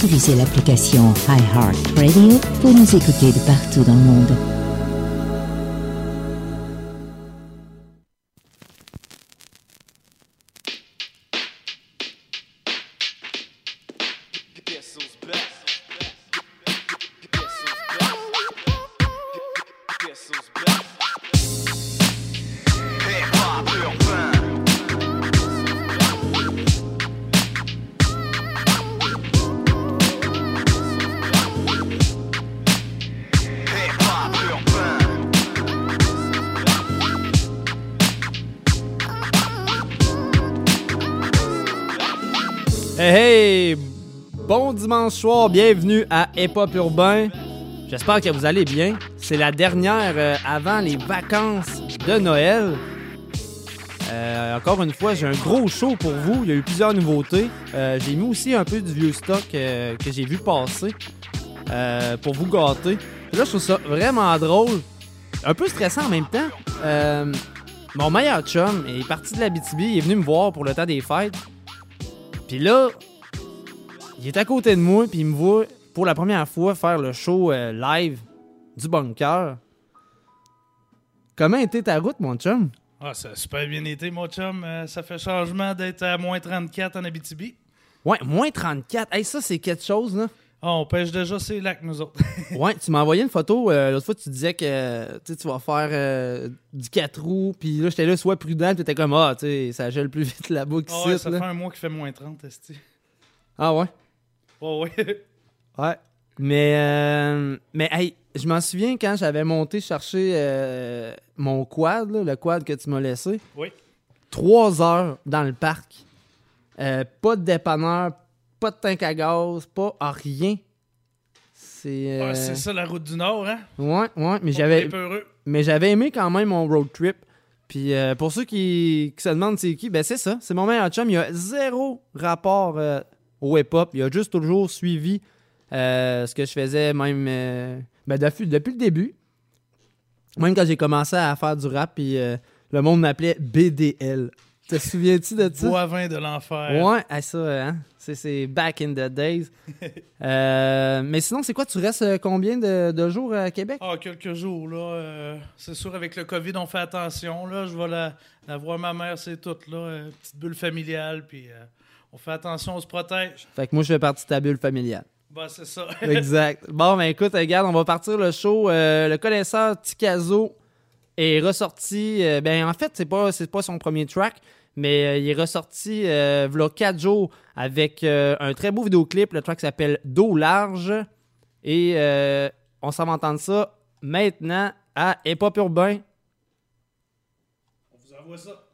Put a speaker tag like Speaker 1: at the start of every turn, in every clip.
Speaker 1: Utilisez l'application iHeartRadio pour nous écouter de partout dans le monde.
Speaker 2: Dimanche soir, bienvenue à Hip Hop Urbain. J'espère que vous allez bien. C'est la dernière euh, avant les vacances de Noël. Euh, encore une fois, j'ai un gros show pour vous. Il y a eu plusieurs nouveautés. Euh, j'ai mis aussi un peu du vieux stock que j'ai vu passer pour vous gâter. Là, je trouve ça vraiment drôle. Un peu stressant en même temps. Mon meilleur chum est parti de la BTB. Il est venu me voir pour le temps des fêtes. Puis là, il est à côté de moi, puis il me voit pour la première fois faire le show euh, live du bunker. Comment était ta route, mon chum?
Speaker 3: Ah, ça a super bien été, mon chum. Euh, ça fait changement d'être à moins 34 en Abitibi.
Speaker 2: Ouais, moins 34. Hey, ça, c'est quelque chose, là.
Speaker 3: Ah, on pêche déjà ces lacs, nous autres.
Speaker 2: Ouais, tu m'as envoyé une photo. euh, L'autre fois, tu disais que tu tu vas faire euh, du 4 roues. Puis là, j'étais là, sois prudent. Puis t'étais comme, ah, tu sais, ça gèle plus vite là-bas
Speaker 3: Ah ouais,
Speaker 2: qu'ici.
Speaker 3: ça
Speaker 2: là.
Speaker 3: fait un mois qu'il fait moins 30, esti.
Speaker 2: Ah ouais?
Speaker 3: Oh, ouais.
Speaker 2: Ouais. Mais, euh, mais hey, je m'en souviens quand j'avais monté chercher euh, mon quad, là, le quad que tu m'as laissé.
Speaker 3: Oui.
Speaker 2: Trois heures dans le parc. Euh, pas de dépanneur, pas de tank à gaz, pas à rien. C'est. euh,
Speaker 3: Ah, c'est ça, la route du Nord, hein?
Speaker 2: Ouais, ouais, mais j'avais, mais j'avais aimé quand même mon road trip. Puis euh, pour ceux qui, qui se demandent c'est qui, ben c'est ça, c'est mon meilleur chum. Il a zéro rapport euh, au hip-hop. Il a juste toujours suivi euh, ce que je faisais, même euh, ben, depuis, depuis le début. Même quand j'ai commencé à faire du rap, puis euh, le monde m'appelait BDL. Te souviens-tu de ça?
Speaker 3: Boivin de l'enfer.
Speaker 2: Ouais, ah, ça, hein? C'est, back in the days. Mais sinon, c'est quoi? Tu restes combien de, de jours à Québec?
Speaker 3: Ah, quelques jours, là. c'est sûr, avec le COVID, on fait attention, là. Je vais la, la voir ma mère, c'est tout, là. petite bulle familiale, puis on fait attention, on se protège.
Speaker 2: Fait que moi, je fais partie de ta bulle familiale.
Speaker 3: Bah, c'est ça.
Speaker 2: Exact. Bon, ben écoute, regarde, on va partir le show. Euh, le connaisseur Tikazo est ressorti. euh, ben en fait, c'est pas, pas son premier track, mais euh, il est ressorti euh, v'là 4 jours avec un très beau vidéoclip. Le track s'appelle Dos large. Et on s'en va entendre ça maintenant à Hip Urbain.
Speaker 3: On vous envoie ça.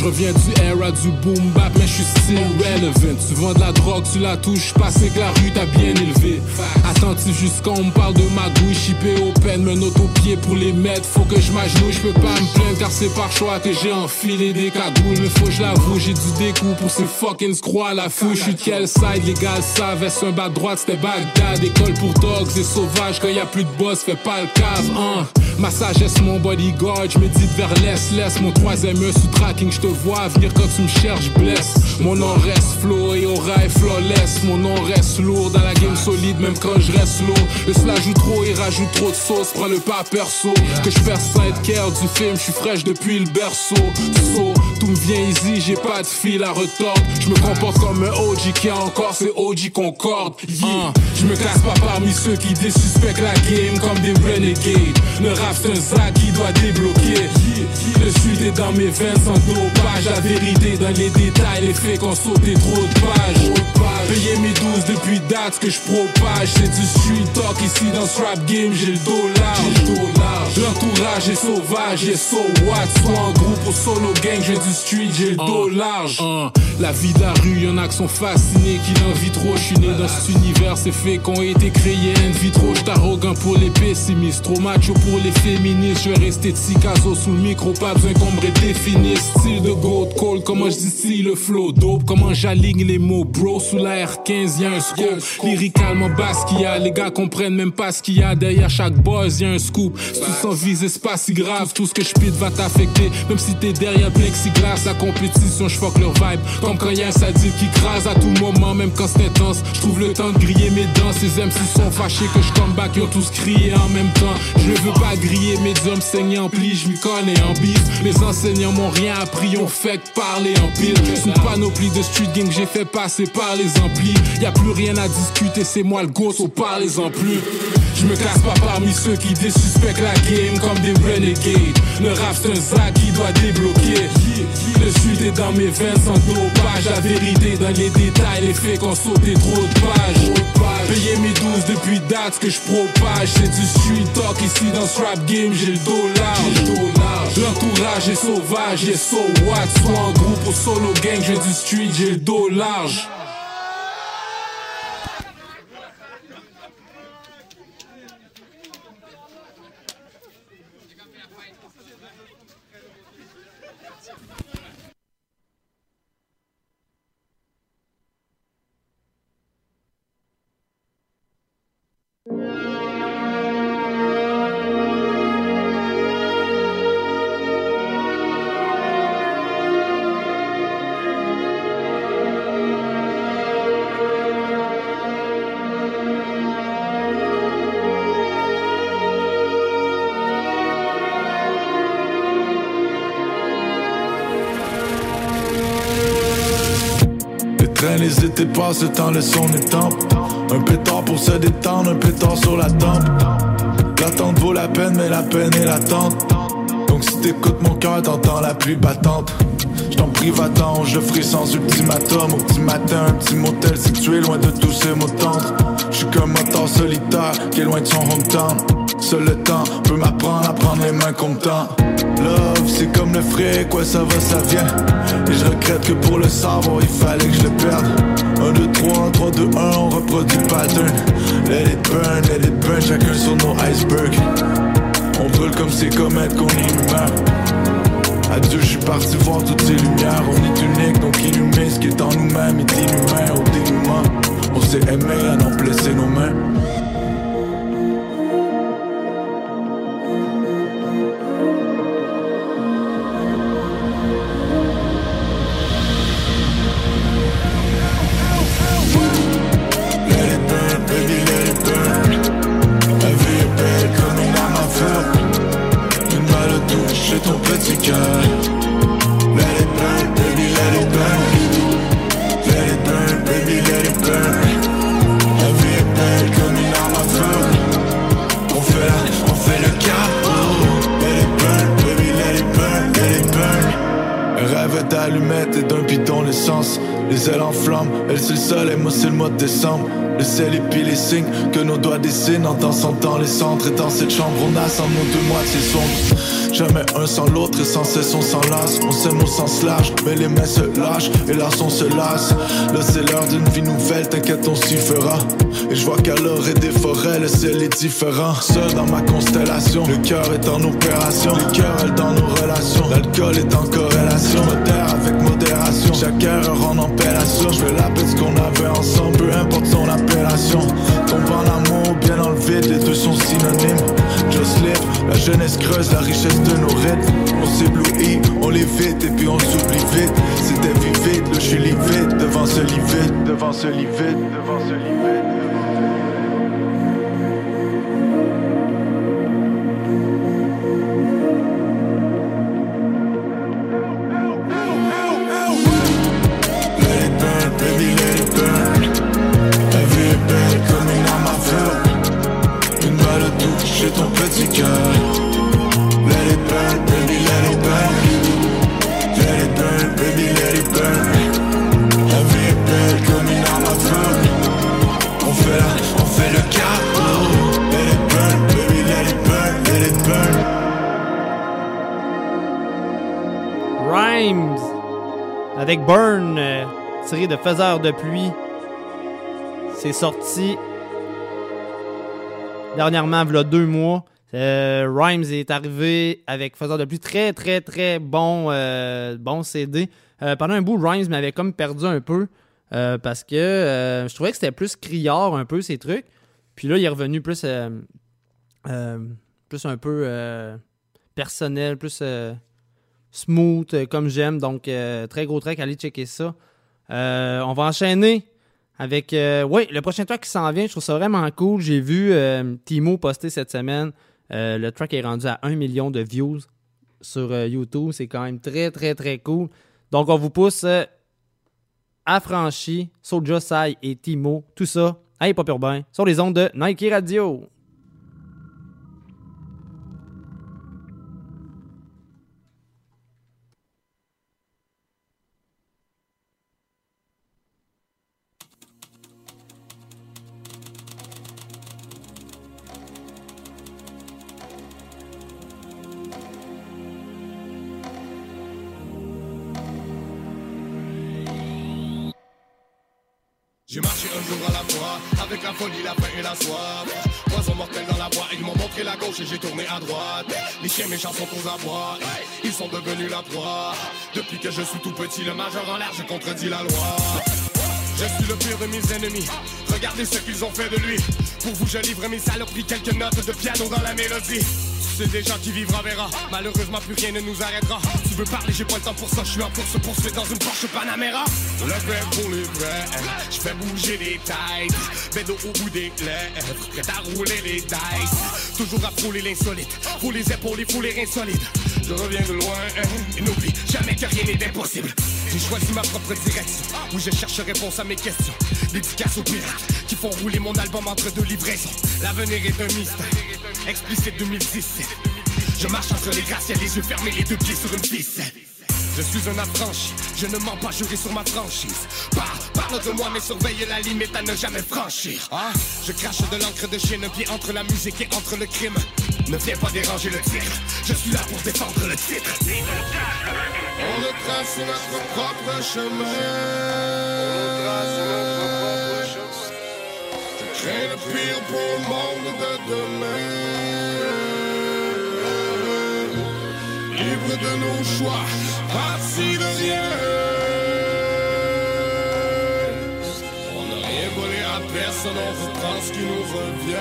Speaker 4: Je reviens du era du boom bap, mais je suis still relevant. Tu vends de la drogue, tu la touches pas, c'est que la rue t'a bien élevé. Attentif jusqu'à on me parle de magouille, chippé au peine, me note au pied pour les mettre. Faut que je m'agenouille, je peux pas me plaindre car c'est par choix que j'ai enfilé des cagoules. Mais faut je l'avoue, j'ai du découp pour ces fucking scrocs à la fouille. Je suis de quel side, les gars savent, un bas droite, c'était Bagdad. École pour dogs et sauvages, quand y a plus de boss, fais pas le cave, hein. Ma sagesse, mon bodyguard, je médite vers l'est, laisse mon troisième œil sous tracking, je te vois venir quand tu me cherches, blesse. Mon nom reste flow et aura est flawless, mon nom reste lourd dans la game solide, même quand je reste lourd. Le cela joue trop, il rajoute trop de sauce, prends le pas perso. Que je perds sans être care du film, je suis fraîche depuis le berceau. Vient easy, j'ai pas de fil à retordre. Je me comporte comme un OG qui a encore ses OG concorde. Je me classe pas parmi ceux qui désuspectent la game comme des renegades. Le rap c'est un sac qui doit débloquer. Le sud est dans mes veines sans dopage. La vérité dans les détails, les faits qu'on sauté trop de pages. Payer mes 12 depuis date, que je propage. C'est du street talk ici dans ce rap game, j'ai le. L'entourage L'entourage est sauvage, et so what? Soit en groupe ou solo gang, j'ai du street, j'ai le dos large. La vie de la rue, y'en a qui sont fascinés, qui l'envient trop. Je suis né dans cet univers, c'est fait qu'on été créé Une vie trop, arrogant pour les pessimistes Trop macho pour les féministes, je vais rester Tikazo sous le micro Pas besoin qu'on me redéfinisse. Style de gold call, comment je dis le flow dope? Comment j'aligne les mots, bro? Sous la R15, y'a un scope Lyricalement basse qu'il y a, les gars comprennent même pas ce qu'il y a Derrière chaque buzz, y'a un scoop. Tout sans viser, c'est pas si grave. Tout ce que je pite va t'affecter Même si t'es derrière plexiglas La compétition, je fuck leur vibe. Comme quand y'a un sadique qui crase à tout moment Même quand c'est intense. Je trouve le temps de griller mes dents Ces MC sont fâchés que je come Ils ont tous crié en même temps. Je veux pas griller mes hommes saignés en pli Je m'y connais en bise. Mes enseignants m'ont rien appris On fait que parler en pile. Sous panoplie de street game J'ai fait passer par les amplis. Y a plus rien à discuter C'est moi le gosse, parlez-en plus. Je me casse pas parmi ceux qui désuspectent la game comme des renegades. Le rap c'est un sac qui doit débloquer. Le sud est dans mes veines sans dopage. La vérité dans les détails, les faits qu'on sauté trop de pages. Payer mes 12 depuis date, ce que je propage. C'est du street talk ici dans ce rap game, j'ai le dollar. L'entourage est sauvage, et so what? Soit en groupe ou solo gang, j'ai du street, j'ai le dos large.
Speaker 5: Pas, ce temps le son temps. Un pétard pour se détendre, un pétard sur la tempe. L'attente vaut la peine, mais la peine est l'attente. Donc si t'écoutes mon cœur, t'entends la pluie battante. J't'en prie, va-t'en, je ferai sans ultimatum. Au petit matin, un petit motel situé loin de tous ces mots tendres. J'suis comme un temps solitaire qui est loin de son hometown. Seul le temps peut m'apprendre à prendre les mains content. Love, c'est comme le frais, quoi ça va, ça vient. Et je regrette que pour le savoir, il fallait que je le perde. Chacun sur nos icebergs. On brûle comme ces comètes qu'on humain Adieu, je suis parti voir toutes ces lumières. On est unique, donc illuminé ce qui est en nous-mêmes est inhumain au dénouement. On s'est aimé à n'en blesser nos mains. Que nos doigts dessinent en dansant dans les centres Et dans cette chambre. On a sans nos deux moitiés sombres Jamais un sans l'autre et sans cesse on s'enlace. On s'aime au sens large mais les mains se lâchent Et là on se lasse. Là c'est l'heure d'une vie nouvelle t'inquiète on s'y fera. Et je vois qu'à l'orée des forêts le ciel est différent. Seul dans ma constellation Le cœur est en opération. Les cœurs dans nos relations. L'alcool est en corrélation. Modère avec modération. Chaque erreur en appellation. Je veux la paix qu'on avait ensemble. Peu importe son appellation. Tombe en amour bien dans le vide Les deux sont synonymes Live. La jeunesse creuse la richesse de nos rythmes On s'éblouit, on les vite et puis on s'oublie vite. C'était vite, le je Devant ce lit vide, devant ce lit vide Devant ce lit
Speaker 2: Faiseur de pluie. C'est sorti dernièrement, il y a deux mois. Euh, Rhymes est arrivé avec Faiseur de pluie. Très, très, très bon, euh, bon CD. Euh, pendant un bout, Rhymes m'avait comme perdu un peu parce que je trouvais que c'était plus criard un peu ces trucs. Puis là, il est revenu plus, plus un peu personnel, plus smooth, comme j'aime. Donc, très gros track, allez checker ça. Euh, on va enchaîner avec. euh, oui, le prochain track qui s'en vient, je trouve ça vraiment cool. J'ai vu euh, Timo poster cette semaine. Le track est rendu à 1 million de views sur YouTube. C'est quand même très, très, très cool. Donc, on vous pousse Affranchi, Soulja Sai et Timo. Tout ça à Hip Hop Urbain sur les ondes de Nike Radio.
Speaker 6: J'ai marché un jour à la fois, avec la folie, la faim et la soif. Poison mortel dans la voie, ils m'ont montré la gauche et j'ai tourné à droite. Les chiens méchants sont aux abois, ils sont devenus la proie. Depuis que je suis tout petit, le majeur en l'air, je contredis la loi. Je suis le pire de mes ennemis, regardez ce qu'ils ont fait de lui. Pour vous, je livre mes saloperies, quelques notes de piano dans la mélodie. C'est des gens qui vivra verra. Malheureusement, plus rien ne nous arrêtera. Tu veux parler, j'ai pas le temps pour ça. Je suis en course poursuite dans une Porsche Panamera. Le vrai pour les vrais. Je fais bouger les têtes. Bédo au bout des lèvres. Prêt à rouler les dice. Toujours à frôler l'insolite. Pour les épaules pour les. Je reviens de loin. Et n'oublie jamais que rien n'est impossible. J'ai choisi ma propre direction. Où je cherche réponse à mes questions. Dédicace aux pirates qui font rouler mon album entre deux livraisons. L'avenir est un mystère. Explicite 2017. Je marche entre les gracias, les yeux fermés, les deux pieds sur une ficelle. Je suis un affranchi, je ne mens pas, jurer sur ma franchise. Parle, parle de moi, mais surveille la limite à ne jamais franchir. Ah, je crache de l'encre de chien, pied entre la musique et entre le crime. Ne viens pas déranger le titre, je suis là pour défendre le titre. On ne trace notre propre chemin. Je crains le pire pour le monde de demain. Libre de nos choix, On n'a rien volé à personne, on reprend ce qui nous revient.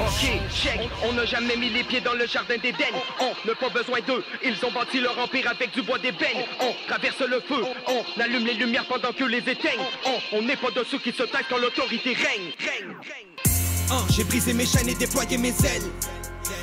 Speaker 7: Ok, check, on n'a jamais mis les pieds dans le jardin d'Éden. On n'a pas besoin d'eux, ils ont bâti leur empire avec du bois d'ébène. On traverse le feu, on allume les lumières pendant que les éteignent. On n'est pas de ceux qui se taisent quand l'autorité règne. règne, règne.
Speaker 8: Hein, j'ai brisé mes chaînes et déployé mes ailes.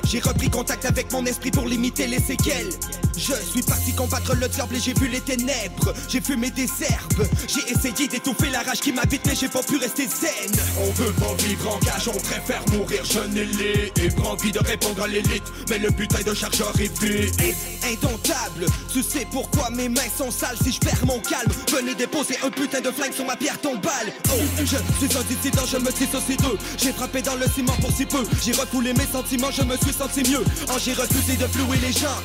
Speaker 8: J'ai repris contact avec mon esprit pour limiter les séquelles. Je suis parti combattre le diable et j'ai vu les ténèbres. J'ai fumé des herbes. J'ai essayé d'étouffer la rage qui m'habite, mais j'ai pas pu rester zen.
Speaker 6: On veut pas vivre en cage, on préfère mourir jeune laid Et prend envie de répondre à l'élite, mais le butin de chargeur est vide
Speaker 8: Indomptable, tu sais pourquoi mes mains sont sales si je perds mon calme. Venez déposer un putain de flingue sur ma pierre tombale. Oh, je suis un dissident, je me dissocie d'eux. J'ai frappé dans le ciment pour si peu. J'ai refoulé mes sentiments, je me suis senti mieux. Oh, j'ai refusé de flouer les gens.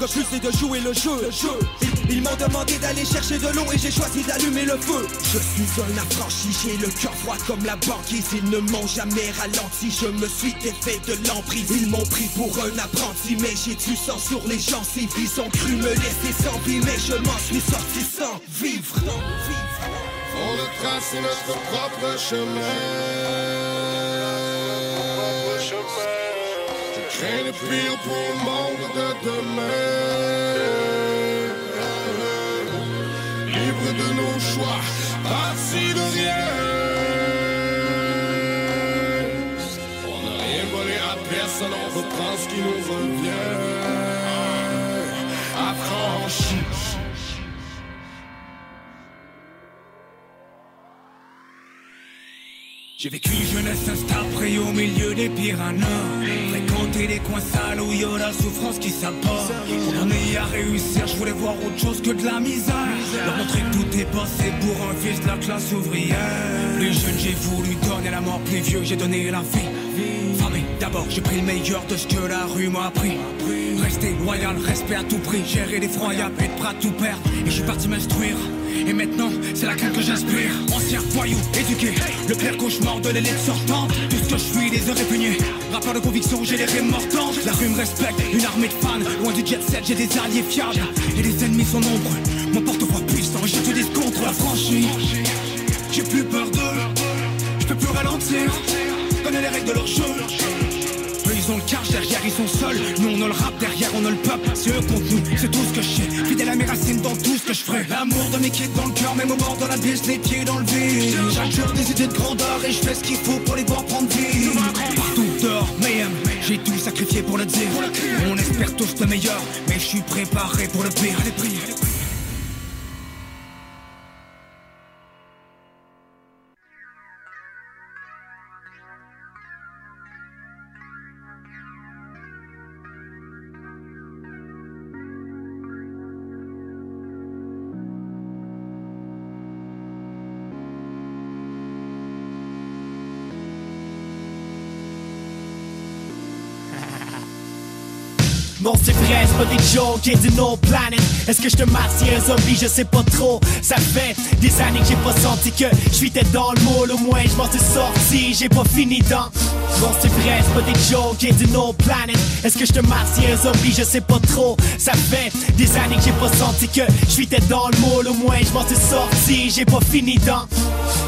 Speaker 8: Refusé de jouer le jeu. Le jeu. Ils, ils m'ont demandé d'aller chercher de l'eau et j'ai choisi d'allumer le feu. Je suis un affranchi, j'ai le cœur froid comme la banquise. Ils ne m'ont jamais ralenti, je me suis défait de l'emprise. Ils m'ont pris pour un apprenti, mais j'ai du sang sur les gencives. Ils ont cru me laisser sans vie, mais je m'en suis sorti sans vivre.
Speaker 6: On a tracé notre propre chemin. Crains le pire pour le monde de demain. Libre de nos choix, parti de rien. On n'a rien volé à personne, on reprend ce qui nous revient. Affranchi.
Speaker 9: J'ai vécu une jeunesse instable, au milieu des piranhas. Fréquenter les coins sales où y a la souffrance qui s'abat. Pour donner à réussir, je voulais voir autre chose que de la misère. Leur montrer que tout est passé pour un fils de la classe ouvrière. Plus jeune, j'ai voulu donner la mort, plus vieux, j'ai donné la vie. Famille d'abord, j'ai pris le meilleur de ce que la rue m'a appris. Rester loyal, respect à tout prix, gérer l'effroyable, être prêt à tout perdre. Et je suis parti m'instruire. Et maintenant, c'est la crainte que j'inspire. Ancien voyou, éduqué, le père cauchemar de l'élite sortante. Tout ce que je suis, les heures répugnés. Rappeur de conviction, j'ai les rêves mortantes. La rue me respecte, une armée de fans. Loin du jet set, j'ai des alliés fiables. Et les ennemis sont nombreux. Mon porte-voix puissant, j'utilise contre la franchise. J'ai plus peur d'eux, je peux plus ralentir. Connais les règles de leur jeu. Ils ont le cash derrière, ils sont seuls. Nous on a le rap derrière, on a le peuple. C'est eux contre nous, c'est tout ce que je sais. Fidèle à mes racines dans tout ce que je ferai. L'amour de mes kids dans le cœur, même au bord de la bise, les pieds dans le vide. Chaque jour des idées de grandeur et je fais ce qu'il faut pour les voir prendre vie. Partout dehors, mayhem, j'ai tout sacrifié pour le dire. On espère tous le meilleur, mais je suis préparé pour le pire. Allez.
Speaker 10: C'est pas des jokes et d'une autre planète Est-ce que je te marcie un zombie, je sais pas trop? Ça fait des années que j'ai pas senti que je suis dans le moule. Au moins je m'en suis sorti, j'ai pas fini dans Non c'est vrai, c'est pas des jokes et d'une autre planète Est-ce que je te marcie un zombie, je sais pas trop? Ça fait des années que j'ai pas senti que je suis dans le moule. Au moins je m'en suis sorti, j'ai pas fini dans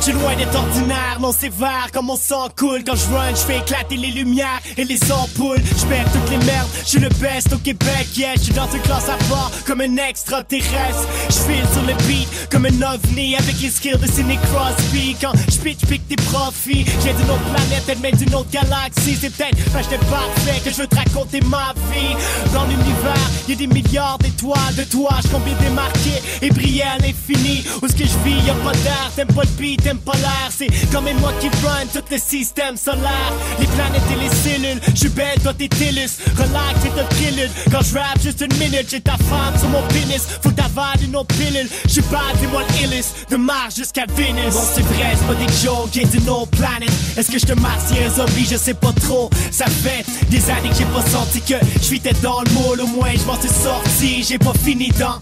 Speaker 10: je suis loin d'être ordinaire, non sévère comme on sang coule. Quand je run, je fais éclater les lumières et les ampoules. Je perds toutes les merdes, je suis le best au Québec. Yeah, dans une classe à part comme un extraterrestre. Je file sur le beat comme un ovni Avec les skills de Sidney Crosby. Quand je pitch, pique des profits. J'ai d'une autre planète, elle mène d'une autre galaxie. C'est peut-être parce que j'étais parfait que je veux te raconter ma vie. Dans l'univers, y a des milliards d'étoiles. De toi combien démarqué et briller à l'infini. Où ce que je vis, y a pas d'air, t'aimes pas le beat, t'aimes pas l'air. C'est comme moi qui run tout le système solaire. Les planètes et les cellules, je suis belle, toi t'es TELUS Relax, c'est un prélude Quand je juste une minute, j'ai ta femme sur mon pénis. Faut que t'avales une autre pilule Je suis pas dis-moi le illest De Mars jusqu'à Vénus Bon c'est vrai, c'est pas des jokes, j'ai d'une autre planète Est-ce que je te marcie un zombie, je sais pas trop. Ça fait des années que j'ai pas senti que tête dans le moule. Au moins je m'en suis sorti, j'ai pas fini dans.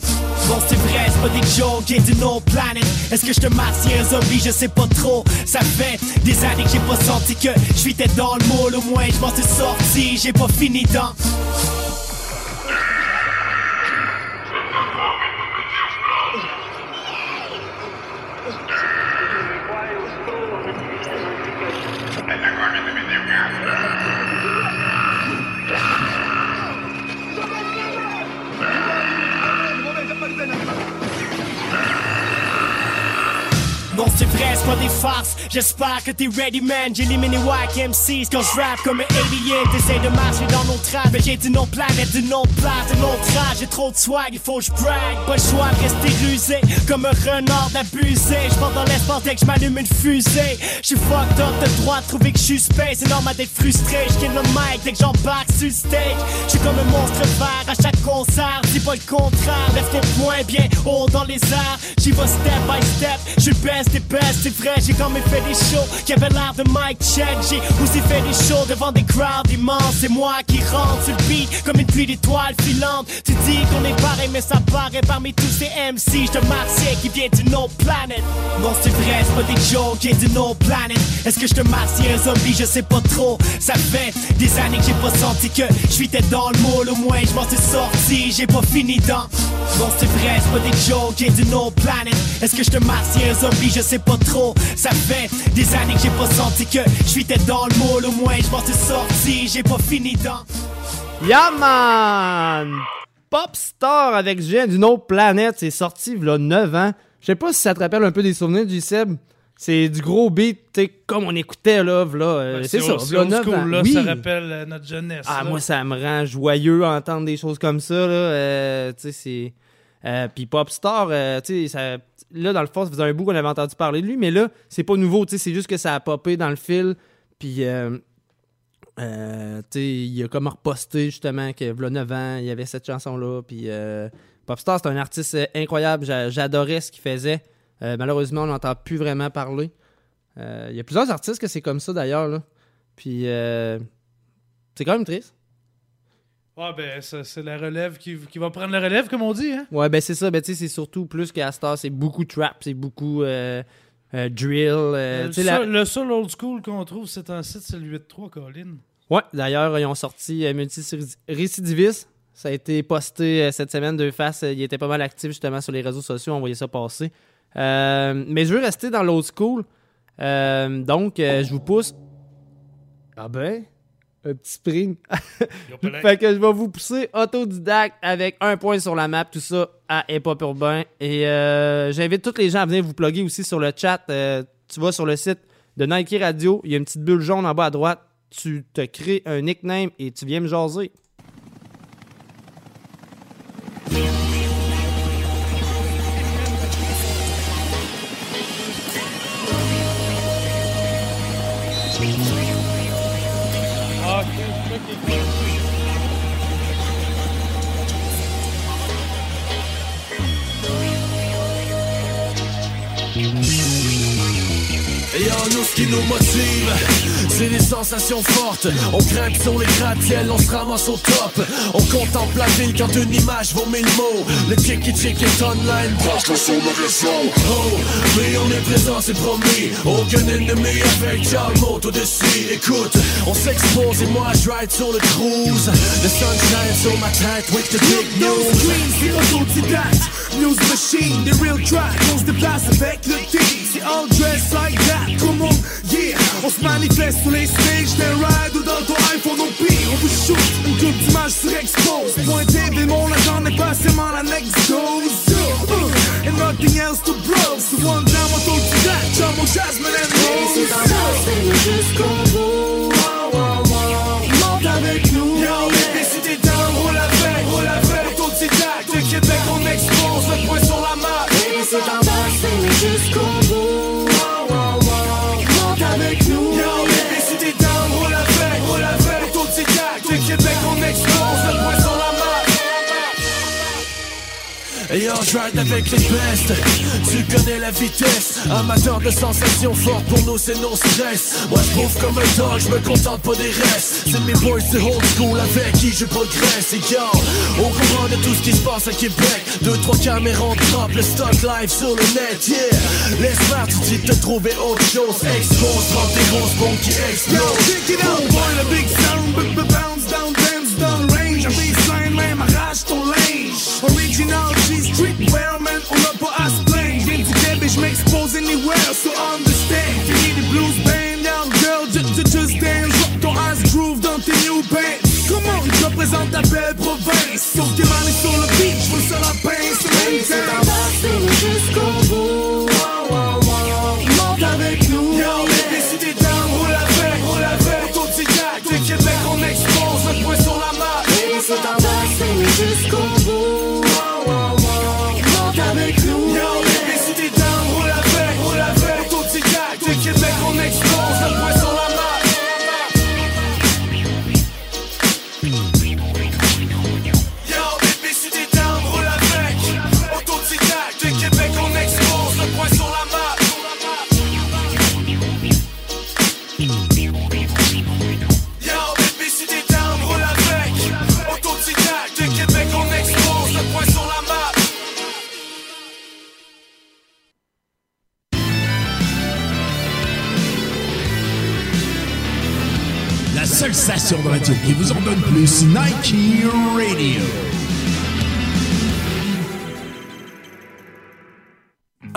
Speaker 10: Bon c'est vrai, c'est pas des jokes, j'ai d'une autre planète Est-ce que je te marcie un zombie, je sais pas trop. Ça fait des années que j'ai pas senti que tête dans le moule. Au moins je m'en suis sorti, j'ai pas fini dans J'espère que t'es ready man. J'élimine les wack MCs quand je rap comme un alien. T'essayes de marcher dans nos traces Mais j'ai d'une autre planète, d'une autre place, d'une autre âge J'ai trop de swag, il faut que je brag. Pas le choix de rester rusé Comme un renard abusé Je dans l'espace dès que je une fusée. Je fucked up, t'as le droit de trouver que je suis space. C'est normal d'être frustré, je le mic dès que j'embarque sur stage. Je comme un monstre vert à chaque concert. Dis pas le contraire, lève tes poings bien haut dans les airs. J'y vais step by step, je suis best des best, c'est J'ai quand même fait des shows. Qui avaient l'air de Mike Check J'ai aussi fait des shows devant des crowds immenses. C'est moi qui rentre sur le beat comme une pluie d'étoiles filantes. Tu dis qu'on est pareil mais ça paraît parmi tous ces MC Je te qui vient d'une autre planète. Non c'est vrai, c'est pas des jokes, qui d'une autre planète. Est-ce que je te un zombie, je sais pas trop. Ça fait des années que j'ai pas senti que je tête dans le moule. Au moins je m'en suis sorti, j'ai pas fini dans. Non c'est vrai, c'est pas des jokes, qui d'une autre planète. Est-ce que je te un zombie, je sais pas trop Ça fait des années que j'ai pas senti que je suis tête dans le moule Au moins je m'en suis sorti, j'ai pas fini dans
Speaker 2: Yeah man! Popstar avec Julien d'une autre planète, c'est sorti il y a 9 ans. Je sais pas si ça te rappelle un peu des souvenirs du Seb. C'est du gros beat, t'sais, comme on écoutait là, là euh,
Speaker 3: Ben,
Speaker 2: c'est ça,
Speaker 3: old
Speaker 2: 9
Speaker 3: school,
Speaker 2: ans.
Speaker 3: là,
Speaker 2: Oui.
Speaker 3: Ça rappelle euh, notre jeunesse.
Speaker 2: Ah,
Speaker 3: là.
Speaker 2: moi, ça me rend joyeux à entendre des choses comme ça. Là. Euh, tu sais, c'est. Euh, Puis Popstar, euh, tu sais, là, dans le fond, ça faisait un bout qu'on avait entendu parler de lui, mais là, c'est pas nouveau. tu sais, C'est juste que ça a popé dans le fil. Puis, euh, tu il a comme reposté justement que, v'là 9 ans, il y avait cette chanson-là. Puis, Popstar, c'est un artiste incroyable. J'a- J'adorais ce qu'il faisait. Malheureusement, on n'entend plus vraiment parler. Il y a plusieurs artistes que c'est comme ça d'ailleurs. Puis, C'est quand même triste.
Speaker 3: Ouais, ben, ça, c'est la relève qui, qui va prendre la relève, comme on dit, hein?
Speaker 2: Ouais, ben c'est ça. Ben, tu sais, c'est surtout plus qu'à Star, c'est beaucoup trap, c'est beaucoup euh, euh, drill. euh,
Speaker 3: le,
Speaker 2: la-
Speaker 3: seul, le seul old school qu'on trouve, c'est un site, c'est le 8-3, Colin.
Speaker 2: Ouais, d'ailleurs, ils ont sorti euh, Multi-Récidiviste. Ça a été posté euh, cette semaine de face. Il était pas mal actif justement sur les réseaux sociaux. On voyait ça passer. Euh, mais je veux rester dans l'old school. Euh, donc, euh, je vous pousse. Ah ben, un petit spring. fait que je vais vous pousser autodidacte avec un point sur la map, tout ça à Hip Hop Urbain. Et euh, j'invite tous les gens à venir vous plugger aussi sur le chat. Euh, tu vas sur le site de Nike Radio, il y a une petite bulle jaune en bas à droite. Tu te crées un nickname et tu viens me jaser.
Speaker 11: Ce qui nous motive, c'est des sensations fortes. On grimpe sur les gratte-ciels, on se ramasse au top. On contemple la ville quand une image vaut mille mots. Le tiki tiki est online, branche-le sur le réseau. Oh, mais on est présent, c'est promis. Aucun ennemi avec Charles au-dessus. Écoute, on s'expose et moi je ride sur le cruise. Le sunshine sur ma tête with the big news.
Speaker 12: Scream, c'est autodidacte News machine, des real tracks On se déplace avec le team C'est all dressed like that Come on, yeah On se manifeste sur les stages D'un ride ou dans iPhone au pire On vous shoot une coupe d'images sur expose Point TV, mon agent n'est pas seulement la next dose uh, And nothing else to blow So one down, autodidacte Chum au Jasmine and Rose. Jusqu'au bout Monte
Speaker 11: Et on ride avec les bestes Tu connais la vitesse. Amateur de sensations fortes Pour nous c'est non stress. Moi je trouve comme un dog Je me contente pas des restes. C'est mes boys c'est old school Avec qui je progresse Et yo Au courant de tout ce qui se passe à Québec Deux trois caméras en drop Le stock live sur le net Yeah. Laisse faire tu dis te trouver autre chose. Expose 30 des grosses bombes qui
Speaker 12: Yo,
Speaker 11: explosent
Speaker 12: check it out, boy, le big sound, bounce down, dance down range. Un baseline, même arrache ton linge. Original G-Streetwear, man, on n'a pas à se plaindre. Viens du Québec, je m'expose anywhere, so understand. Fini des blues band, young girl, ju- ju- just dance. Drop ton ass groove dans tes new bands. Comment je représente ta belle province? Sauf tes mains sur le beach, je veux ça la pince, même temps. jusqu'au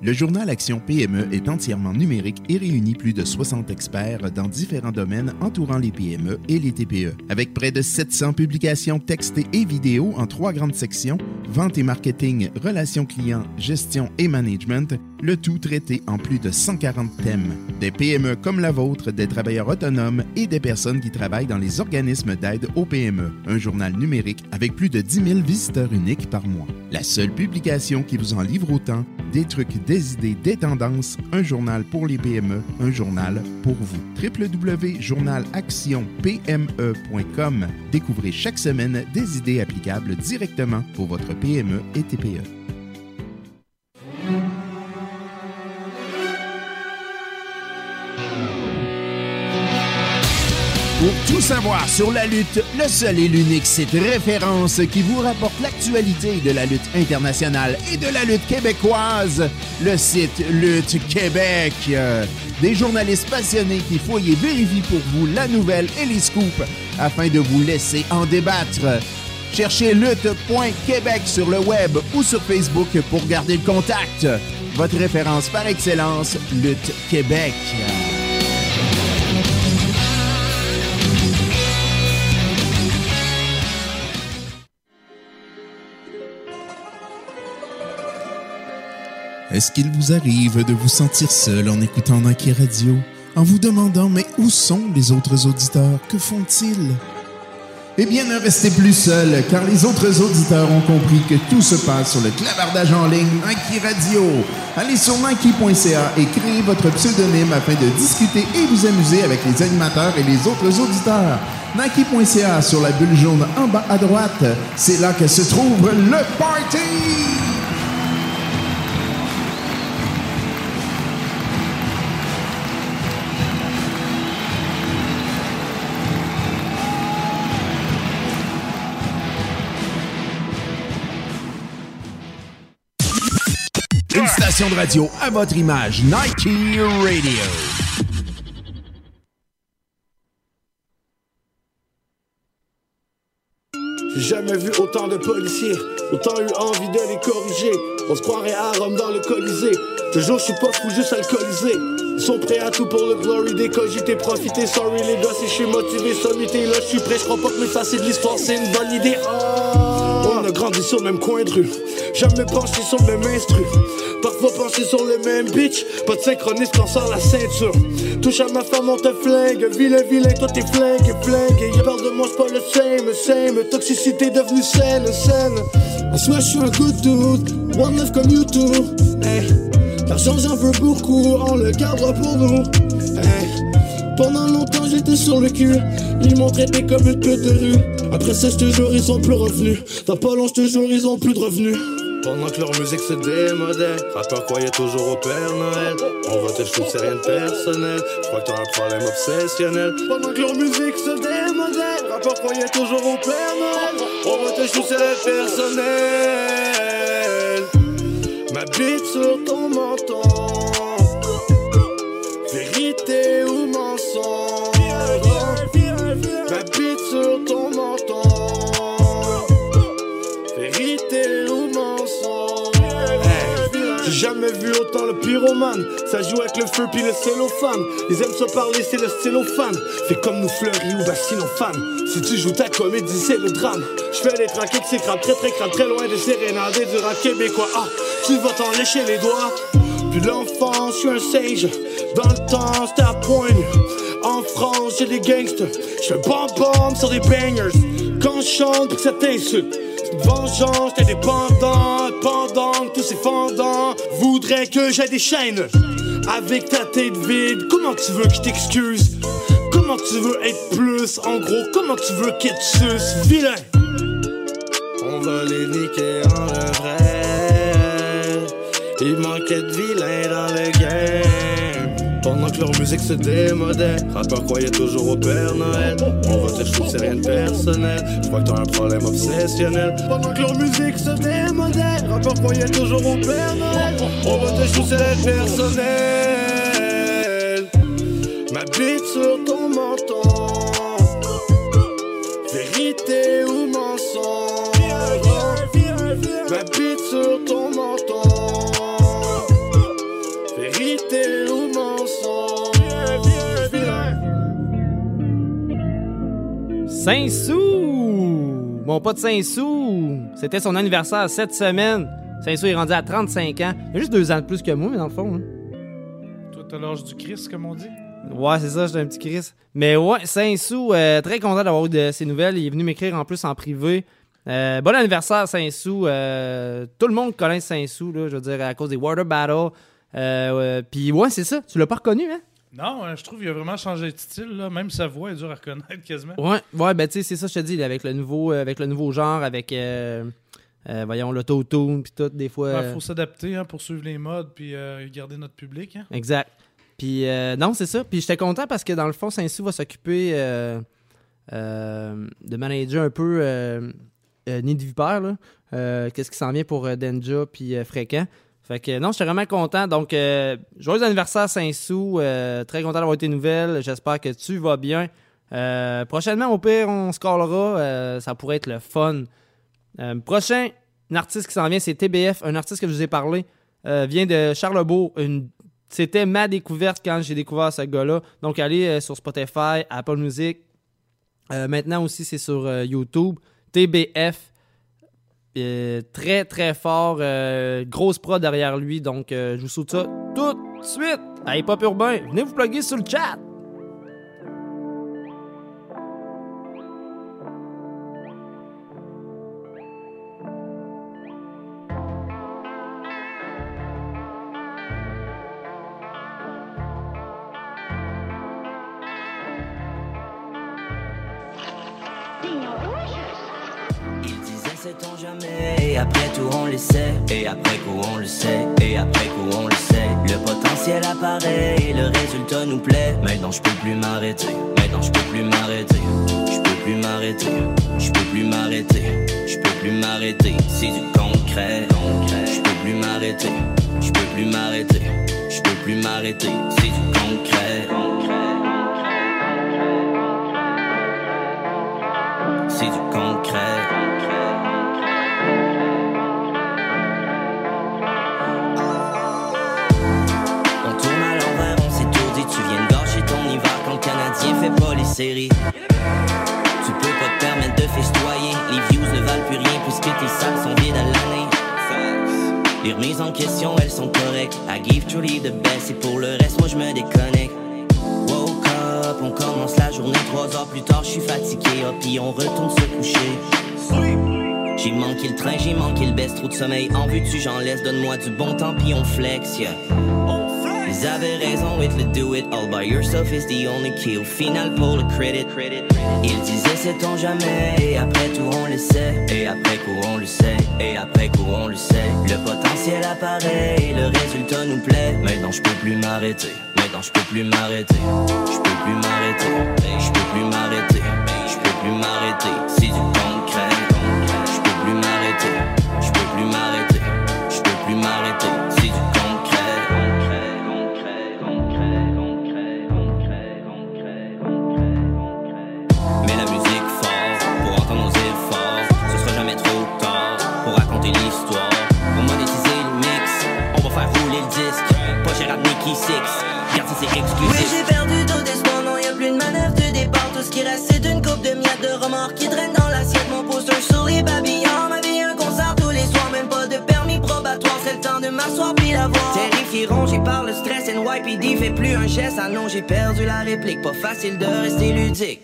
Speaker 13: Le journal Action PME est entièrement numérique et réunit plus de 60 experts dans différents domaines entourant les PME et les TPE. Avec près de 700 publications textées et vidéos en trois grandes sections, vente et marketing, relations clients, gestion et management, le tout traité en plus de 140 thèmes. Des PME comme la vôtre, des travailleurs autonomes et des personnes qui travaillent dans les organismes d'aide aux PME. Un journal numérique avec plus de 10 000 visiteurs uniques par mois. La seule publication qui vous en livre autant, des trucs, des idées, des tendances, un journal pour les PME, un journal pour vous. www.journalactionpme.com. Découvrez chaque semaine des idées applicables directement pour votre PME et TPE.
Speaker 14: Pour tout savoir sur la lutte, le seul et l'unique site référence qui vous rapporte l'actualité de la lutte internationale et de la lutte québécoise, le site Lutte Québec. Des journalistes passionnés qui fouillent et vérifient pour vous la nouvelle et les scoops afin de vous laisser en débattre. Cherchez lutte.québec sur le web ou sur Facebook pour garder le contact. Votre référence par excellence, Lutte Québec.
Speaker 13: Est-ce qu'il vous arrive de vous sentir seul en écoutant Nike Radio, en vous demandant mais où sont les autres auditeurs? Que font-ils?
Speaker 14: Eh bien, ne restez plus seul, car les autres auditeurs ont compris que tout se passe sur le clavardage en ligne Nike Radio. Allez sur Nike.ca et créez votre pseudonyme afin de discuter et vous amuser avec les animateurs et les autres auditeurs. Nike.ca sur la bulle jaune en bas à droite, c'est là que se trouve le party! Station de radio à votre image, Nike Radio.
Speaker 15: J'ai jamais vu autant de policiers, autant eu envie de les corriger. On se croirait à Rome dans le Colisée. Toujours, je suis pas fou, juste alcoolisé. Ils sont prêts à tout pour le glory, décogiter, profiter. Sorry les gars, si je suis motivé, sommité. Là, je suis prêt, je crois pas que m'effacer de l'histoire, c'est une bonne idée. Oh, on a grandi sur le même coin de rue. Jamais penché sur le même instru. Parfois penché sur le même bitch. Pas de synchronisme quand la ceinture. Touche à ma femme, on te flingue. Vilain, vilain, toi t'es flingue, flingue. Y'a peur de moi, c'est pas le same, same. Toxicité devenue saine, saine. En soi, je suis un good dude. One love comme you too. Hey. L'argent, j'en veux beaucoup. On le gardera pour nous. Hey. Pendant longtemps, j'étais sur le cul. Ils m'ont traité comme une pute de rue. Après ça, je te jure, ils sont plus revenus. Dans pas long, je te jure, ils ont plus de revenus. Pendant que leur musique se démodait, rappeur croyait toujours au Père Noël. On te shoot, c'est rien de personnel. Je crois que t'as un problème obsessionnel. Pendant que leur musique se démodait, rappeur croyait toujours au Père Noël. On te shoot, c'est rien de personnel. Ma bite sur ton menton. Sur ton menton. Vérité ou mensonge. J'ai jamais vu autant le pyromane. Ça joue avec le feu puis le cellophane. Ils aiment se parler, c'est le cellophane. Fais comme nous fleuris ou bassinophane. Si tu joues ta comédie, c'est le drame. Je fais des traquets qui s'écrament très très crame, très loin des sérénades et du rap québécois. Ah, tu vas t'en lécher les doigts. Puis l'enfance, je suis un sage. Dans le temps, c'était à point nu. En France, j'ai des gangsters. Je bomb-bomb sur des bangers. Quand je chante, que ça t'insulte. Vengeance, t'es dépendant. Pendant que tous ces fendants voudraient que j'ai des chaînes. Avec ta tête vide, comment tu veux que je t'excuse? Comment tu veux être plus? En gros, comment tu veux qu'être suce? Vilain! On va les niquer en vrai. Il manquait de vilains dans le game. Que leur musique se démodait, rappeur croyait toujours au Père Noël. On va te shoot, c'est rien de personnel. Je crois que t'as un problème obsessionnel. Pendant que leur musique se démodait, rappeur croyait toujours au Père Noël. On va te shoot, c'est rien de personnel. Ma bite sur ton
Speaker 2: Saint-Sou! Mon pote Saint-Sou, c'était son anniversaire cette semaine. Saint-Sou est rendu à 35 ans. Il a juste deux ans de plus que moi, mais dans le fond. hein.
Speaker 3: Toi, t'as l'âge du Christ, comme on dit?
Speaker 2: Ouais, c'est ça, j'étais un petit Chris. Mais ouais, Saint-Sou, euh, très content d'avoir eu de ses nouvelles. Il est venu m'écrire en plus en privé. Euh, bon anniversaire, Saint-Sou. Euh, tout le monde connaît Saint-Sou, là, je veux dire, à cause des Water Battle. Puis ouais, c'est ça. Tu l'as pas reconnu, hein?
Speaker 3: Non, euh, je trouve qu'il a vraiment changé de style. Là. Même sa voix est dure à reconnaître quasiment.
Speaker 2: Ouais, ouais, ben tu sais, c'est ça, je te dis, avec le nouveau, euh, avec le nouveau genre, avec, euh, euh, voyons, l'autotune, puis tout, des fois.
Speaker 3: Il
Speaker 2: euh,
Speaker 3: faut s'adapter hein, pour suivre les modes puis euh, garder notre public. hein.
Speaker 2: Exact. Puis euh, non, c'est ça. Puis j'étais content parce que dans le fond, Saint-Sou va s'occuper de manager un peu Nid Vipère, là. Qu'est-ce qui s'en vient pour Denja puis Fréquent. Fait que non, j'étais vraiment content. Donc, euh, joyeux anniversaire Saint-Sou. Euh, très content d'avoir tes nouvelles. J'espère que tu vas bien. Euh, prochainement, au pire, on se callera. Ça pourrait être le fun. Prochain artiste qui s'en vient, c'est TBF, un artiste que je vous ai parlé. vient de Charlebourg. C'était ma découverte quand j'ai découvert ce gars-là. Donc, allez sur Spotify, Apple Music. Maintenant aussi, c'est sur YouTube. TBF. Euh, très, très fort. euh, grosse prod derrière lui. Donc, euh, je vous souhaite ça tout de suite. Hip Hop Urbain. Venez vous plugger sur le chat.
Speaker 16: Et après coup on le sait Et après coup on le sait. Le potentiel apparaît Et le résultat nous plaît. Maintenant je peux plus m'arrêter Maintenant je peux plus m'arrêter. Je peux plus m'arrêter Je peux plus m'arrêter. Je peux plus m'arrêter C'est du concret. Je peux plus m'arrêter Je peux plus m'arrêter. Je peux plus m'arrêter C'est du concret. C'est du concret fait pas les séries. Tu peux pas te permettre de festoyer. Les views ne valent plus rien puisque tes salles sont vides à l'année. Les remises en question, elles sont correctes. I give truly the best et pour le reste, moi je me déconnecte. Woke up, on commence la journée trois heures plus tard, je suis fatigué, ah, puis on retourne se coucher. J'ai manqué le train, j'ai manqué le best, trop de sommeil en vue tu j'en laisse, donne-moi du bon temps puis on flex, yeah. Ils avaient raison with le do it all by yourself is the only key. Au final pour le credit, ils disaient c'est on jamais? Et après tout on le sait et après coup on le sait et après coup on le sait. Le potentiel apparaît et le résultat nous plaît. Maintenant je peux plus m'arrêter. Maintenant je peux plus m'arrêter. Je peux plus m'arrêter. Je peux plus m'arrêter. Je peux plus m'arrêter. C'est du 2010. Pas gérable Nicky Six, merci c'est exclusif.
Speaker 17: Mais j'ai perdu tout espoir, non, y'a plus de manœuvre de départ. Tout ce qui reste, c'est une coupe de miettes de remords qui traîne dans l'assiette. Mon poster sur souris babillons, ma vie un concert tous les soirs, même pas de permis probatoire. C'est le temps de m'asseoir puis l'avoir. Terrifié, rongé par le stress, NYPD fait plus un geste. Ah non, j'ai perdu la réplique, pas facile de rester ludique.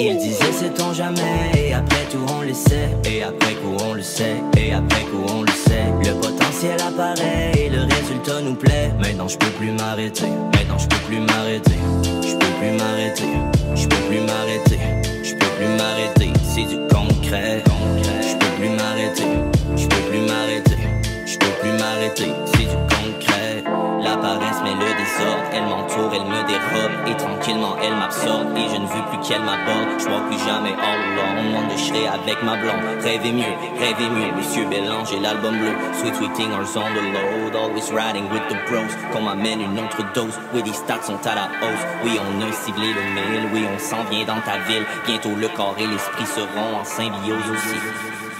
Speaker 16: Il disait sait-on jamais, et après tout on le sait, et après coup on le sait, et après coup on le sait. Le potentiel apparaît et le résultat nous plaît. Maintenant je peux plus m'arrêter. Maintenant je peux plus m'arrêter. Je peux plus m'arrêter. Je peux plus m'arrêter. Je peux plus m'arrêter. C'est du concret. Je peux plus m'arrêter. Je peux plus m'arrêter. Je peux plus m'arrêter. C'est du concret. Met le désordre. Elle m'entoure, elle me dérobe et tranquillement elle m'absorbe et je ne veux plus qu'elle m'aborde. Je vois plus jamais all alone. Monde de serai avec ma blonde. Rêvez mieux, rêvez mieux. Monsieur Bélange et l'album bleu. Sweet sweeting or on the load. Always riding with the bros. Qu'on m'amène une autre dose. Oui, les stats sont à la hausse. Oui, on a ciblé le mille. Oui, on s'en vient dans ta ville. Bientôt le corps et l'esprit seront en symbiose aussi.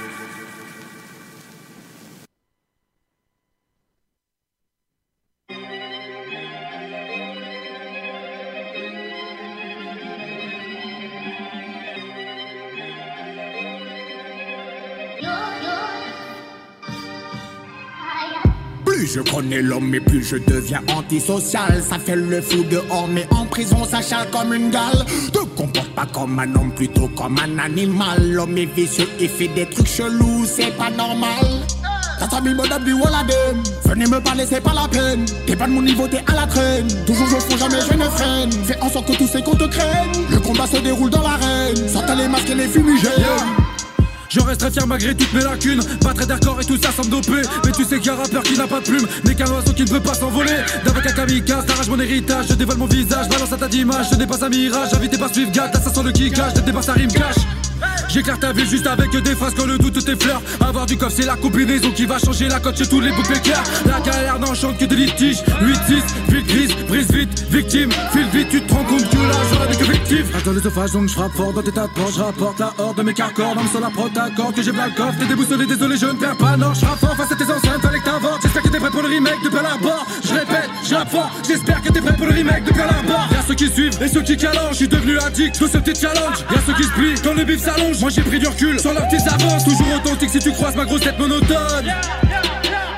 Speaker 18: Je connais l'homme, mais plus je deviens antisocial. Ça fait le fou dehors, mais en prison, ça chale comme une gale. Te comporte pas comme un homme, plutôt comme un animal. L'homme est vicieux, il fait des trucs chelous, c'est pas normal. T'as mis mon la dème Venez me parler, c'est pas la peine. T'es pas de mon niveau, t'es à la traîne. Toujours je fonds, jamais je ne freine. Fais en sorte que tous ces comptes te craignent. Le combat se déroule dans l'arène. Sortez les masques et les fumigènes.
Speaker 4: Je resterai fier malgré toutes mes lacunes. Pas très d'accord et tout ça sans me doper Mais tu sais qu'il y a un rappeur qui n'a pas de plume N'est qu'un oiseau qui ne peut pas s'envoler. D'avocat kamikaze, t'arrache mon héritage. Je dévoile mon visage, balance à ta d'image Je dépasse un mirage, invité par suivre gâte Ça sent le cache, je dépasse un rime cache J'éclaire ta ville juste avec des phrases quand le doute t'effleure Avoir du coffre c'est la combinaison qui va changer la cote chez tous les bouts de La galère n'enchante que des litiges. 8-6, ville grise, brise vite, victime. File vite, tu te rends compte que là j'aurais des que victime Attends l'œsophage donc je frappe fort dans tes tas Je rapporte la horde de mes carcors Dans sur la prod d'accord que j'ai plein le coffre T'es déboussolé, désolé je ne perds pas non Je fort face à tes enceintes, fallait que t'inventes J'espère que t'es prêt pour le remake de Pearl Harbor. Je répète, je fort J'espère que t'es prêt pour le remake de Pearl Harbor. Y'a ceux qui suivent et ceux qui calangent Je suis devenu addict, tout ce petit challenge. Y'a ceux qui se plient quand le bif s'allonge. Moi j'ai pris du recul sur leurs petites avances. Toujours authentique si tu croises ma grosse tête monotone.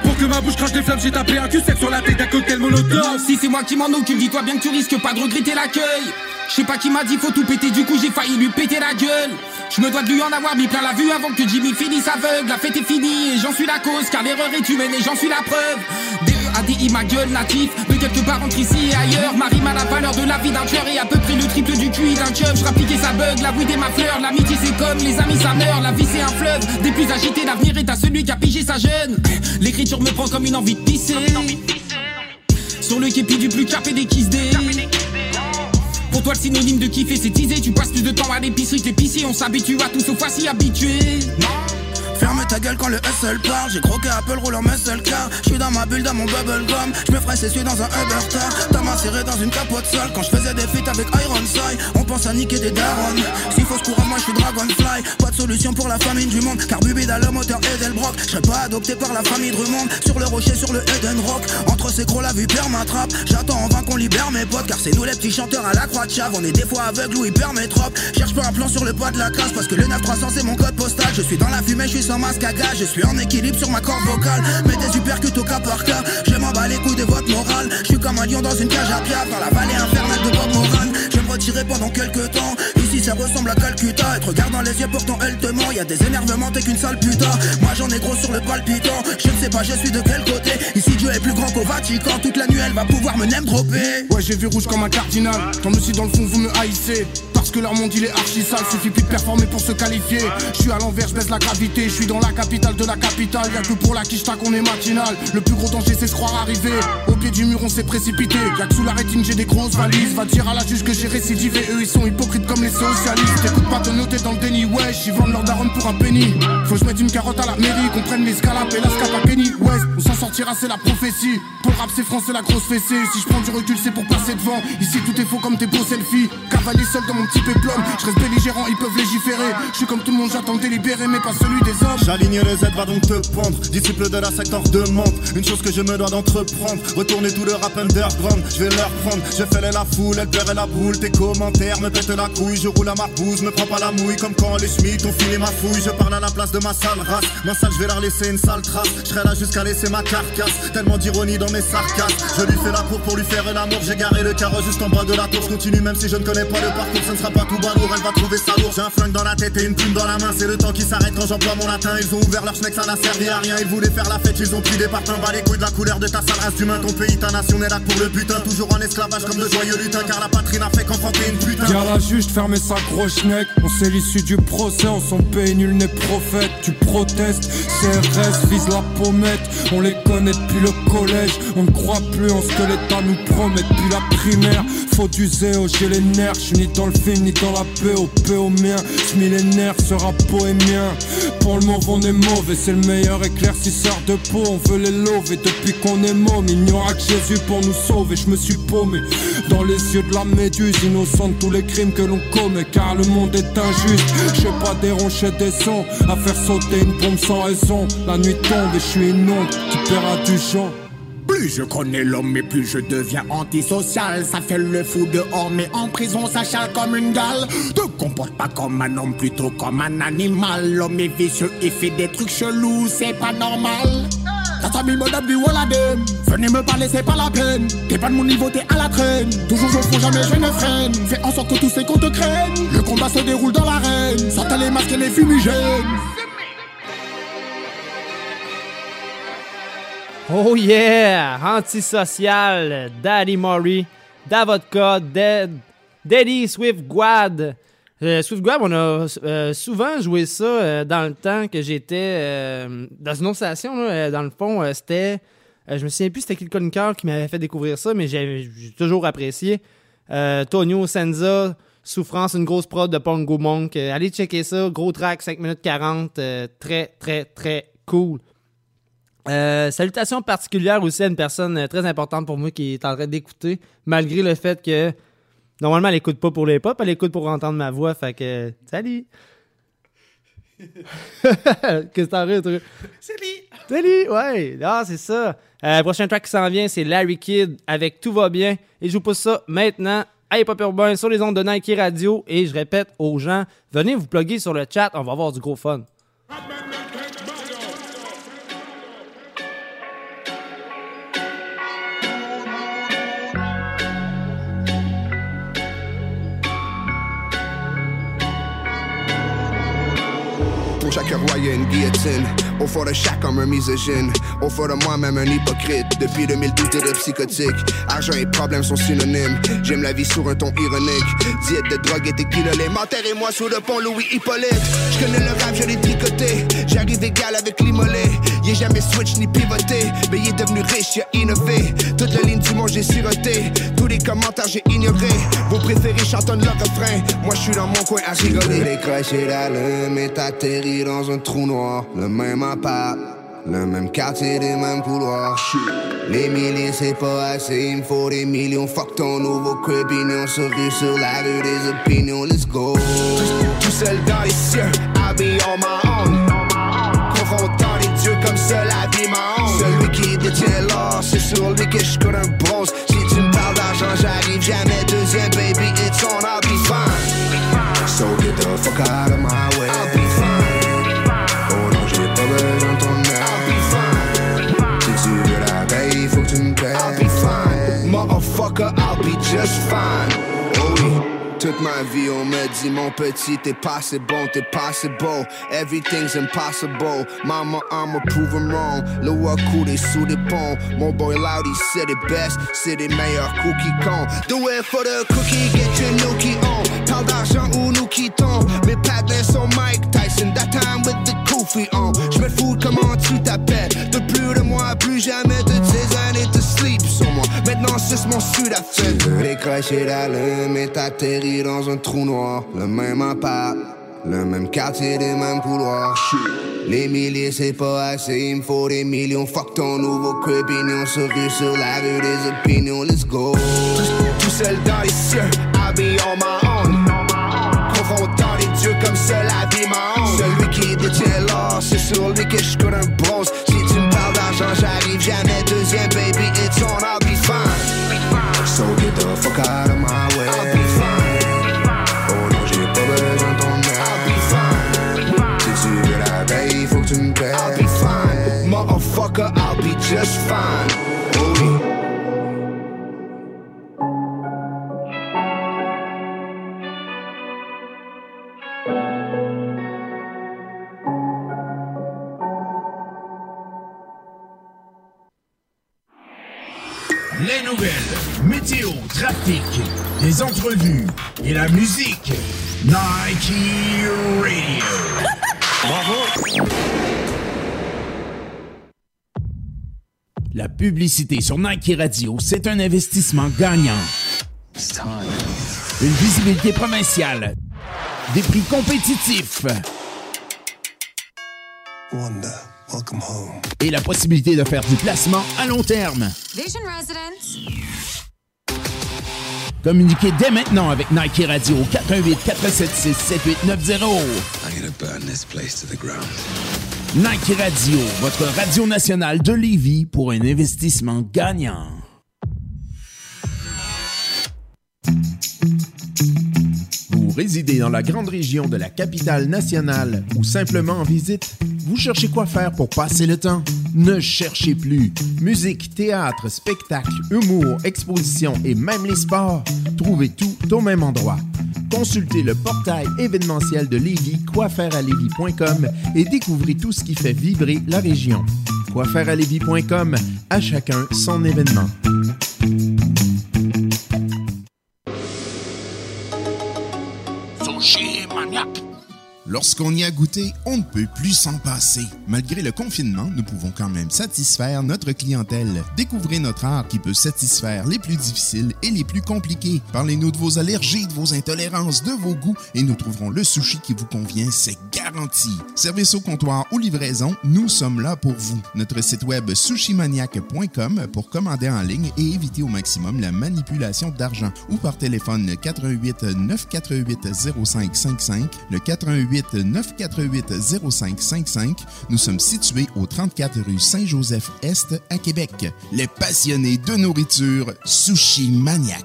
Speaker 4: Pour que ma bouche crache des flammes, j'ai tapé un cul sec sur la tête d'un cocktail monotone.
Speaker 17: Si c'est moi qui m'en occupe, dis-toi bien que tu risques pas de regretter l'accueil. Je sais pas qui m'a dit faut tout péter, du coup j'ai failli lui péter la gueule. Je me dois de lui en avoir mis plein la vue avant que Jimmy finisse aveugle. La fête est finie et j'en suis la cause, car l'erreur est humaine et j'en suis la preuve. DEADI ma gueule natif de quelque part entre ici et ailleurs. Ma rime a la valeur de la vie d'un tueur et à peu près le triple du QI d'un chum. Je rappliquais sa bug, la weed est ma fleur. L'amitié c'est comme les amis ça meurt. La vie c'est un fleuve, des plus agités. L'avenir est à celui qui a pigé sa jeune. L'écriture me prend comme une envie de pisser. Sur le képi du plus capé des kiss day. Pour toi le synonyme de kiffer c'est teaser. Tu passes plus de temps à l'épicerie que l'épicier. On s'habitue à tout sauf à s'y habituer.
Speaker 19: Ferme ta gueule quand le hustle part. J'ai croqué Apple roule en muscle car Je suis dans ma bulle, dans mon bubble gum. Je me ferais s'essuyer dans un Uber tar T'as macéré dans une capote sale. Quand je faisais des feats avec Iron Side On pense à niquer des darons. S'il faut se courir moi je suis Dragonfly. Pas de solution pour la famine du monde. Car Bubi dans le moteur Edelbrock Je serais pas adopté par la famille Drummond Sur le rocher, sur le Eden Rock. Entre ces crocs la vue perd ma trappe. J'attends en vain qu'on libère mes potes Car c'est nous les petits chanteurs à la croix de chave. On est des fois aveugles ou hyper métropes Cherche pas un plan sur le poids de la classe Parce que le 9300 c'est mon code postal. Je suis dans la fumée, je suis sans masque à gaz. Je suis en équilibre sur ma corde vocale. Mets des supercutes au cas par cas. Je m'en bats les couilles de votre morale Je suis comme un lion dans une cage à piaf Dans la vallée infernale de Bob Moran retirer pendant quelques temps. Ici ça ressemble à Calcutta. Et te regarde les yeux pourtant elle te ment. Y'a des énervements t'es qu'une sale putain. Moi j'en ai gros sur le palpitant. Je ne sais pas je suis de quel côté. Ici Dieu est plus grand qu'au Vatican. Toute la nuit elle va pouvoir me name dropper.
Speaker 20: Ouais, j'ai vu rouge comme un cardinal. Tant me si dans le fond vous me haïssez. Parce que leur monde il est archi sale, suffit plus de performer pour se qualifier. Je suis à l'envers, je baisse la gravité. Je suis dans la capitale de la capitale. Y'a que pour la quicheta qu'on est matinal. Le plus gros danger c'est se croire arrivé. Au pied du mur on s'est précipité. Y'a que sous la rétine j'ai des grosses valises. Va dire à la juge que j'ai récidivé. Eux ils sont hypocrites comme les socialistes. Écoute pas te noter dans le déni, wesh. Ils vendent leur daronne pour un penny. Faut que je mette une carotte à la mairie. Qu'on prenne les scalapes et la à Kenny West. On s'en sortira, c'est la prophétie. Pour le rap c'est France, c'est la grosse fessée. Si je prends du recul, c'est pour passer devant. Ici tout est faux comme tes beaux selfies. Cavalier seul dans mon petit Je reste belligérant, ils peuvent légiférer. Je suis comme tout le monde, j'attends de délibérer, mais pas celui des hommes.
Speaker 21: J'aligne le Z, va donc te prendre. Disciple de la secteur demande. Une chose que je me dois d'entreprendre. Retourner tout le rap underground. Je vais leur prendre. Je fais la foule, elle pleurait la boule. Tes commentaires me pètent la couille. Je roule à marbouse, me prends pas la mouille. Comme quand les schmitts ont filé ma fouille. Je parle à la place de ma sale race. Ma salle, je vais leur laisser une sale trace. Je serai là jusqu'à laisser ma carcasse. Tellement d'ironie dans mes sarcasmes. Je lui fais la cour pour lui faire l'amour. J'ai garé le carreau juste en bas de la tour. Je continue même si je ne connais pas le parcours. Ce ne pas tout balourd, elle va trouver sa lourde. J'ai un flingue dans la tête et une plume dans la main. C'est le temps qui s'arrête quand j'emploie mon latin. Ils ont ouvert leur schneck, ça n'a servi à rien. Ils voulaient faire la fête, ils ont pris des parfums. Bas les couilles de la couleur de ta sale race d'humain. Ton pays, ta nation est là pour le putain. Toujours en esclavage comme de joyeux lutins. Car la patrie n'a fait qu'enfanter une putain.
Speaker 4: Y'a la juge de fermer sa grosse schneck On sait l'issue du procès, on s'en paye, nul n'est prophète Tu protestes, CRS vise la pommette On les connaît depuis le collège On ne croit plus en ce que l'État nous promet depuis la primaire Faut du zéo, j'ai les nerfs Je suis ni dans le film, ni dans la POP au mien. Ce millénaire sera bohémien Pour le mauvais on est mauvais C'est le meilleur éclaircisseur de peau. On veut les lever depuis qu'on est môme Il n'y aura que Jésus pour nous sauver. Je me suis paumé dans les yeux de la méduse. Innocent de tous les crimes que l'on commet Car le monde est injuste. Je pas déroncher des sons À faire sauter une bombe sans raison. La nuit tombe et je suis une onde Qui paiera du genre
Speaker 18: Plus je connais l'homme, mais plus je deviens antisocial. Ça fait le fou dehors, mais en prison, ça chale comme une gale. Te comporte pas comme un homme, plutôt comme un animal. L'homme est vicieux et fait des trucs chelous, c'est pas normal. Ça soit mis mon abus ou la dème. Venez me parler, c'est pas la peine. T'es pas de mon niveau, t'es à la traîne. Toujours je fous, jamais je ne freine. Fais en sorte que tous ces comptes te craignent. Le combat se déroule dans l'arène. Sortez les masques et les fumigènes.
Speaker 2: Oh yeah! Antisocial, Daddy Murray, Davodka, Dead, Daddy Swift Guad. Euh, Swift Guad, on a euh, souvent joué ça euh, dans le temps que j'étais dans une autre station. là. Dans le fond, c'était. je me souviens plus c'était qui le qui m'avait fait découvrir ça, mais j'ai toujours apprécié. Tonio Senza, Souffrance, une grosse prod de Pongo Monk. Allez checker ça. Gros track, 5 minutes 40. euh, très, très, très cool. Euh, salutations particulières aussi à une personne euh, très importante pour moi qui est en train d'écouter, malgré le fait que normalement elle écoute pas pour les pop, elle écoute pour entendre ma voix. Fait que salut. Qu'est-ce que t'en rires?
Speaker 3: Salut!
Speaker 2: Salut! Ouais, ah, c'est ça. Euh, prochain track qui s'en vient, c'est Larry Kidd avec Tout va bien. Et je vous pousse ça maintenant à Hip Hop Urbain sur les ondes de Nike Radio. Et je répète aux gens, venez vous plugger sur le chat, on va avoir du gros fun.
Speaker 22: Pour chaque roi, y a une guillotine. Au fond de chaque homme, un misogyne. Au fond de moi-même, un hypocrite. Depuis 2012, t'es psychotique. Argent et problèmes sont synonymes. J'aime la vie sur un ton ironique. Diète de drogue et tequila. M'enterrez-moi sous le pont Louis Hippolyte. Je connais le rap, je l'ai tricoté. J'arrive égal avec l'immolé. Est jamais switch ni pivoté. Mais il est devenu riche, il a innové. Toute la ligne du monde, j'ai siroté. Tous les commentaires, j'ai ignoré. Vos préférés chantonnent le refrain. Moi, je suis dans mon coin à rigoler. Décrocher la lune, et t'atterris dans un trou noir. Le même appart. Le même quartier, les mêmes couloirs. Les milliers, c'est pas assez, il me faut des millions. Fuck ton nouveau crépignon, sur rue sur la rue des opinions. Let's go. Tout seul dans les cieux, I be on my own. Confrontant les dieux comme seul la vie m'a honte. Celui qui détient l'or, c'est sur lui que je colle un bronze. Si tu me parles d'argent, j'arrive jamais deuxième, baby, it's on, I'll be fine. So get the fuck out of my way. Be just fine. Oh oui. Toute ma vie, on me dit, mon petit, t'es pas assez bon, t'es pas assez beau. Everything's impossible. Mama, I'ma prove him wrong. Le a coulé sous des ponts. Mon boy Loudy, c'est les best, c'est les meilleurs cookies cons. Do it for the cookie, get your nookie on. Parle d'argent ou nous quittons. Mes patins sont Mike Tyson, that time with the goofy on. J'me fous comment tu t'appelles. De plus de moi, plus jamais Maintenant, c'est mon sud à fait. Tu veux décrocher la lune, mais t'atterris dans un trou noir. Le même appart. Le même quartier, les mêmes couloirs. Les milliers, c'est pas assez, il me faut des millions. Fuck ton nouveau crépignon, sur rue sur la rue des opinions. Let's go. Tout seul dans les cieux, I be on my own. Confrontant les dieux comme seul la vie m'a honte. Celui qui détient l'or, c'est sur lui que je colle un bronze. Si tu me parles d'argent, j'arrive jamais deuxième, baby, it's on, I'll be fine. So get the fuck out of my way. I'll be fine. Oh non, j'ai pas besoin de ton aide. I'll be fine. Si tu veux la paye, faut que tu me payes. I'll be fine. Motherfucker, I'll be just fine.
Speaker 14: Les nouvelles, météo, trafic, les entrevues et la musique. Nike Radio. Bravo. La publicité sur Nike Radio, c'est un investissement gagnant. Une visibilité provinciale. Des prix compétitifs. Et la possibilité de faire du placement à long terme.
Speaker 23: Vision Residence.
Speaker 14: Communiquez dès maintenant avec Nike Radio 418 476 7890.
Speaker 24: I'm gonna burn this place to the ground.
Speaker 14: Nike Radio, votre radio nationale de Lévis pour un investissement gagnant.
Speaker 25: Résidez dans la grande région de la capitale nationale ou simplement en visite, vous cherchez quoi faire pour passer le temps? Ne cherchez plus. Musique, théâtre, spectacle, humour, exposition et même les sports. Trouvez tout au même endroit. Consultez le portail événementiel de Lévis, quoifairealévis.com et découvrez tout ce qui fait vibrer la région. Quoifairealévis.com, à chacun son événement.
Speaker 14: Lorsqu'on y a goûté, on ne peut plus s'en passer. Malgré le confinement, nous pouvons quand même satisfaire notre clientèle. Découvrez notre art qui peut satisfaire les plus difficiles et les plus compliqués. Parlez-nous de vos allergies, de vos intolérances, de vos goûts et nous trouverons le sushi qui vous convient, c'est garanti. Service au comptoir ou livraison, nous sommes là pour vous. Notre site web sushimaniac.com pour commander en ligne et éviter au maximum la manipulation d'argent ou par téléphone 88 948 0555 le 88 948 0555. Nous sommes situés au 34 rue Saint-Joseph-Est à Québec. Les passionnés de nourriture Sushi Maniac.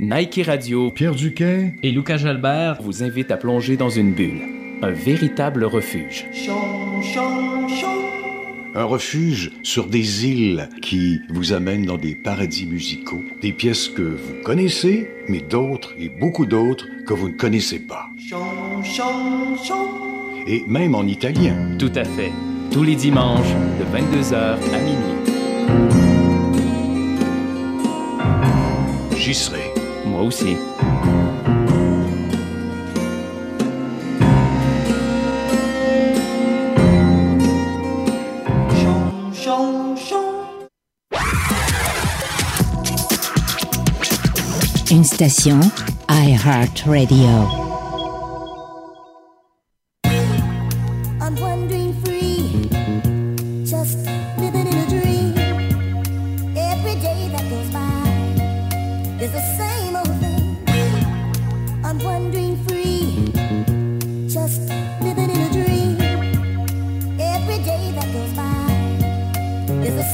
Speaker 23: Nike Radio, Pierre Duquet et Lucas Jalbert vous invitent à plonger dans une bulle, un véritable refuge.
Speaker 26: Un refuge sur des îles qui vous amènent dans des paradis musicaux, des pièces que vous connaissez, mais d'autres et beaucoup d'autres que vous ne connaissez pas. Et même en italien.
Speaker 23: Tout à fait. Tous les dimanches, de 22h à minuit.
Speaker 26: J'y serai.
Speaker 23: Moi aussi.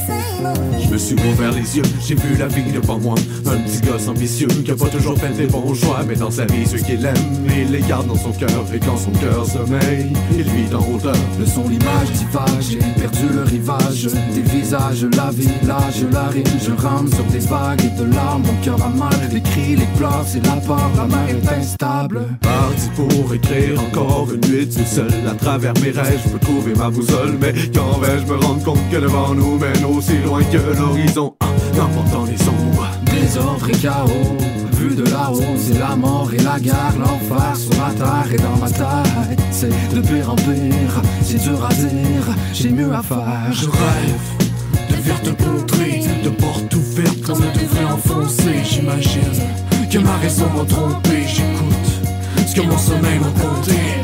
Speaker 27: Same old thing.
Speaker 28: Je me suis ouvert les yeux, j'ai vu la vie devant moi. Ambitieux qui a pas toujours fait des bons choix, mais dans sa vie, ceux qu'il aime, il les garde dans son cœur. Et quand son cœur sommeille, il vit en hauteur.
Speaker 29: Le son, l'image divage, j'ai perdu le rivage Des visages, la vie, l'âge, la rime Je rame sur des vagues et de larmes Mon cœur a mal, les cris, les pleurs C'est la part, la mer est instable
Speaker 28: Parti pour écrire encore une nuit tout seul À travers mes rêves, je peux trouver ma boussole Mais quand vais-je me rendre compte que le vent nous mène aussi loin que l'horizon? En emportant les sons
Speaker 29: Désordre et chaos. Vu de là-haut, c'est la mort et la guerre L'enfer sur la terre et dans ma tête. C'est de pire en pire, c'est dur à dire J'ai mieux à faire.
Speaker 28: Je rêve de faire te contrer De portes ouvertes comme un devrait enfoncer. J'imagine que ma raison m'a trompé. J'écoute ce que mon sommeil m'a compté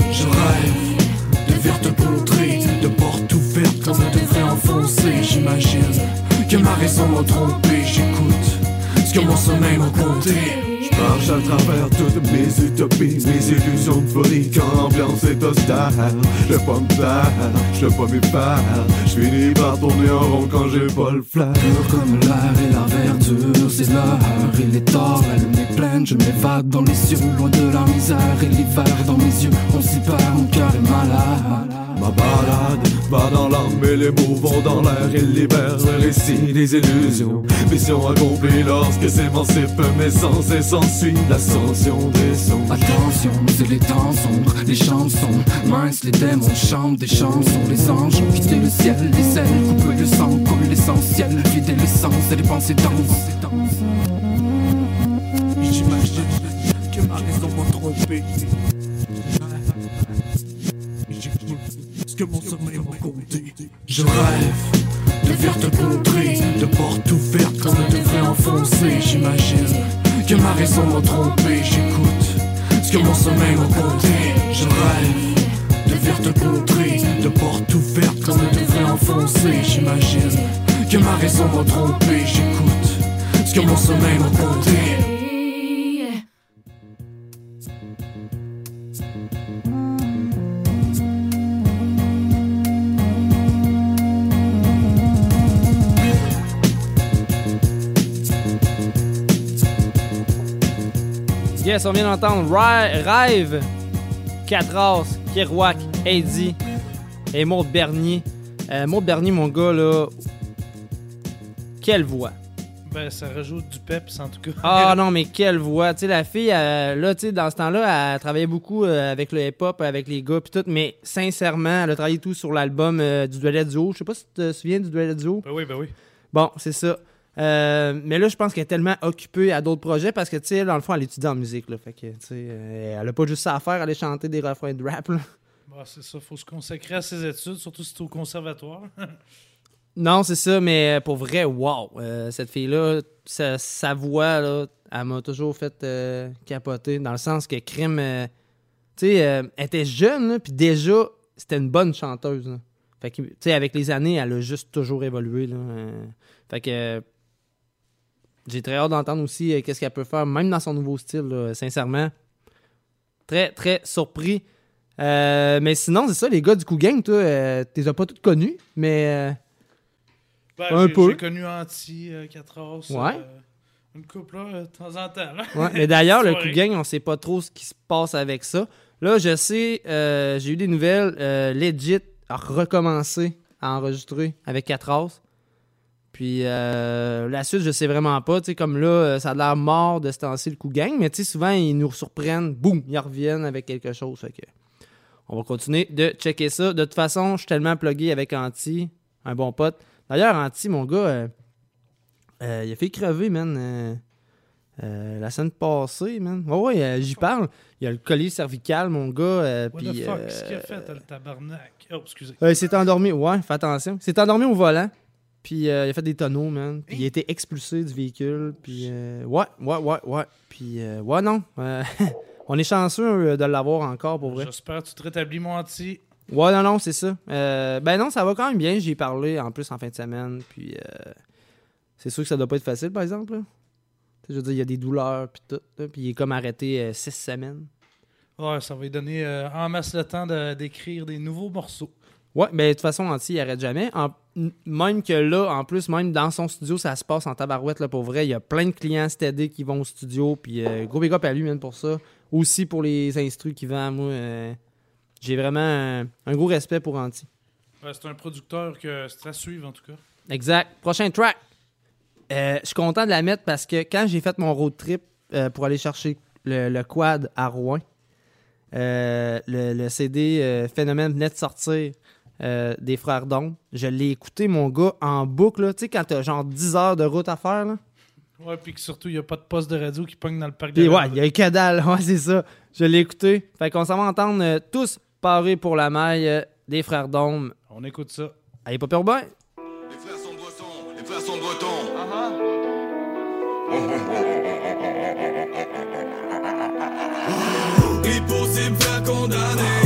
Speaker 28: ce que mon sommeil m'a compté. Je marche à travers toutes mes utopies Mes illusions de folie quand l'ambiance est hostile. Je pas me faire, je pas m'y faire Je finis par tourner en rond quand j'ai pas le flair.
Speaker 29: Pur comme l'air et la verdure, c'est l'heure, il est tard, la lune est pleine, je m'évade dans les cieux, loin de la misère. Et l'hiver dans mes yeux, on s'y perd, mon cœur est malade.
Speaker 28: Ma balade va dans l'âme et les mots vont dans l'air et libère le récit des illusions. Mission accomplie lorsque s'émancipe mes sens et s'ensuit l'ascension des sons.
Speaker 29: Attention, c'est les temps sombres, les chansons minces, les démons chantent des chansons, les anges ont quitté le ciel, les ailes coupent le sang, coule l'essentiel, vider l'essence et les pensées dansent.
Speaker 28: J'imagine que ma raison m'a trompé. Ce que mon sommeil m'a compté. Je rêve de faire te contrer, de portes ouvertes comme un devrait enfoncer. J'imagine que ma raison m'a trompé. J'écoute ce que mon sommeil m'a compté. Je rêve de faire te contrer, de portes ouvertes comme un devrait enfoncer. J'imagine que ma raison m'a trompé. J'écoute ce que mon sommeil m'a compté.
Speaker 2: Yes, on vient d'entendre Rêve, 4 As, Kerouac, Eddie et Maud Bernier. Euh, Maud Bernier, mon gars, là. Quelle voix!
Speaker 3: Ben, ça rajoute du peps, en tout cas.
Speaker 2: Ah non, mais quelle voix! Tu sais, la fille, là, tu sais, dans ce temps-là, elle travaillait beaucoup euh, avec le hip-hop, avec les gars, puis tout, mais sincèrement, elle a travaillé tout sur l'album euh, du Duelet Duo. Je sais pas si tu te souviens du Duelet Duo.
Speaker 3: Ben oui, ben oui.
Speaker 2: Bon, c'est ça. Euh, mais là, je pense qu'elle est tellement occupée à d'autres projets parce que, tu sais, dans le fond, elle étudie en musique, là. Fait que, tu sais, euh, elle a pas juste ça à faire, aller chanter des refrains de rap, là.
Speaker 3: Bon, c'est ça, faut se consacrer à ses études, surtout si tu es au conservatoire.
Speaker 2: Non, c'est ça, mais pour vrai, wow! Euh, cette fille-là, sa, sa voix, là, elle m'a toujours fait euh, capoter, dans le sens que Crime, tu sais, elle était jeune, puis déjà, c'était une bonne chanteuse. là. Fait que, tu sais, avec les années, elle a juste toujours évolué, là. fait que, j'ai très hâte d'entendre aussi euh, qu'est-ce qu'elle peut faire, même dans son nouveau style, là, sincèrement. Très, très surpris. Euh, mais sinon, c'est ça, les gars du Coup Gang, toi, euh, t'es as pas tous connus, mais... euh,
Speaker 3: Ben,
Speaker 2: Un peu.
Speaker 3: J'ai connu Anti, euh, 4 As,
Speaker 2: Ouais.
Speaker 3: une couple, là, de temps en temps. là.
Speaker 2: Ouais, mais d'ailleurs, le coup gang, on sait pas trop ce qui se passe avec ça. Là, je sais, euh, j'ai eu des nouvelles. Legit a recommencé à enregistrer avec 4 As. Puis euh, la suite, je sais vraiment pas. Sais, comme là, euh, ça a l'air mort de ce temps-ci, le coup gang. Mais souvent, ils nous surprennent. Boum, ils reviennent avec quelque chose. Fait que on va continuer de checker ça. De toute façon, je suis tellement plugué avec Anti, un bon pote. D'ailleurs, Anti, mon gars, euh, euh, il a fait crever, man. euh, la semaine passée, man. Ouais, ouais, euh, j'y parle. Il y a le collier cervical, mon gars. euh,
Speaker 3: What the fuck, qu'est-ce qu'il a fait, le tabarnak? Oh, excusez.
Speaker 2: il s'est endormi, ouais, fais attention. Il s'est endormi au volant. Puis euh, il a fait des tonneaux, man. Puis il a été expulsé du véhicule. Puis euh, ouais, ouais, ouais, ouais. Puis euh, ouais, non. euh, on est chanceux de l'avoir encore, pour vrai.
Speaker 3: J'espère que tu te rétablis, mon Anti.
Speaker 2: Ouais, non, non, c'est ça. Ben non, ça va quand même bien. J'y ai parlé en plus en fin de semaine. Puis euh, c'est sûr que ça doit pas être facile, par exemple. là. Je veux dire, il y a des douleurs, puis tout. là, Puis il est comme arrêté six semaines.
Speaker 3: Ouais, ça va lui donner en masse le temps de- d'écrire des nouveaux morceaux.
Speaker 2: Ouais, mais de toute façon, Anti, il arrête jamais. En- même que là, en plus, même dans son studio, ça se passe en tabarouette, là, pour vrai. Il y a plein de clients stédés qui vont au studio, puis euh, gros big up à lui, même, pour ça. Aussi pour les instrus qu'il vend, moi. euh, J'ai vraiment un, un gros respect pour Anti.
Speaker 3: Ouais, c'est un producteur que c'est à suivre, en tout cas.
Speaker 2: Exact. Prochain track. Euh, je suis content de la mettre parce que quand j'ai fait mon road trip pour aller chercher le, le quad à Rouen, le, le CD Phénomène venait de sortir euh, des Frères d'Ombre. Je l'ai écouté, mon gars, en boucle. là. Tu sais, quand t'as genre 10 heures de route à faire. Là.
Speaker 3: Ouais, puis que surtout, il n'y a pas de poste de radio qui pogne dans le parc de
Speaker 2: ouais, il y a eu que dalle. Ouais, c'est ça. Je l'ai écouté. Fait qu'on s'en va entendre euh, tous parés pour la maille euh, des Frères d'Ombre.
Speaker 3: On écoute ça.
Speaker 2: Allez, pas peur ben.
Speaker 22: Les frères sont bretons.
Speaker 30: Impossible faire condamner,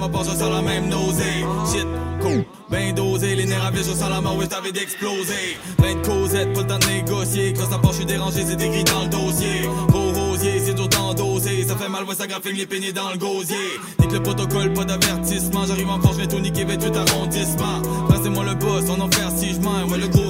Speaker 31: ma part, je sens la même nausée. Shit, cool, ben dosé Les nerfs avés, je sens la mort, ouais, t'avais d'exploser. Plein de causettes, pas le temps de négocier. Cross la part, je suis dérangé, c'est écrit dans le dossier. Gros rosier, c'est dur d'endosser. Ça fait mal, ouais, ça graphine les peignets dans le gosier. Nique le protocole, pas d'avertissement. J'arrive en force, je vais tout niquer, 28 arrondissements Passez-moi le boss, on en faire si je Ouais, le gros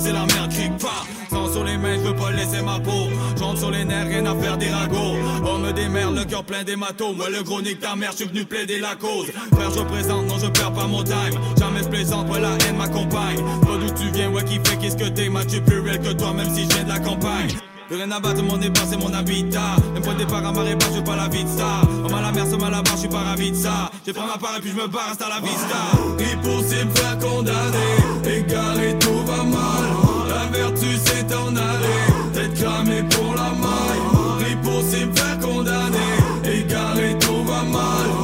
Speaker 31: c'est la merde, cric pas. Sang sur les mains, je veux pas laisser ma peau. J'entre sur les nerfs, rien à faire des ragots. On me démerde, le cœur plein d'hématomes. Moi le gros nique ta mère, je suis venu plaider la cause. Frère je présente, non je perds pas mon time. Jamais je plaisante, ouais la haine m'accompagne. Pas d'où tu viens, ouais qui fait qu'est-ce que t'es Match plus réel que toi, même si je viens de la campagne Rien à battre, mon départ c'est mon habitat Même point de départ à marée basse, je pas la vie de star On à la mer, sommes à la barre, je suis pas ravi de ça J'ai pris ma part et puis je me barre, hasta la vista
Speaker 30: Impossible faire condamner, égaré tout va mal. La vertu s'est en allée, être cramé pour la maille. Impossible faire condamner, égaré tout va mal.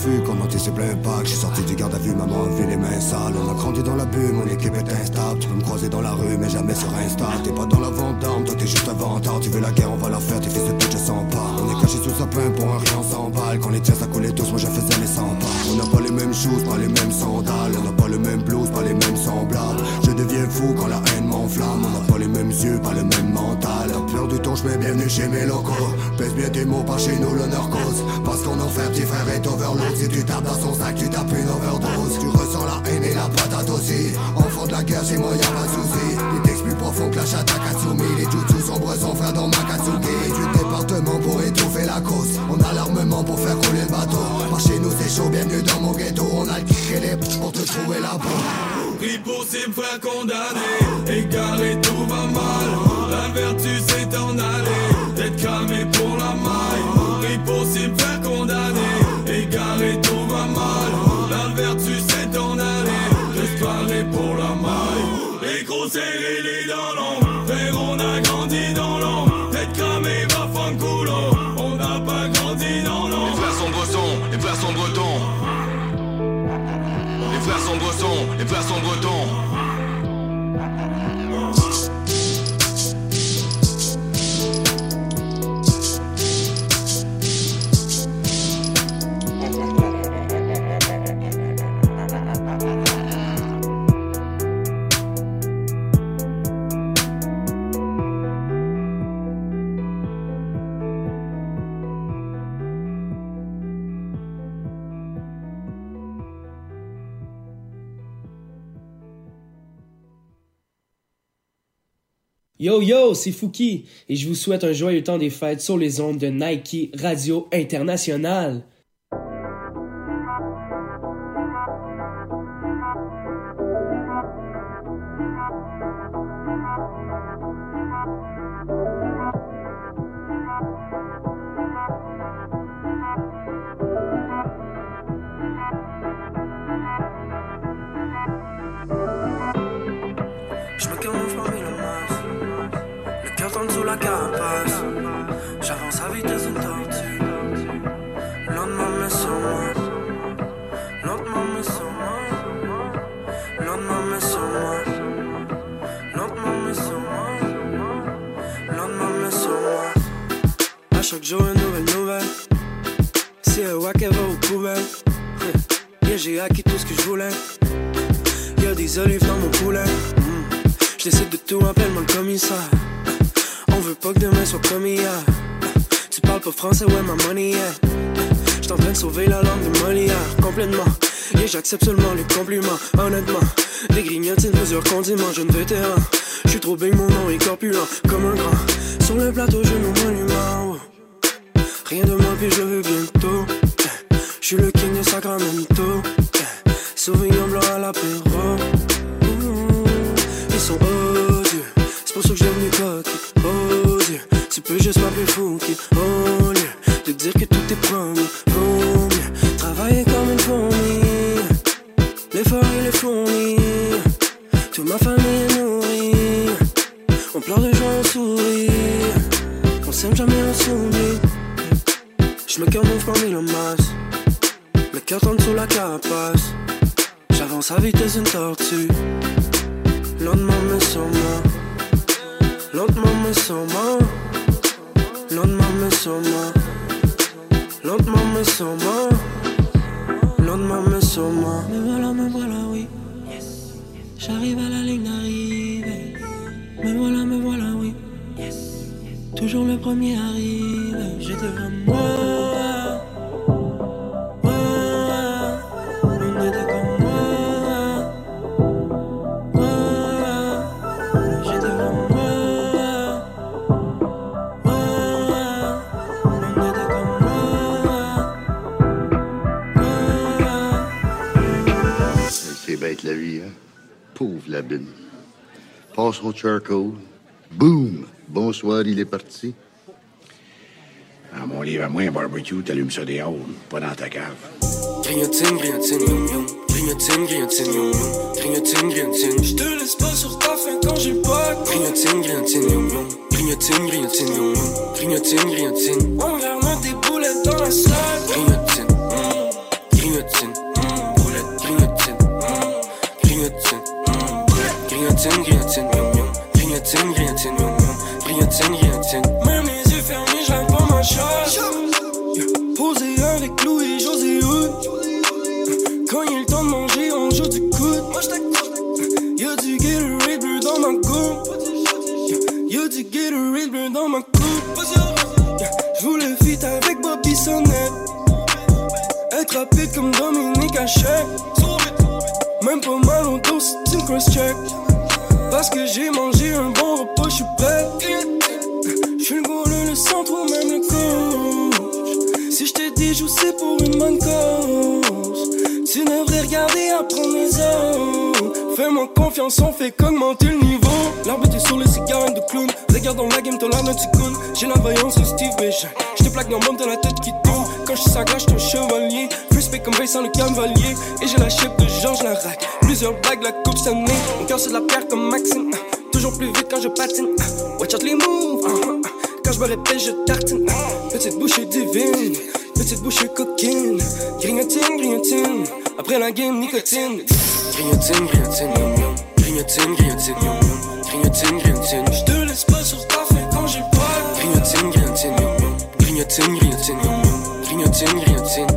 Speaker 32: L'affût, quand on c'est plein pack. J'ai sorti du garde à vue, maman a les mains sales. On a grandi dans la bulle, mon équipe est instable. Tu peux me croiser dans la rue, mais jamais sur Insta. T'es pas dans la vente d'armes, toi t'es juste un vantard. Tu veux la guerre, on va la faire, tes fils de pute, je sens pas. On est caché sous sapin pour un rien, s'emballe. Quand les tiens ça coulait tous, moi je faisais les 100 pas. On n'a pas les mêmes choses, pas les mêmes sandales. On n'a pas le même blues, pas les mêmes semblables. Je deviens fou quand la haine m'enflamme. On n'a pas les mêmes yeux, pas le même mental. La peur du temps, je mets bienvenue chez mes locaux. Pèse bien tes mots, pas chez nous, l'honneur cause. Parce qu'on en fait petit frère est overload. Si tu tapes dans son sac, tu tapes une overdose. Tu ressens la haine et la patate aussi. Enfant de la guerre, moi, y'a pas de souci. Les textes plus profonds que la chatte à Katsumi. Les jutsu sombres sont frères dans Makatsuki. Du département pour étouffer la cause. On a l'armement pour faire couler le bateau. Par chez nous, c'est chaud, bienvenue dans mon ghetto. On a le et les pour te trouver la peau.
Speaker 33: Pris pour ses frères condamnés, égaré tout va mal.
Speaker 34: Yo yo, c'est Fouki et je vous souhaite un joyeux temps des fêtes sur les ondes de Nike Radio International.
Speaker 11: J'accepte seulement les compliments, honnêtement. Des grignotines, plusieurs condiments, jeune vétéran. J'suis trop big, mon nom est corpulent, comme un grand.
Speaker 35: Passe au charcoal. Boum! Bonsoir, il est parti.
Speaker 36: À mon livre à moi, un barbecue, t'allumes ça dehors, pas dans ta cave.
Speaker 11: Grignotine, grignotine. Grignotine, grignotine. Grignotine, grignotine. Je te laisse pas sur ta faim quand j'ai pas. Grignotine, grignotine. Grignotine, grignotine. Grignotine, grignotine. On garde des boulettes dans la salle. Grignotine, grignotine, miam miam. Grignotine, grignotine, miam miam. Grignotine, grignotine. Même les yeux fermés, j'aime pas ma chasse. Posé avec Lou et José. Quand il est le temps de manger, on joue du coude. Y'a du Gatorade bleu dans ma coupe. Y'a du Gatorade bleu dans ma coupe. J'voulais fit avec Bobby Sonnette. Être rapide comme Dominique Hachette. Même pas mal au dos, c'est une cross-check. Parce que j'ai mangé un bon repas, j'suis prêt. J'suis le goal, le centre ou même le coach. Si j'te dis, je c'est pour une bonne cause. Tu devrais regarder apprendre les autres. Fais-moi confiance, on fait qu'augmenter le niveau. L'arbitre est sur le cigare de clown. Regarde dans la game, t'as l'air d'un. J'ai la voyance de Steve Bishop. J'te plaque dans le t'as la tête qui tourne. Quand j'suis sa glace, j'suis un chevalier. Comme Vincent le cavalier. Et j'ai la chip de Georges Larac. Plusieurs bagues, la coupe année. Mon cœur c'est la pierre comme Maxime. Toujours plus vite quand je patine. Watch out les moves. uh-huh. Quand je me répète, je tartine. Petite bouchée divine. Petite bouchée coquine. Grignotine, grignotine. Après la game, nicotine. Grignotine, grignotine, miam miam. Grignotine, grignotine, miam miam. Grignotine, grignotine. J'te laisse pas sur ta quand j'ai pas. Grignotine, grignotine. Grignotine, grignotine. Grignotine, grignotine.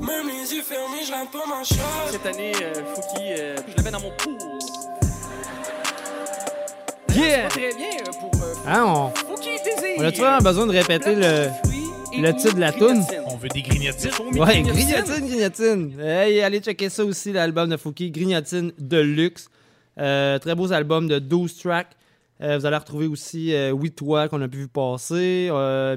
Speaker 11: Même les yeux fermés, je pas ma.
Speaker 37: Cette année, euh, Fouki, euh, je l'avais dans mon pool.
Speaker 2: Yeah!
Speaker 37: Très bien euh, pour euh,
Speaker 2: Hein, on, on a-tu vraiment besoin de répéter le, le titre de la toune?
Speaker 3: On veut des grignotines.
Speaker 2: Ouais, Grignotine, Grignotine. Hey, allez checker ça aussi, l'album de Fouki, Grignotine de luxe. Euh, très beau album de 12 tracks. Euh, vous allez retrouver aussi euh, Oui Toi qu'on a pu passer. Euh,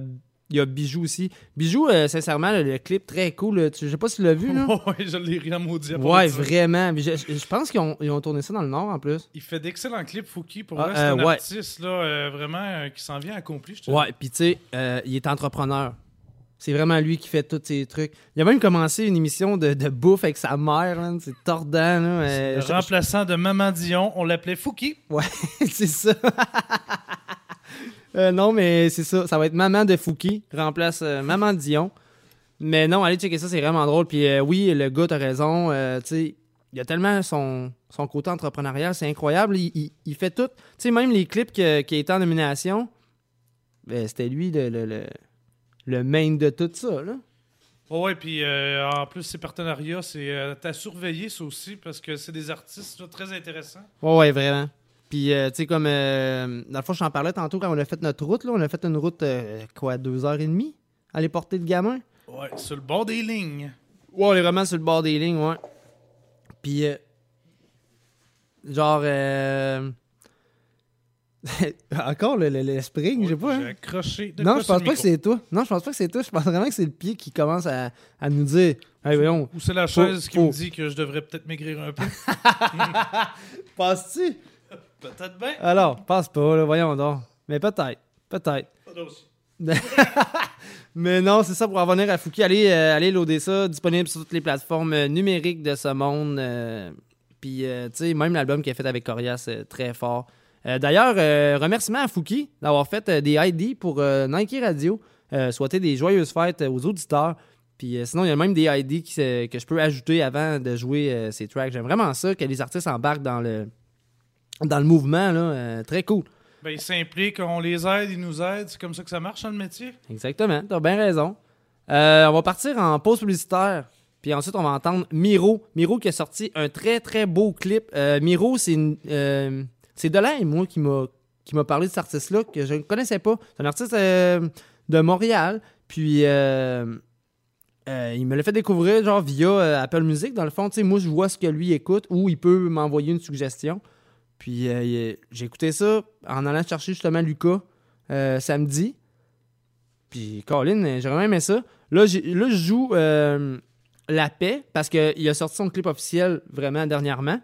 Speaker 2: Il y a Bijou aussi. Bijou, euh, sincèrement, le, le clip très cool. Tu- Je sais pas si tu l'as vu. Là.
Speaker 3: ouais, je l'ai rien maudit.
Speaker 2: Ouais, vraiment. Je, pense qu'ils ont, ils ont tourné ça dans le Nord en plus.
Speaker 3: Il fait d'excellents clips, Fouki. Pour
Speaker 2: Ah,
Speaker 3: vrai, c'est
Speaker 2: euh,
Speaker 3: un
Speaker 2: ouais.
Speaker 3: artiste là, euh, vraiment euh, qui s'en vient accompli. je te
Speaker 2: Ouais, puis tu sais, euh, il est entrepreneur. C'est vraiment lui qui fait tous ces trucs. Il a même commencé une émission de, de bouffe avec sa mère. C'est tordant. Là.
Speaker 3: Le remplaçant de Maman Dion, on l'appelait Fouki.
Speaker 2: Ouais, c'est ça. Euh, non, mais c'est ça. Ça va être Maman de Fouki, remplace euh, Maman Dion. Mais non, allez checker ça, c'est vraiment drôle. Puis euh, oui, le gars, t'as raison. tu sais, il a tellement son, son côté entrepreneurial, c'est incroyable. Il, il- il fait tout. Tu sais, même les clips qui étaient en nomination, ben, c'était lui le, le, le, le main de tout ça. Là.
Speaker 3: Oh ouais, puis euh, en plus, ces partenariats, c'est euh, à surveiller ça aussi parce que c'est des artistes là, très intéressants.
Speaker 2: Ouais, ouais, vraiment. Puis, euh, tu sais, comme. euh, dans le fond, je t'en parlais tantôt quand on a fait notre route. Là, on a fait une route, euh, quoi, deux heures et demie Aller porter le gamin?
Speaker 3: Ouais, sur le bord des lignes.
Speaker 2: Ouais, on est vraiment sur le bord des lignes, ouais. Puis, genre. Euh, Encore le, le- le spring, je sais pas. hein.
Speaker 3: J'ai accroché. de
Speaker 2: Non, je pense pas que c'est toi. Non, je pense pas que c'est toi. Je pense vraiment que c'est le pied qui commence à, à nous dire. Hey, voyons.
Speaker 3: Ou c'est la chaise qui me dit que je devrais peut-être maigrir un peu.
Speaker 2: Penses-tu?
Speaker 3: peut-être bien.
Speaker 2: Alors, passe pas, là, voyons donc. Mais peut-être. Peut-être. Mais non, c'est ça pour en revenir à Fouki. Allez, euh, allez loader ça, disponible sur toutes les plateformes euh, numériques de ce monde. euh, Puis, euh, tu sais, même l'album qu'il a fait avec Corias, c'est très fort. Euh, D'ailleurs, euh, remerciement à Fouki d'avoir fait euh, des ID pour Nike Radio. Souhaiter des joyeuses fêtes aux auditeurs. Puis sinon, il y a même des ID qui que je peux ajouter avant de jouer ces tracks. J'aime vraiment ça, que les artistes embarquent dans le, dans le mouvement. Là, très cool.
Speaker 3: Ben, ils s'impliquent, on les aide, ils nous aident. C'est comme ça que ça marche dans le métier?
Speaker 2: Exactement, t'as bien raison. Euh, on va partir en pause publicitaire. Puis ensuite, on va entendre Miro. Miro qui a sorti un très, très beau clip. Euh, Miro, c'est une- euh, c'est Delaine, moi, qui m'a qui m'a parlé de cet artiste-là, que je ne connaissais pas. C'est un artiste euh, de Montréal. Puis euh, euh, il me l'a fait découvrir genre via Apple Music. Dans le fond, tu sais, moi, je vois ce que lui écoute ou il peut m'envoyer une suggestion. Puis j'ai écouté ça en allant chercher justement Lucas samedi. Puis Colin, j'ai vraiment aimé ça. Là, là je joue La Paix parce qu'il a sorti son clip officiel vraiment dernièrement.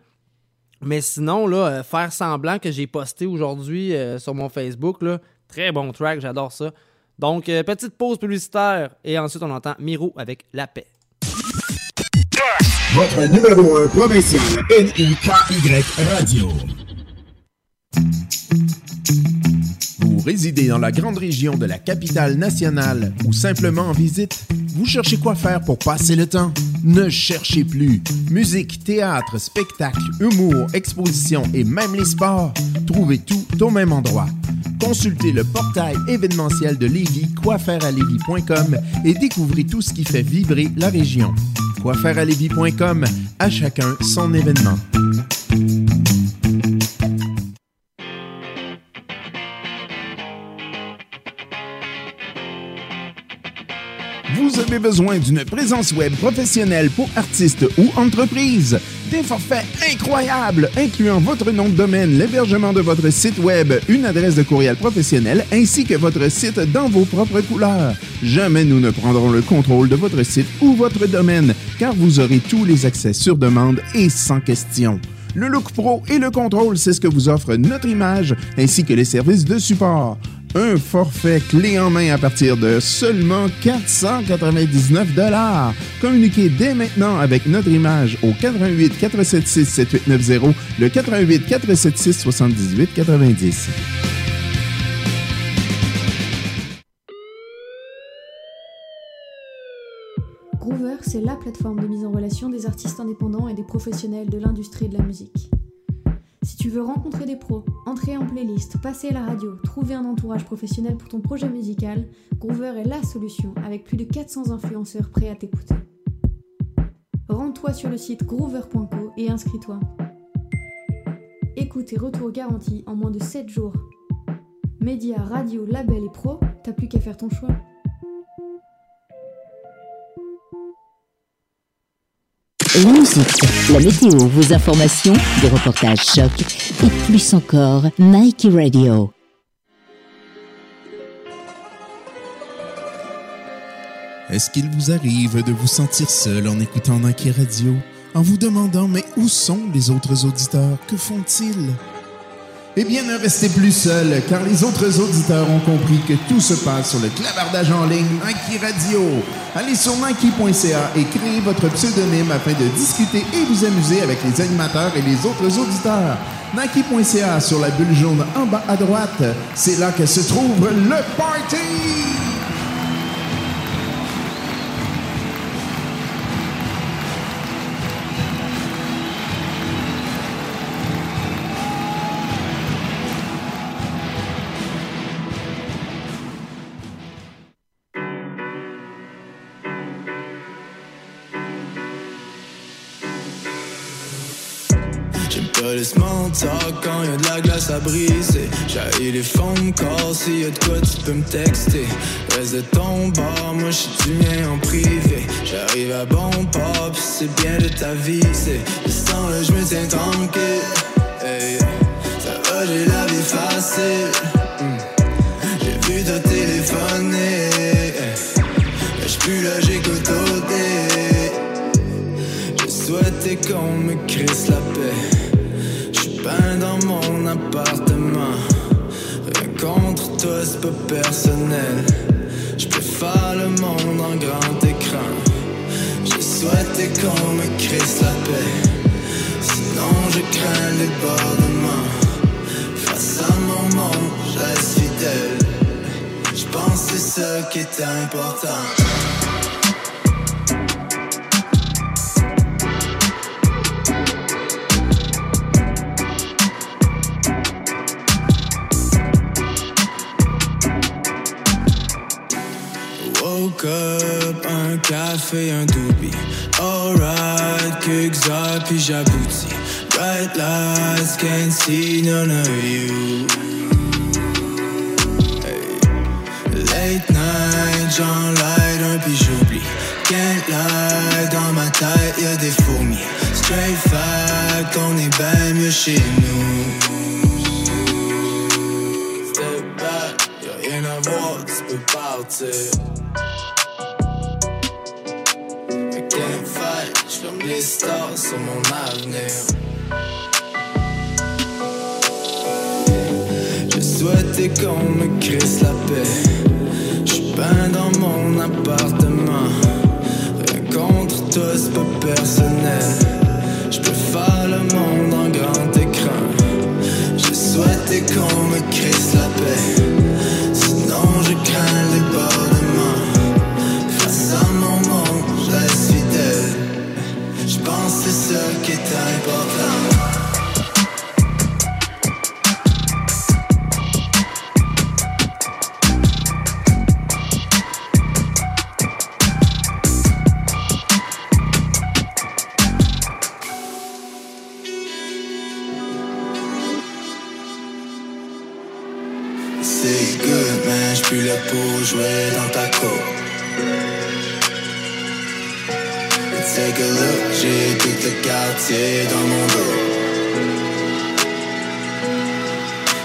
Speaker 2: Mais sinon, là, euh, faire semblant que j'ai posté aujourd'hui euh, sur mon Facebook, là, très bon track, j'adore ça. Donc, euh, petite pause publicitaire et ensuite on entend Miro avec La Paix.
Speaker 18: Votre numéro 1 provincial NIKY Radio.
Speaker 14: Résidez dans la grande région de la capitale nationale ou simplement en visite, vous cherchez quoi faire pour passer le temps? Ne cherchez plus. Musique, théâtre, spectacle, humour, exposition et même les sports, trouvez tout au même endroit. Consultez le portail événementiel de Lévis, quoifairealévis.com et découvrez tout ce qui fait vibrer la région. Quoifairealévis.com, à chacun son événement. Avez besoin d'une présence web professionnelle pour artistes ou entreprises. Des forfaits incroyables, incluant votre nom de domaine, l'hébergement de votre site web, une adresse de courriel professionnelle ainsi que votre site dans vos propres couleurs. Jamais nous ne prendrons le contrôle de votre site ou votre domaine, car vous aurez tous les accès sur demande et sans question. Le Look Pro et le contrôle, c'est ce que vous offre notre image ainsi que les services de support. Un forfait clé en main à partir de seulement 499 dollars. Communiquez dès maintenant avec notre image au 88 476 7890, le 88 476 78 90.
Speaker 12: Groover, c'est la plateforme de mise en relation des artistes indépendants et des professionnels de l'industrie de la musique. Si tu veux rencontrer des pros, entrer en playlist, passer à la radio, trouver un entourage professionnel pour ton projet musical, Groover est la solution avec plus de 400 influenceurs prêts à t'écouter. Rends-toi sur le site groover.co et inscris-toi. Écoute et retour garantis en moins de 7 jours. Médias, radio, label et pro, t'as plus qu'à faire ton choix.
Speaker 38: La musique, la météo, vos informations, des reportages chocs et plus encore, Nike Radio.
Speaker 14: Est-ce qu'il vous arrive de vous sentir seul en écoutant Nike Radio, en vous demandant mais où sont les autres auditeurs? Que font-ils? Eh bien, ne restez plus seul, car les autres auditeurs ont compris que tout se passe sur le clavardage en ligne Nike Radio. Allez sur Nike.ca et créez votre pseudonyme afin de discuter et vous amuser avec les animateurs et les autres auditeurs. Nike.ca sur la bulle jaune en bas à droite, c'est là que se trouve le party!
Speaker 33: Small talk quand y'a de la glace à briser. J'haïs les phone calls, s'il y a de quoi tu peux me texter. Reste de ton bord, moi j'suis du mien en privé. J'arrive à bon pop, c'est bien de ta vie. C'est le temps là, j'me tiens tranquille. Hey, ça va, j'ai la vie facile. Personnel. J'peux faire le monde en grand écran. Je souhaitais qu'on me crisse la paix. Sinon, je crains les débordements. Face à mon monde, je reste fidèle. J'pense que c'est ça qui est important. Un café, un doobie. Alright, quelques heures, puis j'aboutis. Bright lights, can't see none of you. Late night, j'enlight un, puis j'oublie. Can't lie, dans ma tête, y'a des fourmis. Straight fact, on est ben mieux chez nous. Step back, y'a rien à voir, tu. Je souhaitais qu'on me crisse la paix. J'suis peint dans mon appartement. Rien contre toi, c'est pas personnel. J'peux faire le monde en grand écran. Je souhaitais qu'on me crisse la paix. dans ta cour. Take a look, j'ai tout le quartier dans mon dos.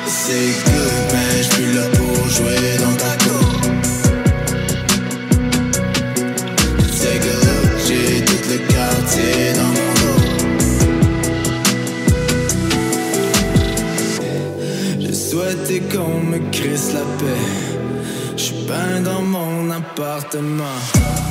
Speaker 33: C'est good, mais j'suis là pour jouer dans ta cour. Take a look, j'ai tout le quartier dans mon dos. Je souhaitais qu'on me crisse la paix peins dans mon appartement.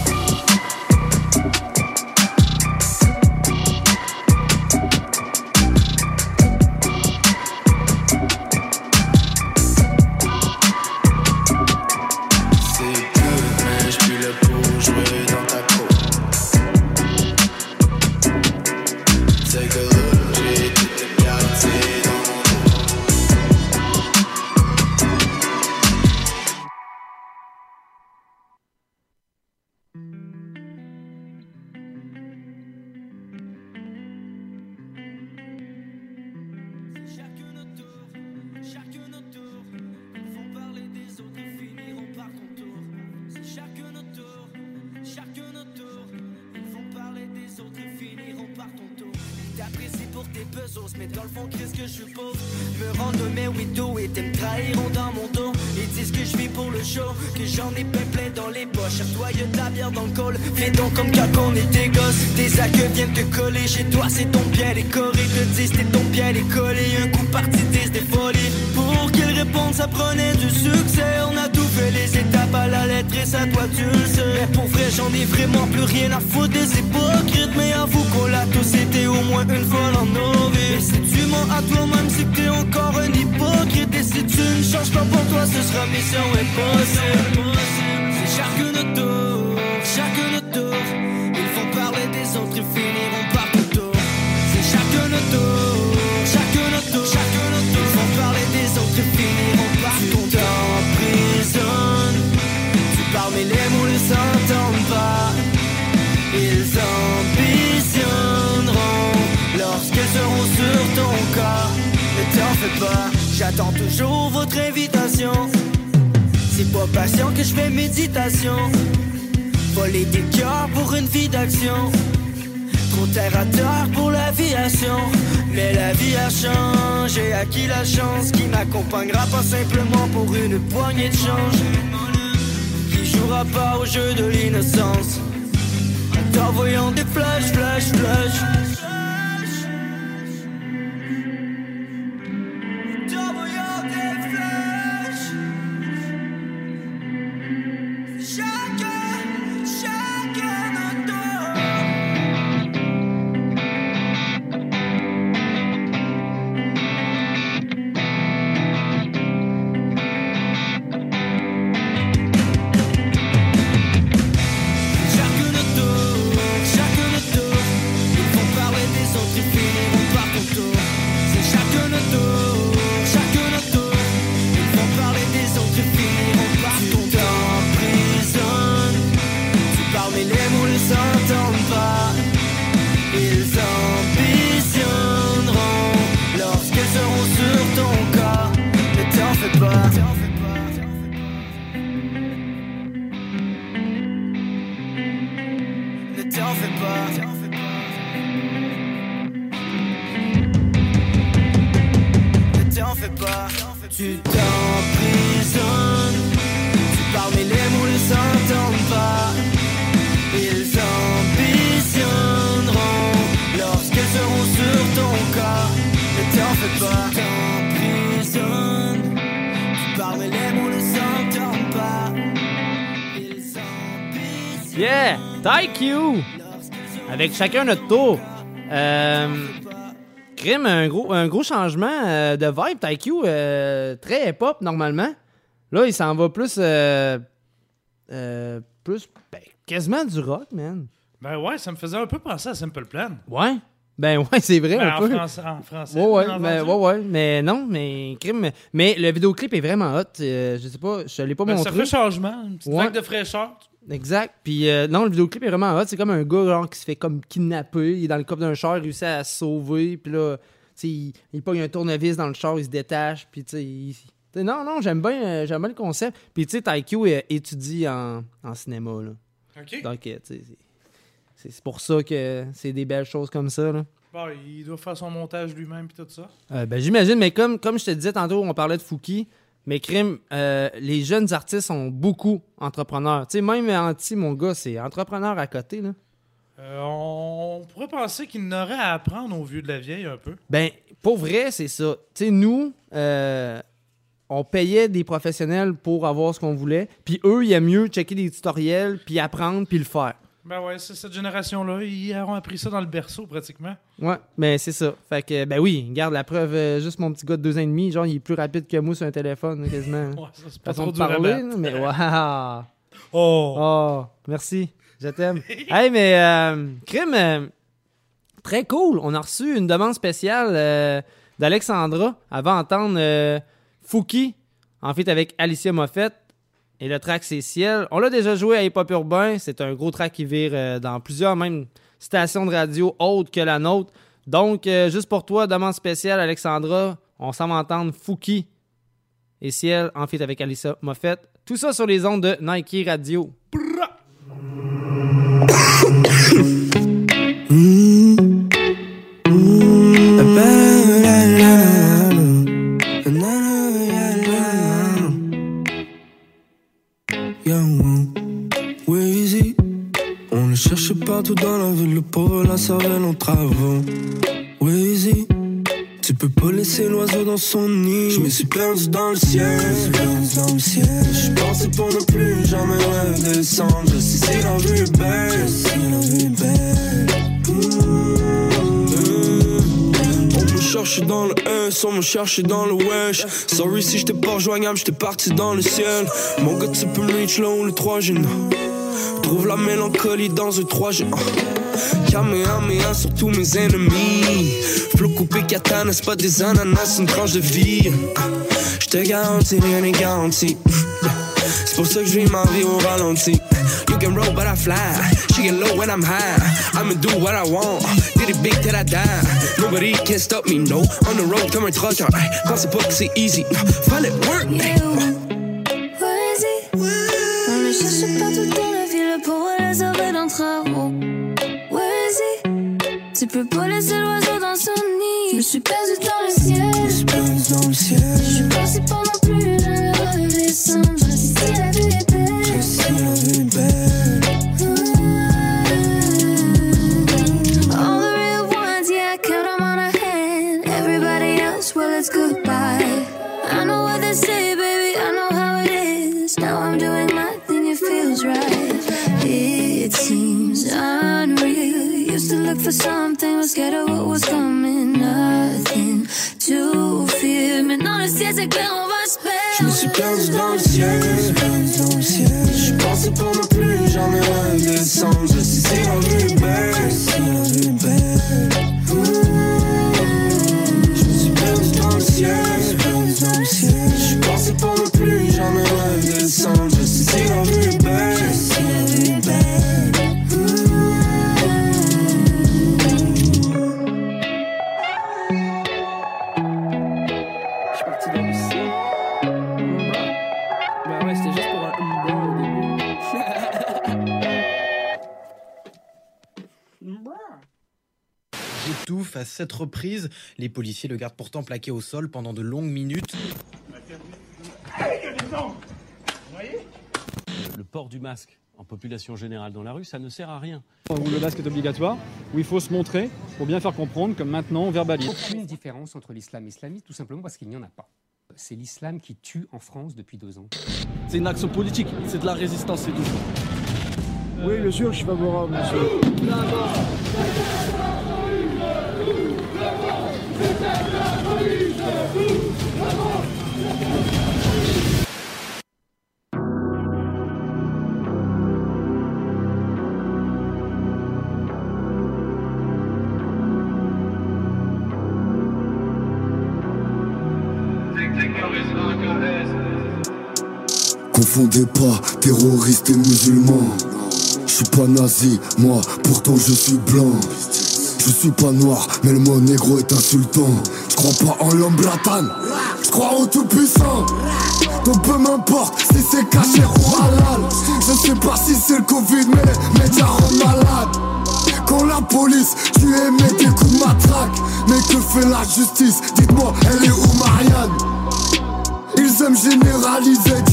Speaker 2: Thank you! Avec chacun notre tour. Euh, crime, un gros, un gros changement euh, de vibe. Thank you, euh, très hip-hop normalement. Là, il s'en va plus. Euh, plus. Ben, quasiment du rock, man.
Speaker 3: Ben ouais, ça me faisait un peu penser à Simple Plan.
Speaker 2: Ouais. Ben ouais, c'est vrai.
Speaker 3: Ben,
Speaker 2: un
Speaker 3: en,
Speaker 2: peu.
Speaker 3: Français, en français.
Speaker 2: Ouais, ouais, ben, ouais, ouais, Mais non, mais crime. Mais le vidéoclip est vraiment hot. Euh, je sais pas, je l'ai pas
Speaker 3: ben,
Speaker 2: montré.
Speaker 3: Ça fait changement, une petite vague de fraîcheur.
Speaker 2: Exact. Puis euh, non, le vidéoclip est vraiment hot. C'est comme un gars genre, qui se fait comme kidnapper. Il est dans le coffre d'un char, il réussit à se sauver. Puis là, il, il pogne un tournevis dans le char, il se détache. Puis tu il... Non, non, j'aime bien, euh, j'aime bien le concept. Puis tu sais, Taikyo étudie en, cinéma. Là. Donc, euh, tu c'est pour ça que c'est des belles choses comme ça. Là.
Speaker 3: Bon, il doit faire son montage lui-même puis tout ça.
Speaker 2: Ben, J'imagine, mais comme, comme je te disais tantôt, on parlait de Fouki mais crime, euh, les jeunes artistes sont beaucoup entrepreneurs. Tu sais, même Anti, mon gars, c'est entrepreneur à côté, là.
Speaker 3: Euh, on pourrait penser qu'il n'aurait à apprendre aux vieux de la vieille un peu.
Speaker 2: Ben, pour vrai, c'est ça. Tu sais, nous, euh, on payait des professionnels pour avoir ce qu'on voulait, puis eux, il y a mieux checker des tutoriels, puis apprendre, puis le faire.
Speaker 3: Ben ouais, c'est cette génération-là. Ils auront appris ça dans le berceau pratiquement.
Speaker 2: Ouais, mais c'est ça. Fait que, ben oui, regarde la preuve, euh, juste mon petit gars de deux ans et demi, genre, il est plus rapide que moi sur un téléphone, quasiment.
Speaker 3: Ouais, ça, c'est pas trop
Speaker 2: de
Speaker 3: dur
Speaker 2: parler, mais waouh!
Speaker 3: Oh!
Speaker 2: Oh, merci, je t'aime. hey, mais, euh, crime, euh, très cool. On a reçu une demande spéciale euh, d'Alexandra. Elle va entendre euh, Fouki, en fait, avec Alicia Moffett. Et le track, c'est Ciel. On l'a déjà joué à Hip Hop Urbain. C'est un gros track qui vire euh, dans plusieurs même stations de radio autres que la nôtre. Donc, euh, juste pour toi, demande spéciale, Alexandra. On s'en va entendre Fouki et Ciel, en fait, avec Alicia Moffett. Tout ça sur les ondes de Nike Radio.
Speaker 11: Partout dans la ville, le pauvre la cervelle en travaux. Weezy, tu peux pas laisser l'oiseau dans son nid. Je me suis perdu dans le ciel. Je parti pour ne plus jamais redescendre. Je sais si la vue est belle, si la cherche dans le S, on me cherche dans le wesh. Sorry si j'étais pas rejoignable, j'étais parti dans le ciel. Mon gars, tu peux reach là où le 3 G. Trouve la mélancolie dans un 3 G. Kamehameha sur tous mes ennemis. Flou coupé katana, c'est pas des ananas, c'est une tranche de vie. Je te garantis, rien n'est garanti. C'est pour ça que je vis ma vie au ralenti. You can roll, but I fly. She get low when I'm high. I'ma do what I want. Did it big till I die. Nobody can stop me, no. On the road comme un Quand c'est pas que c'est easy. Fallait work. hey.
Speaker 12: Suis perdu dans le ciel. Je suis perdu dans le ciel.
Speaker 39: Cette reprise. Les policiers le gardent pourtant plaqué au sol pendant de longues minutes.
Speaker 40: Le port du masque en population générale dans la rue, ça ne sert à rien.
Speaker 23: où le masque est obligatoire, où il faut se montrer pour bien faire comprendre que maintenant on verbalise.
Speaker 41: Aucune différence entre l'islam islamiste, tout simplement parce qu'il n'y en a pas. C'est l'islam qui tue en France depuis deux ans.
Speaker 28: C'est une action politique, c'est de la résistance, c'est tout.
Speaker 23: Oui, bien sûr, je suis favorable, monsieur.
Speaker 42: Confondez pas terroristes et musulmans. Je suis pas nazi, moi, pourtant je suis blanc. Je suis pas noir, mais le mot négro est insultant. Je crois pas en l'homme blatane. Je crois au tout-puissant. Donc peu m'importe si c'est caché ou halal. Je sais pas si c'est le Covid, mais les médias rendent malade. Quand la police et met des coups de matraque. Mais que fait la justice? Dites-moi, elle est où Marianne? Généraliser.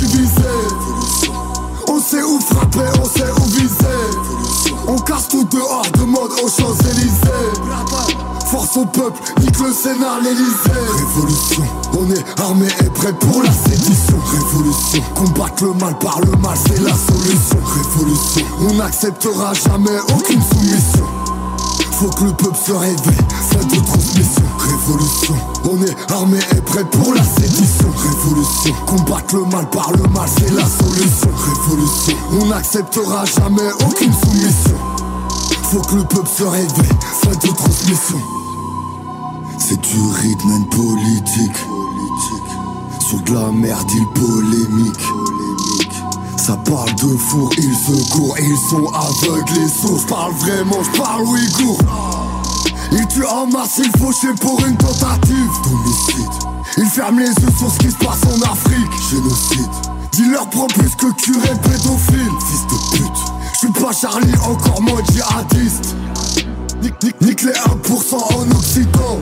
Speaker 42: On sait où frapper, on sait où viser. On casse tout dehors de mode aux Champs-Élysées. Force au peuple, nique le Sénat, l'Élysée. Révolution, on est armé et prêt pour la sédition. Révolution, combattre le mal par le mal, c'est la solution. Révolution, on n'acceptera jamais aucune soumission. Faut que le peuple se réveille, fin de transmission Révolution, on est armé et prêt pour la sédition. Révolution, combattre le mal par le mal, c'est la solution. Révolution, on n'acceptera jamais aucune soumission Faut que le peuple se réveille, fin de transmission C'est du rythme politique. Sur de la merde, il polémique ça parle de four, ils se courent, ils sont aveugles et sourds. J'parle vraiment, j'parle ouïghour. Ils tuent en masse, ils fauchent pour une tentative d'homicide. Ils ferment les yeux sur ce qui se passe en Afrique. Génocide. Dis-leur prends plus que curé pédophile. Fils de pute. J'suis pas Charlie, encore moins djihadiste. Nique les 1% en Occident.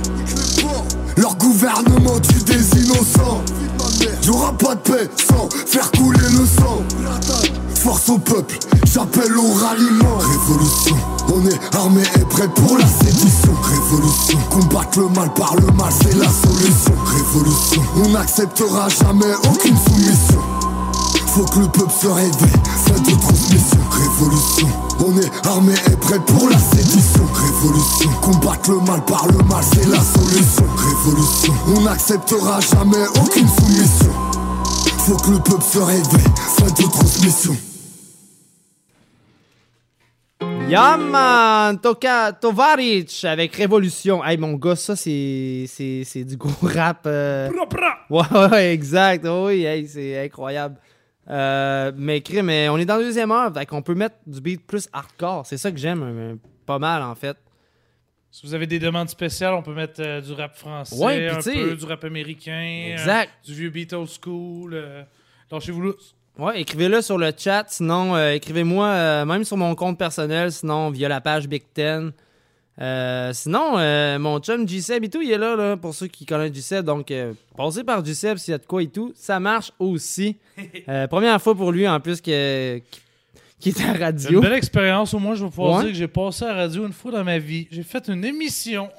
Speaker 42: Leur gouvernement tue des innocents. Y'aura pas de paix sans faire couler le sang. Force au peuple, j'appelle au ralliement. Révolution, on est armé et prêt pour la sédition. Révolution, combattre le mal par le mal, c'est la solution. Révolution, on n'acceptera jamais aucune soumission. Faut que le peuple se réveille, fin de transmission Révolution, on est armé et prêt pour la sédition Révolution, combattre le mal par le mal, c'est la solution Révolution, on n'acceptera jamais aucune soumission Faut que le peuple se réveille, fin de transmission
Speaker 2: Yaman, Toka, Tovaric avec Révolution. Hey mon gars, ça c'est c'est c'est du gros rap. euh. Ouais, ouais, exact. Oui, hey, c'est incroyable. Euh, mais crime, mais on est dans la deuxième heure, fait qu'on peut mettre du beat plus hardcore. C'est ça que j'aime euh, pas mal en fait.
Speaker 3: Si vous avez des demandes spéciales, on peut mettre euh, du rap français,
Speaker 2: Ouais,
Speaker 3: un peu du rap américain,
Speaker 2: Exact.
Speaker 3: euh, du vieux beat old school. Lâchez-vous.
Speaker 2: Ouais, écrivez-le sur le chat, sinon écrivez-moi même sur mon compte personnel, sinon via la page Big Ten. Euh, sinon, euh, mon chum G-Seb et tout, il est là, là pour ceux qui connaissent G-Seb. Donc, euh, passez par G-Seb s'il y a de quoi et tout. Ça marche aussi. Euh, première fois pour lui, en plus, que, qui, est à radio.
Speaker 3: une belle expérience. Au moins, je vais pouvoir
Speaker 2: Ouais.
Speaker 3: dire que j'ai passé à la radio une fois dans ma vie. J'ai fait une émission.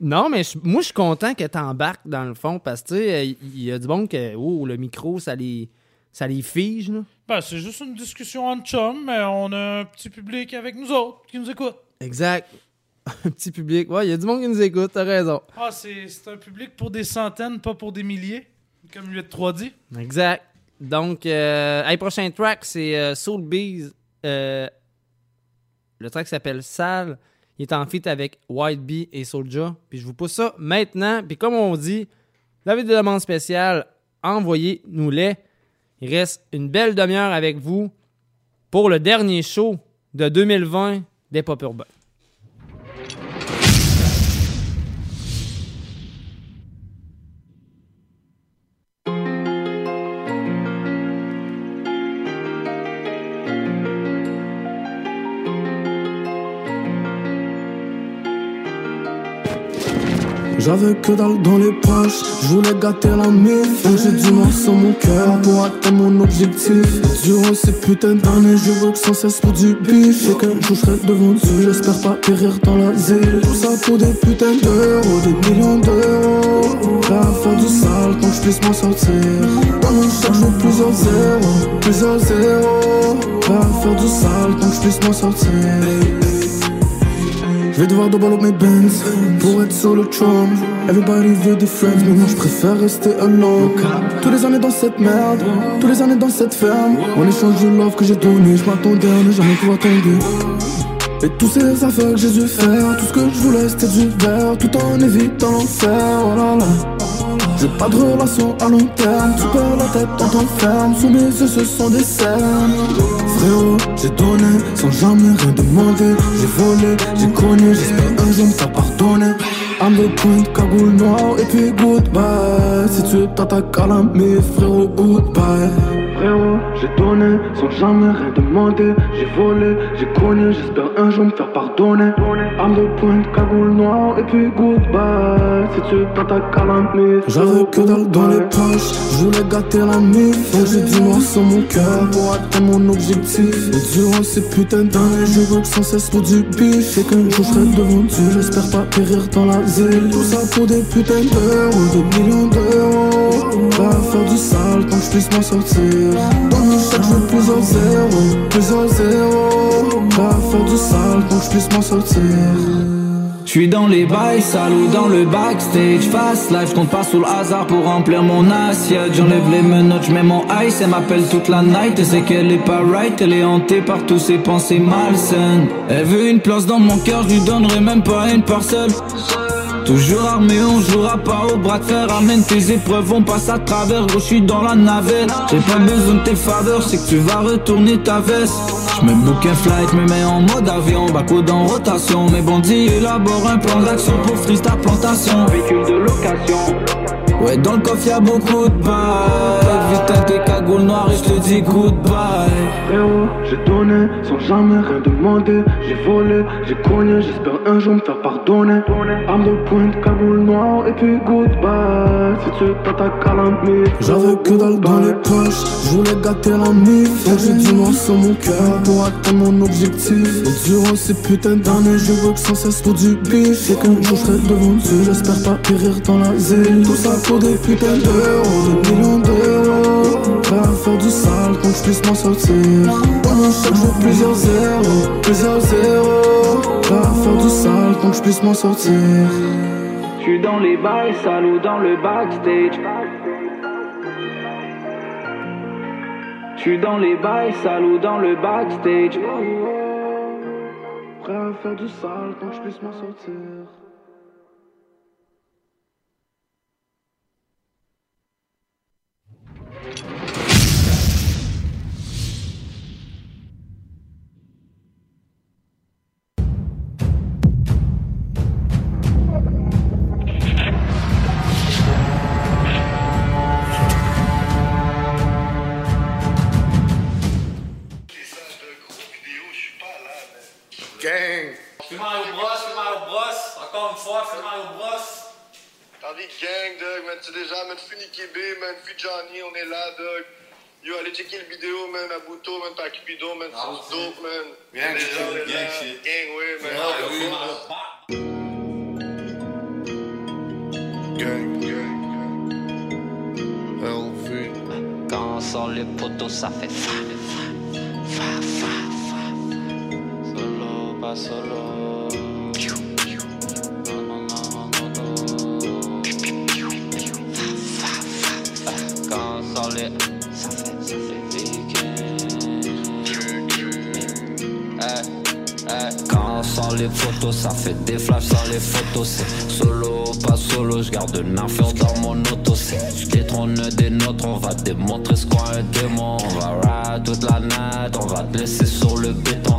Speaker 2: Non, mais je- moi, je suis content que tu embarques dans le fond parce que, tu sais, il il y a du bon que oh, le micro, ça les, ça les fige. Là.
Speaker 3: Ben, c'est juste une discussion en chum, mais on a un petit public avec nous autres qui nous écoute.
Speaker 2: Exact. Un petit public. Ouais, il y a du monde qui nous écoute, t'as raison.
Speaker 3: Ah, c'est un public pour des centaines, pas pour des milliers, comme 8-3 dit.
Speaker 2: Exact. Donc, euh, hey, prochain track, c'est euh, Soul Bees. Euh, le track s'appelle Sale. Il est en feat avec White Bee et Soulja. Puis je vous pousse ça maintenant. Puis comme on dit, vous avez des demandes spéciales, envoyez-nous-les. Il reste une belle demi-heure avec vous pour le dernier show de 2020 des Pop Urbains.
Speaker 42: J'avais que dalle dans les poches, je voulais gâter la mif. J'ai du noir sur mon cœur pour atteindre mon objectif. Durant ces putains d'années, je que sans cesse pour du bif. Et qu'un jour je serai devant Dieu, j'espère pas périr dans la zile Tout ça pour des putains d'euros, des millions d'euros. Prêt à faire du sale tant que je puisse m'en sortir. Dans chaque jour plusieurs zéros, plusieurs zéros Prêt à faire du sale tant que je puisse m'en sortir je vais devoir double up mes bands pour être sur le tron. Everybody veut des friends, mais moi je préfère rester alone. Tous les années dans cette merde, tous les années dans cette ferme. En échange de love que j'ai donné, je m'attendais à ne jamais pouvoir tomber. Et tous ces affaires que j'ai dû faire, tout ce que je voulais c'était du verre, tout en évitant l'enfer. Oh là là. J'ai pas de relation à long terme, tu perds la tête en t'enferme. Sous mes yeux, ce sont des scènes. Frérot, j'ai donné sans jamais rien demander. J'ai volé, j'ai connu, j'espère un jour me.
Speaker 29: I'm the point, cagoule noire et puis goodbye Si tu t'attaques à la mi frérot goodbye. Frérot, j'ai donné sans jamais rien demander. J'ai volé, j'ai cogné, j'espère un jour me faire pardonner. I'm the point, cagoule noire et puis goodbye Si tu t'attaques à la mi J'avais que dalle dans les poches, je voulais gâter la mif j'ai du noir sur mon cœur. Pour atteindre mon objectif. Et durant ces putains d'années, je veux sans cesse pour du bif. C'est qu'un jour je serai devant Dieu, j'espère pas périr dans Tout ça pour des putains d'euros, des millions d'euros. À faire du sale tant que je puisse m'en sortir. Dans mon chèque je veux plusieurs zéros, plusieurs zéros Pas à faire du sale tant que je puisse m'en sortir.
Speaker 43: J'suis dans les bails, salauds dans le backstage Fast life, j'compte pas sous le hasard pour remplir mon assiette. J'enlève les menottes, j'mets mon ice Elle m'appelle toute la night. Et c'est qu'elle est pas right Elle est hantée par tous ses pensées malsaines. Elle veut une place dans mon cœur, j'lui donnerai même pas une parcelle Toujours armé, on jouera pas au bras de fer. Amène tes épreuves, on passe à travers Gros, j'suis dans la navette. J'ai pas besoin de tes faveurs, c'est que tu vas retourner ta veste. J'me book un flight, me mets en mode avion. Bacode en rotation, mes bandits élaborent un plan d'action Pour freeze ta plantation. Véhicule de location Ouais, dans le coffre y'a beaucoup de bails Vite tes cagoules noires et j'te dis goodbye.
Speaker 29: Frérot, j'ai donné sans jamais rien demander. J'ai volé, j'ai cogné, j'espère un jour me faire pardonner. I'm the point, cagoule noire et puis goodbye. Si tu t'attaques à la mif J'avais que dalle dans les poches, je voulais gâter la mif. Donc j'ai du noir sur mon cœur pour atteindre mon objectif. Et durant ces putains d'années, je veux que sans cesse pour du bif. C'est qu'un jour je serai devant Dieu, j'espère pas périr dans l'asile Tout ça pour des putains d'euros, des millions d'euros Prêt à faire du sale tant que je puisse m'en sortir. Chèque, je veux plusieurs zéros, plusieurs zéros. Prêt à faire du sale tant que je puisse m'en sortir.
Speaker 43: J'suis dans les bails, salauds dans le backstage. J'suis dans les bails, salauds dans le backstage.
Speaker 29: Prêt à faire du sale tant que je puisse m'en sortir
Speaker 44: Gang!
Speaker 45: Fais Mario Bros, fais Mario Bros. Encore une fois, fais Mario Bros.
Speaker 44: De gang, dog, man, tu sais déjà, man, Nicky B, man, fais Johnny, on est là, dog. Yo, allez checker le vidéo, man, à Bouto, man, par Cupido, man,
Speaker 45: Ah,
Speaker 44: c'est dope, man.
Speaker 45: Gang
Speaker 44: Déjà,
Speaker 45: shit, gang shit.
Speaker 44: Gang, ouais, man.
Speaker 45: Ah, oui,
Speaker 44: oui.
Speaker 45: Mario
Speaker 44: Gang, gang, LV.
Speaker 43: Quand on sort les poteaux, ça fait fa, fa, fa, fa, fa. Solo, pas solo. Quand on sort les. Ça fait, ça fait week-end. Eh, sort les photos, ça fait des flashs sur les photos. C'est solo, pas solo, je garde une influence dans mon auto. C'est détrône des nôtres, on va démontrer ce qu'est un démon. On va ride toute la night, on va te laisser sur le béton.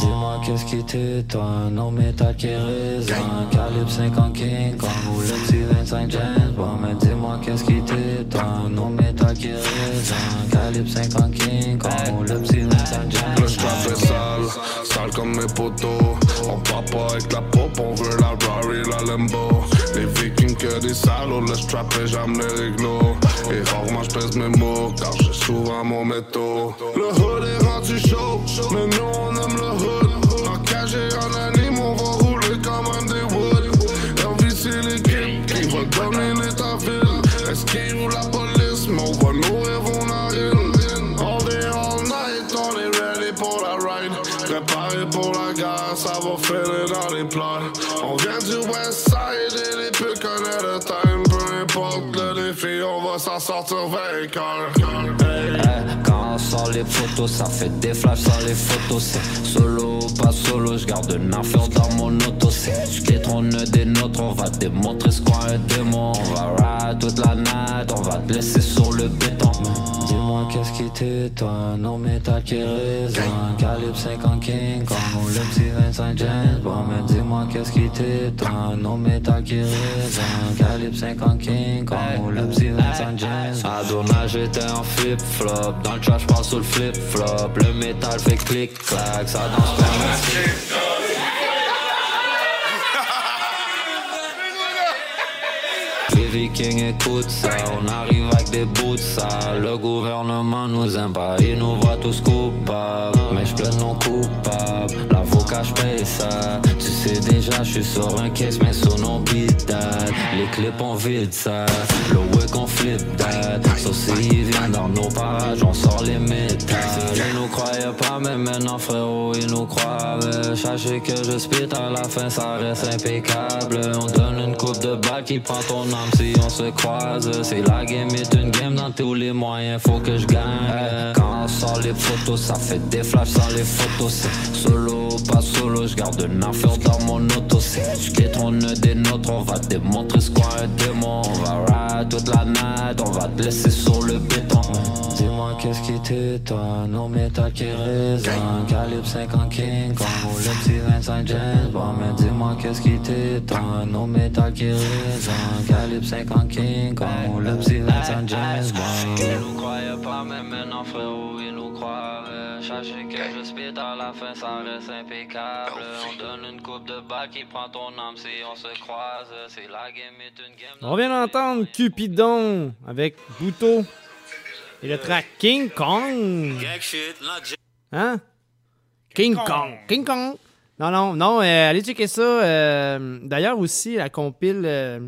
Speaker 43: Dis-moi qu'est-ce qui t'étonne, non mais t'as qui raison? Calibre 50 King Kong ou le petit 25 James Bond. Mais dis-moi qu'est-ce qui t'étonne, non mais t'as qui raison? Calibre 50 King Kong ou le petit 25 James
Speaker 46: est sale, sale comme mes poteaux. On part pas avec la pop, on veut la Rari, la Lambo. Les vikings que des salauds, le strap est jamais les réglo. Et rarement j'pèse mes mots, car j'ai souvent mon métaux. Le hood est rendu chaud, mais nous on aime le hood. On vient du west side et les peu connaissent le time. Peu importe le défi, on va s'en sortir vainqueur. Hey.
Speaker 43: Eh, Quand on sort
Speaker 44: les photos, ça fait des flashs sans les photos. C'est solo ou pas solo, je garde une affaire dans mon auto. C'est je détrône des nôtres, on va démontrer ce qu'est un démon. On va ride toute la night, on va te laisser sur le béton. Dis-moi qu'est-ce qui t'étonne, non métal qui résonne Calibre 50 King Kong ou le petit 25 James Bond. Mais dis-moi qu'est-ce qui t'étonne, non métal qui résonne Calibre 50 King Kong ou le petit 25 James À Dona j'étais en flip-flop, dans le trash passe sur le flip-flop. Le métal fait clic-clac, ça danse comme un slip vikings écoutent ça, on arrive avec des bouts ça. Le gouvernement nous aime pas, il nous voit tous coupables. Mais je plaide non coupable, l'avocat je paye ça. Tu sais déjà, je suis sur un case, mais sur nos beat dad. Les clips on vide ça, le wick on flip dad. Sauf s'ils viennent dans nos parages, on sort les métals. Ils nous croyaient pas, mais maintenant frérot, ils nous croient. Sachez que je spit à la fin, ça reste impeccable. On donne une coupe de balle qui prend ton âme si on se croise. C'est la game est une game dans tous les moyens, faut que je gagne. Quand on sort les photos, ça fait des flashs sans les photos. C'est solo pas solo, je garde une affaire dans mon auto. C'est je détrône des nôtres, on va démontrer ce qu'est un démon. On va ride toute la night, on va te laisser sur le béton. Dis-moi qu'est-ce qui t'étonne, non métal qui résonne Calibre 50 King Kong ou le petit 25 James Bond. Mais dis-moi qu'est-ce qui t'étonne, non métal qui résonne Calibre 50 King Kong ou le petit 25 James Bond. Ils nous croyaient pas, mais maintenant frérot, ils nous croient Sachez que je spit à la fin, ça reste impeccable On donne une coupe de balle qui prend ton âme si on se croise C'est la game est une game
Speaker 2: On vient d'entendre Cupidon avec Bouto et le track King Kong. Hein? King Kong. King Kong. Non, non, non, euh, allez checker ça. euh, D'ailleurs aussi, la compile euh,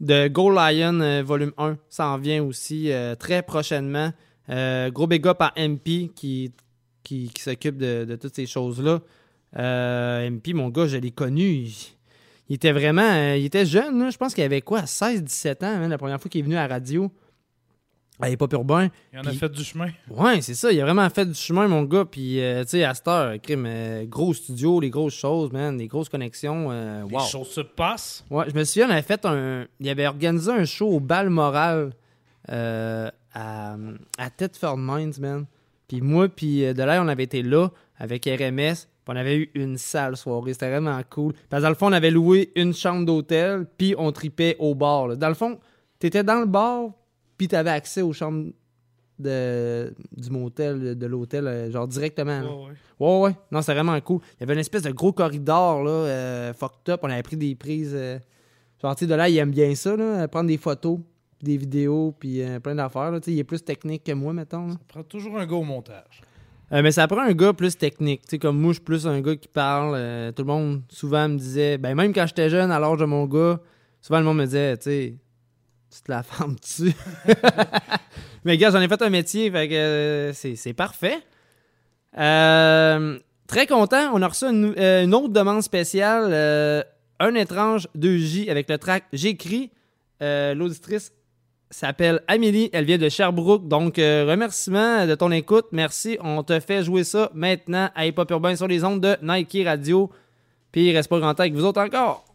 Speaker 2: de Go Lion euh, volume 1 s'en vient aussi euh, très prochainement. Euh, gros big up à MP qui, qui, qui s'occupe de, de toutes ces choses-là. Euh, MP, mon gars, je l'ai connu. Il, il était vraiment... euh, il était jeune, là. je pense qu'il avait quoi, 16-17 ans, hein, la première fois qu'il est venu à la radio. À Hip Hop Urbain.
Speaker 3: Il en a fait du chemin.
Speaker 2: Ouais, c'est ça. Il a vraiment fait du chemin, mon gars. Puis, euh, tu sais, à cette heure, crime, euh, gros studio, les grosses choses, man, les grosses connexions.
Speaker 3: Les
Speaker 2: wow.
Speaker 3: choses se passent.
Speaker 2: Ouais, je me souviens, on avait fait un. Il avait organisé un show au bal moral à, à Thetford Mines, man. Puis moi, puis euh, Delay, on avait été là avec RMS. Puis on avait eu une sale soirée. C'était vraiment cool. Parce que dans le fond, on avait loué une chambre d'hôtel, puis on tripait au bar. là. Dans le fond, t'étais dans le bar, puis t'avais accès aux chambres de, du motel, de l'hôtel, euh, genre directement. là.
Speaker 3: Ouais, ouais.
Speaker 2: Ouais, ouais. Non, c'était vraiment cool. Il y avait une espèce de gros corridor, là, euh, fucked up. On avait pris des prises. euh, genre, tu sais, de là, il aime bien ça, là, prendre des photos, des vidéos, puis euh, plein d'affaires. là. Il est plus technique que moi, mettons. là.
Speaker 3: Ça prend toujours un go au montage.
Speaker 2: Euh, mais ça prend un gars plus technique. Tu sais, comme moi, je suis plus un gars qui parle. euh, tout le monde, souvent, me disait, ben, même quand j'étais jeune, à l'âge de mon gars, souvent, le monde me disait, tu sais, tu te la fermes dessus. mais gars, j'en ai fait un métier, fait que c'est c'est parfait. Très content. On a reçu une, une autre demande spéciale. un étrange 2J avec le track J'écris. Euh, L'auditrice s'appelle Amélie. Elle vient de Sherbrooke. Donc, euh, remerciement de ton écoute. Merci. On te fait jouer ça maintenant à Hip Hop Urbain sur les ondes de Nike Radio. Puis, il reste pas grand temps avec vous autres encore.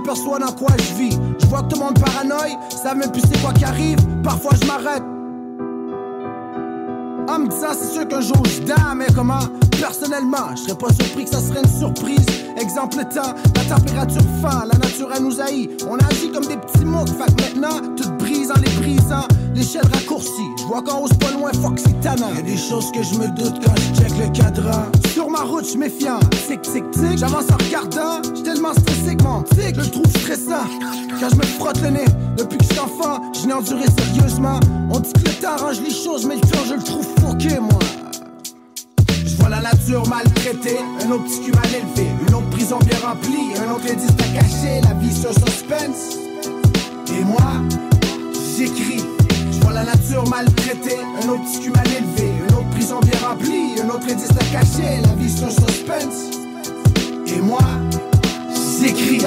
Speaker 47: M'aperçois dans quoi je vis. Je vois que tout le monde paranoïe, savent même plus c'est quoi qui arrive. Parfois je m'arrête. En me disant, c'est sûr qu'un jour je dame, mais comment? Personnellement, je serais pas surpris que ça serait une surprise. Exemple le temps, la température fend, la nature elle nous haït. On agit comme des petits mots, fait que maintenant, tout les brisant. L'échelle raccourcie, je vois haut c'est pas loin, fuck c'est tannant. Y'a des choses que je me doute quand je check le cadran. Sur ma route, je méfiant, tic tic tic. J'avance en regardant, j'suis tellement stressé que mon tic, je le trouve stressant. Quand je me frotte le nez, depuis que je suis enfant, je n'ai enduré sérieusement. On dit que le temps arrange les choses, mais le temps je le trouve foqué, moi. Je vois la nature maltraitée, un autre petit cul mal élevé, une autre prison bien remplie, un autre indice à cacher, la vie sur suspense. Un autre petit cul mal élevé, une autre prison bien remplie, un autre indice à cacher, la vie un suspense. Et moi, j'écris.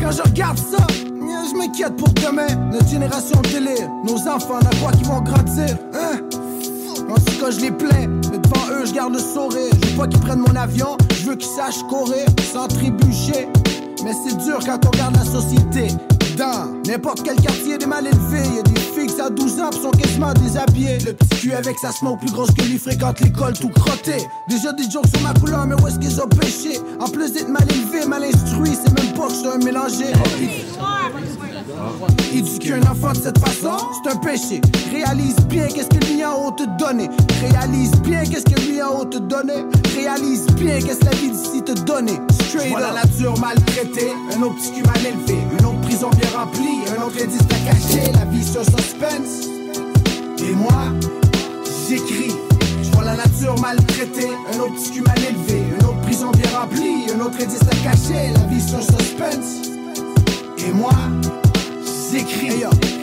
Speaker 47: Quand je regarde ça, je m'inquiète pour demain. Notre génération délire, nos enfants, à quoi qu'ils vont grandir, hein? En tout cas, je les plains, mais devant eux, je garde le sourire. Je veux pas qu'ils prennent mon avion, je veux qu'ils sachent courir sans trébucher. Mais c'est dur quand on regarde la société. Dans n'importe quel quartier des mal élevés, y a des filles qui à 12 ans pis sont quasiment déshabillées. Le petit cul avec sa smoke plus grosse que lui fréquente l'école tout crotté. Déjà des jokes sur ma couleur, mais où est-ce qu'ils ont pêché? En plus d'être mal élevé, mal instruit, c'est même pas que je suis un mélangé. Éduquer un enfant de cette façon, c'est un péché. Réalise bien qu'est-ce que lui en haut te donné. Réalise bien qu'est-ce que lui en haut te donné. Réalise bien qu'est-ce que la vie d'ici te donné. Straight voilà la nature maltraitée, un autre petit cul mal élevé, un autre indice à cacher, la vie sur suspense. Et moi, j'écris. Je vois la nature maltraitée, un autre petit cul mal élevé, une autre prison bien remplie, un autre indice à cacher, la vie sur suspense. Et moi, j'écris.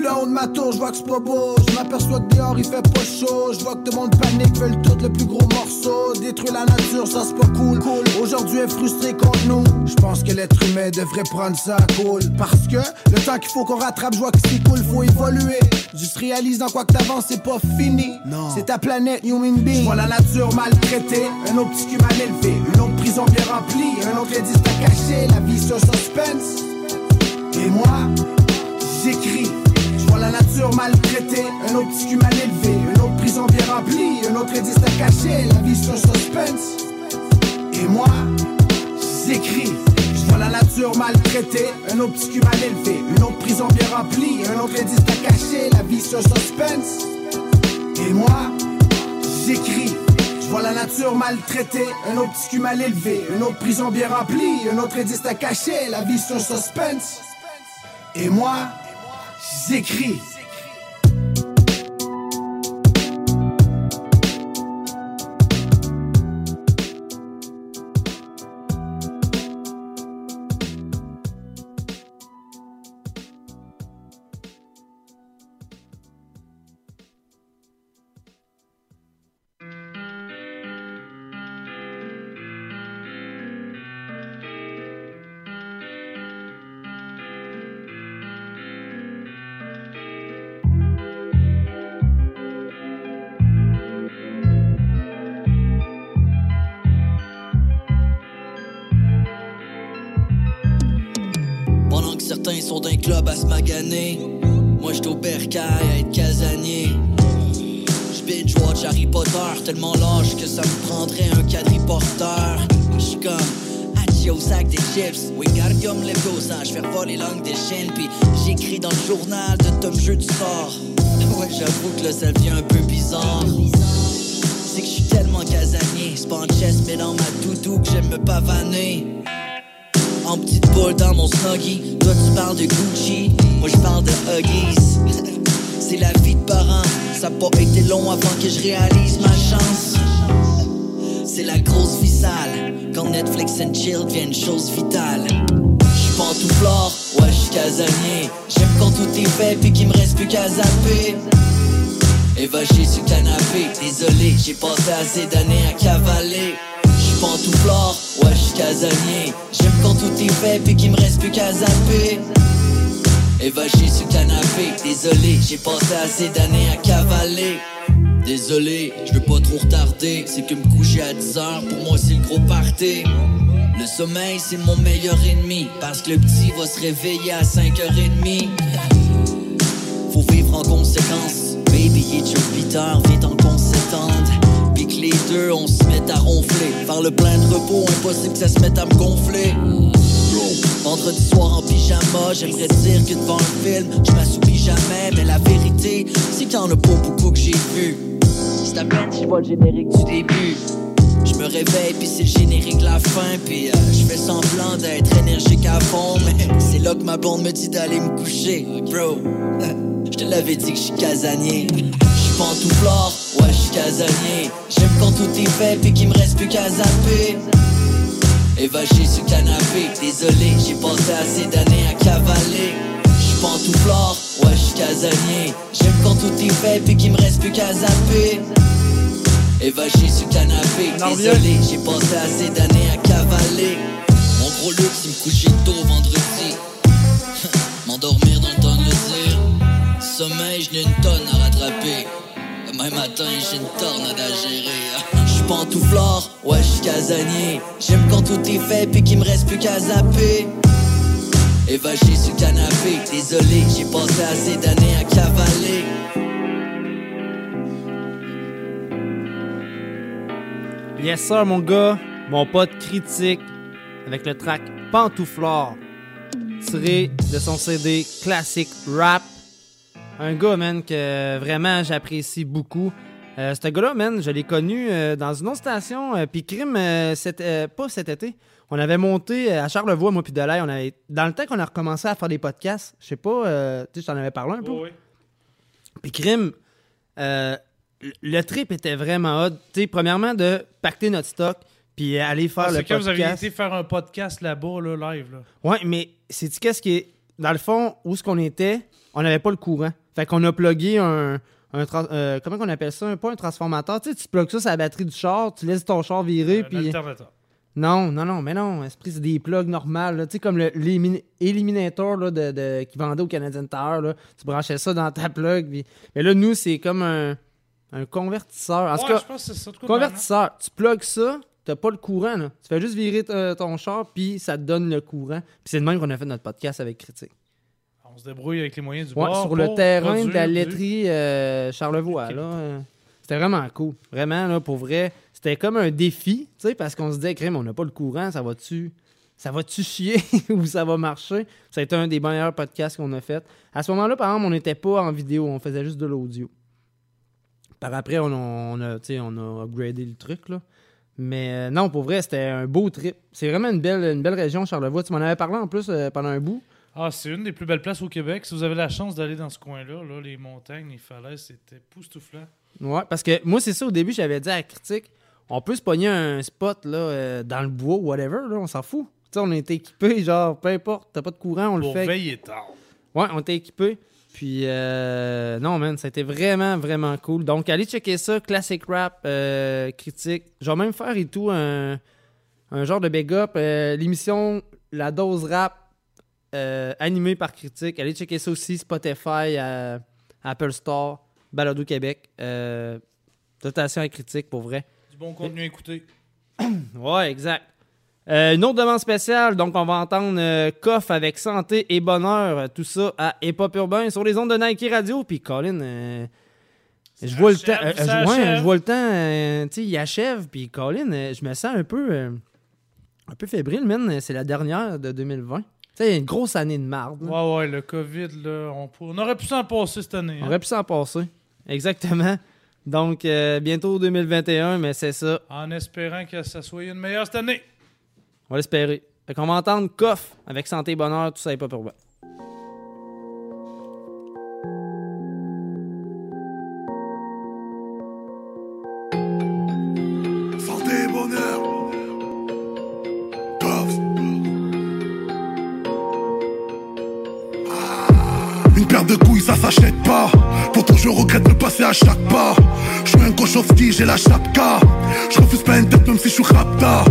Speaker 47: Vu là haut de ma tour, je vois que c'est pas beau. Je m'aperçois que dehors il fait pas chaud. Je vois que tout le monde panique, veulent tout le plus gros morceau. Détruire la nature, ça c'est pas cool. cool. Aujourd'hui est frustré contre nous. Je pense que l'être humain devrait prendre ça cool. Parce que le temps qu'il faut qu'on rattrape, je vois que c'est cool, faut évoluer. Juste réalise dans quoi que t'avances, c'est pas fini. C'est ta planète, human being. Je vois la nature maltraitée, un autre petit cul mal élevé, une autre prison bien remplie, un autre indice à cacher, la vie sur suspense. Et moi, j'écris. La nature maltraitée, un autre petit cul mal élevé, une autre prison bien remplie, un autre indice à cacher, la vie sur suspense. Et moi, j'écris. Je vois la nature maltraitée, un autre petit cul mal élevé, une autre prison bien remplie, un autre indice à cacher, la vie sur suspense. Et moi, j'écris. Je vois la nature maltraitée, un autre petit cul mal élevé, une autre prison bien remplie, un autre indice à cacher, la vie sur suspense. Et moi, j'écris.
Speaker 48: D'un club à se maganer, moi j'suis au bercail à être casanier. J'binge watch Harry Potter, tellement lâche que ça me prendrait un quadriporteur. J'suis comme Hachi au sac des chips, Wingardium Leviosa, j'fais voler langue des chiens, pis j'écris dans le journal de Tom Jeu du sort. Ouais, j'avoue que là ça devient un peu bizarre. C'est que j'suis tellement casanier, c'est pas en chest mais dans ma doudou que j'aime me pavaner. En petite boule dans mon snuggie Toi tu parles de Gucci Moi je parle de Huggies. C'est la vie de parents Ça a pas été long avant que je réalise ma chance. C'est la grosse vie sale Quand Netflix and chill devient une chose vitale. J'suis pantouflard, ouais j'suis casanier. J'aime quand tout est fait puis qu'il me reste plus qu'à zapper. Évaché sur le canapé. Désolé, j'ai passé assez d'années à cavaler. J'suis pantouflard, ouais j'suis casanier. J'aime quand tout est fait puis qu'il me reste plus qu'à zapper. Évaché sur le canapé. Désolé, j'ai passé assez d'années à cavaler. Désolé, je veux pas trop retarder. C'est que me coucher à 10h, pour moi c'est le gros party. Le sommeil c'est mon meilleur ennemi. Parce que le petit va se réveiller à 5h30 Faut vivre en conséquence. Baby, est Joe Peter, viens en que les deux, on se met à ronfler Faire le plein de repos, impossible que ça se mette à me gonfler Vendredi soir en pyjama, j'aimerais dire que devant le film, je m'assoupis jamais, mais la vérité, c'est qu'il y en a pas beaucoup que j'ai vu. C'est à peine si je vois le générique du début. Je me réveille puis c'est le générique de la fin puis euh, je fais semblant d'être énergique à fond mais c'est là que ma blonde me dit d'aller me coucher bro je te l'avais dit que je suis casanier pantouflard ouais je suis casanier j'aime quand tout est fait puis qu'il me reste plus qu'à zapper Évaché sur canapé, désolé, j'ai passé assez d'années à cavaler. J'suis pantouflard, ouais j'suis casanier. J'aime quand tout est fait puis qu'il me reste plus qu'à zapper. Évaché sur canapé, désolé, j'ai passé assez d'années à cavaler. Mon gros luxe, il me couchait tôt vendredi. M'endormir dans le temps de le dire. Sommeil, une à rattraper. Demain matin, j'ai une tornade à gérer. J'suis pantouflard, ouais, j'suis casanier. J'aime quand tout est fait puis qu'il me reste plus qu'à zapper. Évaché sur le canapé, désolé, j'ai passé assez d'années à cavaler.
Speaker 2: Yes sir mon gars, mon pote critique avec le track Pantouflard tiré de son CD classique rap. Un gars man que vraiment j'apprécie beaucoup. Euh, ce gars-là, man, je l'ai connu euh, dans une autre station. euh, puis crime, euh, pas cet été. On avait monté à Charlevoix, moi puis Delay. On avait, dans le temps qu'on a recommencé à faire des podcasts, je sais pas, euh, tu sais, je t'en avais parlé un peu. Puis crime, le- trip était vraiment hot. Tu sais, premièrement, de pacter notre stock, puis aller faire
Speaker 3: Ah,
Speaker 2: le
Speaker 3: c'est quand
Speaker 2: podcast.
Speaker 3: vous avez été faire un podcast là-bas, là, live. Là.
Speaker 2: Ouais, mais c'est-tu qu'est-ce qui est. Dans le fond, où ce qu'on était, on n'avait pas le courant. Fait qu'on a plugué un. un euh, comment qu'on appelle ça? Pas un transformateur. Tu sais, tu plugues ça sur la batterie du char, tu laisses ton char virer,
Speaker 3: Un
Speaker 2: puis. Non, non, non, mais non. Esprit, c'est des plugs normales. Tu sais, comme le l'élimin- Eliminator là, de, de- qui vendait au Canadian Tower. Là. Tu branchais ça dans ta plug. Mais là, nous, c'est comme un, un convertisseur. En
Speaker 3: Ouais,
Speaker 2: cas,
Speaker 3: je pense que ça
Speaker 2: convertisseur. Tu plugues ça, t'as pas le courant. Là. Tu fais juste virer t- ton char, puis ça te donne le courant. Puis c'est de même qu'on a fait notre podcast avec Critique.
Speaker 3: On se débrouille avec les moyens du
Speaker 2: Ouais,
Speaker 3: bord.
Speaker 2: sur le terrain de la laiterie euh, Charlevoix. là, euh, C'était vraiment cool. Vraiment, là, pour vrai. C'était comme un défi, tu sais, parce qu'on se disait, crème, on n'a pas le courant, ça va-tu ça va-tu chier ou ça va marcher? Ça a été un des meilleurs podcasts qu'on a fait. À ce moment-là, par exemple, on n'était pas en vidéo, on faisait juste de l'audio. Par après, on a, on a, on upgradé le truc, là. Mais euh, non, pour vrai, c'était un beau trip. C'est vraiment une belle, une belle région, Charlevoix. Tu m'en avais parlé en plus pendant un bout.
Speaker 3: Ah, c'est une des plus belles places au Québec. Si vous avez la chance d'aller dans ce coin-là, là, les montagnes, les falaises, c'était époustouflant.
Speaker 2: Ouais, parce que moi, c'est ça, au début, j'avais dit à la critique, on peut se pogner un spot là, euh, dans le bois whatever, là, on s'en fout. Tu sais, on est équipé, genre, peu importe, t'as pas de courant, on
Speaker 3: Pour
Speaker 2: le fait.
Speaker 3: veiller tard.
Speaker 2: Ouais, on était équipé. Puis, euh, non, man, ça a été vraiment, vraiment cool. Donc, allez checker ça, Classic Rap, euh, critique. Je vais même faire et tout un, un genre de big up. euh, L'émission La Dose Rap, euh, animée par critique. Allez checker ça aussi, Spotify, euh, Apple Store, Balado Québec. Euh, dotation à critique, pour vrai.
Speaker 3: Du bon contenu à écouter.
Speaker 2: Ouais, exact. Euh, une autre demande spéciale, donc on va entendre Coff avec Santé et Bonheur, tout ça à Hip Hop Urbain sur les ondes de Nike Radio. Puis Colin, je vois le temps, euh, je- ouais,
Speaker 3: achève.
Speaker 2: je vois le temps, euh, tu sais, il achève. Puis Colin, euh, je me sens un peu, un peu fébrile, man. C'est la dernière de 2020. Sais, une grosse année de marde. là.
Speaker 3: Ouais, ouais, le COVID, là, on, pour- on aurait pu s'en passer cette année.
Speaker 2: On
Speaker 3: hein.
Speaker 2: aurait pu s'en passer. Exactement. Donc, euh, bientôt 2021, mais c'est ça.
Speaker 3: En espérant que ça soit une meilleure cette année.
Speaker 2: On va l'espérer. Fait qu'on va entendre Coff avec Santé et Bonheur, tout ça est pas pour moi.
Speaker 49: De couilles, ça s'achète pas. Pourtant, je regrette de passer à chaque pas. Je suis un Kochowski, j'ai la chapka. Je refuse pas une tête, même si je suis rapta.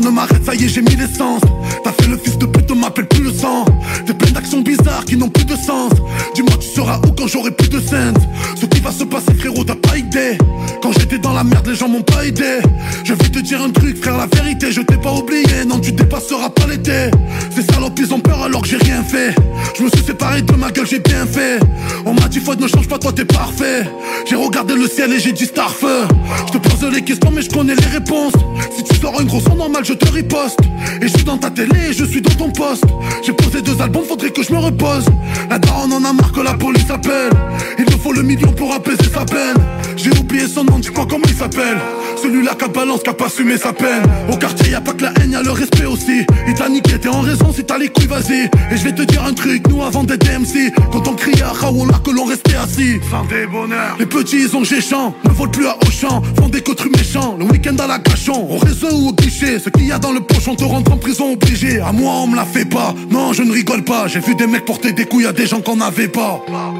Speaker 49: Ne m'arrête, ça y est, j'ai mis l'essence. T'as fait le fils de pute, on m'appelle plus le sang. T'es plein d'actions bizarres qui n'ont plus de sens. Dis-moi, tu seras où quand j'aurai plus de scènes Ce qui va se passer, frérot, t'as pas idée. Quand j'étais dans la merde, les gens m'ont pas aidé. Je vais te dire un truc, frère, la vérité, je t'ai pas oublié. Non, tu dépasseras pas l'été. Ces salopes, ils ont peur alors que j'ai rien fait. Je me suis séparé de ma gueule, j'ai bien fait. On m'a dit, faute, ne change pas, toi, t'es parfait. J'ai regardé le ciel et j'ai dit starfeu. Je te pose les questions, mais je connais les réponses. Si tu sors une grosse en je te riposte. Et je suis dans ta télé et je suis dans ton poste. J'ai posé deux albums, faudrait que je me repose. La daronne en a marre que la police appelle. Il me faut le million pour apaiser sa peine. J'ai oublié son nom, dis-moi comment il s'appelle. Celui-là qui a balance, qui a pas assumé sa peine. Au quartier, y a pas que la haine, y a le respect aussi. Il t'a niqué, t'es en raison, si t'as les couilles, vas-y. Et je vais te dire un truc, nous avant d'être MC, quand on criait à Raoula que l'on restait assis. Santé, bonheur. Les petits, ils ont géchant, ne volent plus à Auchan, font des cotrus méchants. Le week-end à la cachon, au réseau ou au guichet. Qu'il y a dans le pochon te rentre en prison obligé. À moi, on me la fait pas. Non, je ne rigole pas. J'ai vu des mecs porter des couilles à des gens qu'on n'avait pas. Pa,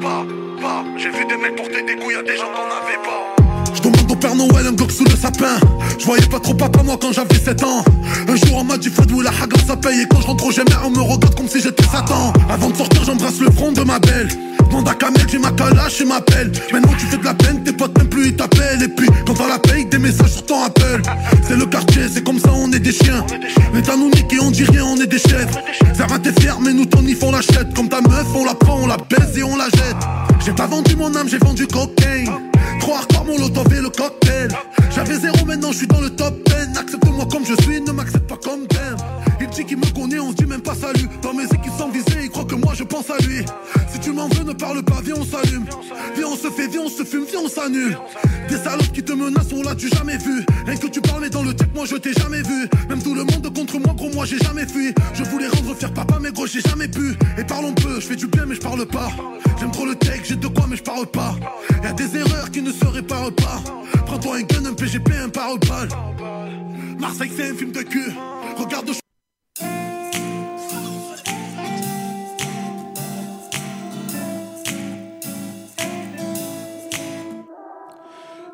Speaker 49: pa, pa, J'ai vu des mecs porter des couilles à des gens qu'on n'avait pas. Je demande au Père Noël un goc sous le sapin. Je voyais pas trop papa moi quand j'avais 7 ans. Un jour on m'a dit Fadou la hagar ça paye? Et quand je rentre au jamais on me regarde comme si j'étais Satan. Avant de sortir, j'embrasse le front de ma belle. Demande à Kamel, j'ai ma calache et m'appelle. Maintenant tu fais de la peine, tes potes même plus ils t'appellent. Et puis quand on la paye, des messages sur ton Apple. C'est le quartier, c'est comme ça, on est des chiens. L'État nous nique et on dit rien, on est des chefs. Servant t'es fier, mais nous ton nif on l'achète. Comme ta meuf, on la prend, on la baise et on la jette. J'ai pas vendu mon âme, j'ai vendu cocaine. Trop hardcore mon lot et le cocktail. J'avais zéro, maintenant je suis dans le top 10. Accepte-moi comme je suis, ne m'accepte pas comme t'aimes. Il dit qu'il me connaît, on se dit même pas salut. Dans mes équipes sans viser, je pense à lui. Si tu m'en veux, ne parle pas, viens on s'allume. Viens on se fait, viens on se fume, viens on s'annule. Des salopes qui te menacent, on l'a tu jamais vu. Rien que tu parles, mais dans le tech, moi je t'ai jamais vu. Même tout le monde contre moi, gros, moi j'ai jamais fui. Je voulais rendre fier papa, mais gros, j'ai jamais pu. Et parlons peu, je fais du bien, mais je parle pas. J'aime trop le tech, j'ai de quoi, mais je parle pas. Y'a des erreurs qui ne se réparent pas. Prends-toi un gun, un PGP, un parole-balle. Marseille, c'est un film de cul. Regarde,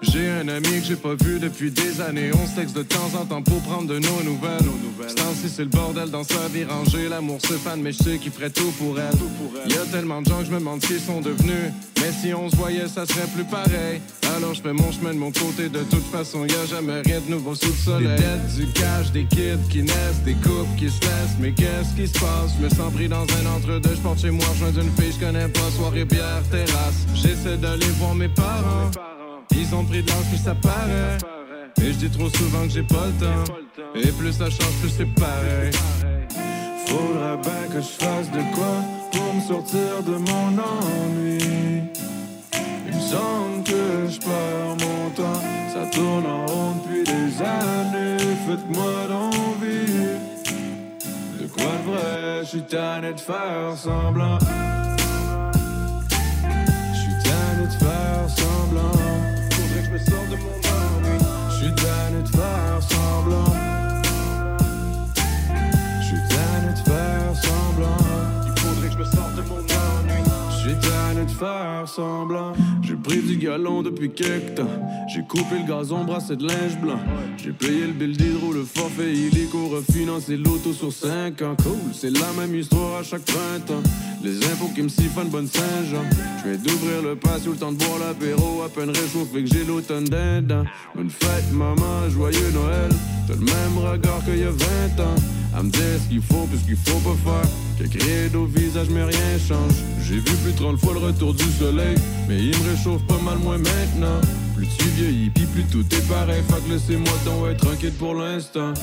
Speaker 50: J'ai un ami que j'ai pas vu depuis des années. On se texte de temps en temps pour prendre de nos nouvelles. Ce temps-ci, c'est le bordel dans sa vie rangée. L'amour se fan, mais je sais qu'il ferait tout pour elle. Y a tellement de gens que je me demande s'ils sont devenus. Mais si on se voyait, ça serait plus pareil. Alors je fais mon chemin de mon côté. De toute façon, y a jamais rien de nouveau sous le soleil. Des dettes, du cash, des kids qui naissent, des couples qui se laissent. Mais qu'est-ce qui se passe? Je me sens pris dans un entre-deux. Je porte chez moi, je d'une fille, je connais pas. Soirée, bière, terrasse. J'essaie d'aller voir mes parents. Ils ont pris de l'âge, plus ça paraît. Et je dis trop souvent que j'ai pas le temps. Et plus ça change, plus c'est pareil.
Speaker 5: Faudrait bien que je fasse de quoi pour me sortir de mon ennui. Il me semble que je perds mon temps. Ça tourne en rond depuis des années. Faites-moi d'envie. De quoi de vrai, je suis tanné de faire semblant. Je suis tanné de faire semblant. Je suis de faire semblant. Je suis de faire semblant. Il faudrait que je me sorte de mon ennui. Je suis faire semblant. J'ai pris du galon depuis quelques temps. J'ai coupé le gazon, brassé de linge blanc. J'ai payé le bill d'hydro, le forfait illico, refinancé l'auto sur 5 ans. Cool, c'est la même histoire à chaque printemps. Les impôts qui me siphonnent bonne Saint-Jean. Je vais d'ouvrir le patio, le temps de boire l'apéro. À peine réchauffé que j'ai l'automne dedans. Bonne fête, maman, joyeux Noël. T'as le même regard qu'il y a 20 ans. À me dire ce qu'il faut, puis ce qu'il faut pas faire. Quelques rides au visage, mais rien change. J'ai vu plus de 30 fois le retour du soleil. Mais il me réchauffe pas mal moins maintenant. Plus tu vieillis, puis plus tout est pareil. Que laissez-moi donc être tranquille pour l'instant.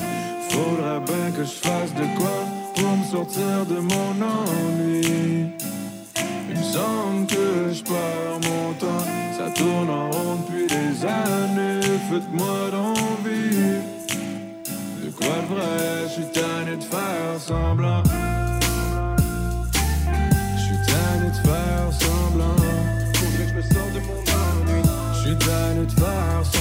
Speaker 5: Faudrait bien que je fasse de quoi? Pour me sortir de mon ennui. Il me semble que je perds mon temps. Ça tourne en rond depuis des années. Faites-moi d'envie. De quoi de vrai, je suis tanné de faire semblant. Je suis tanné de faire semblant. Faudrait que je me sorte de mon ennui. Je suis tanné de faire semblant.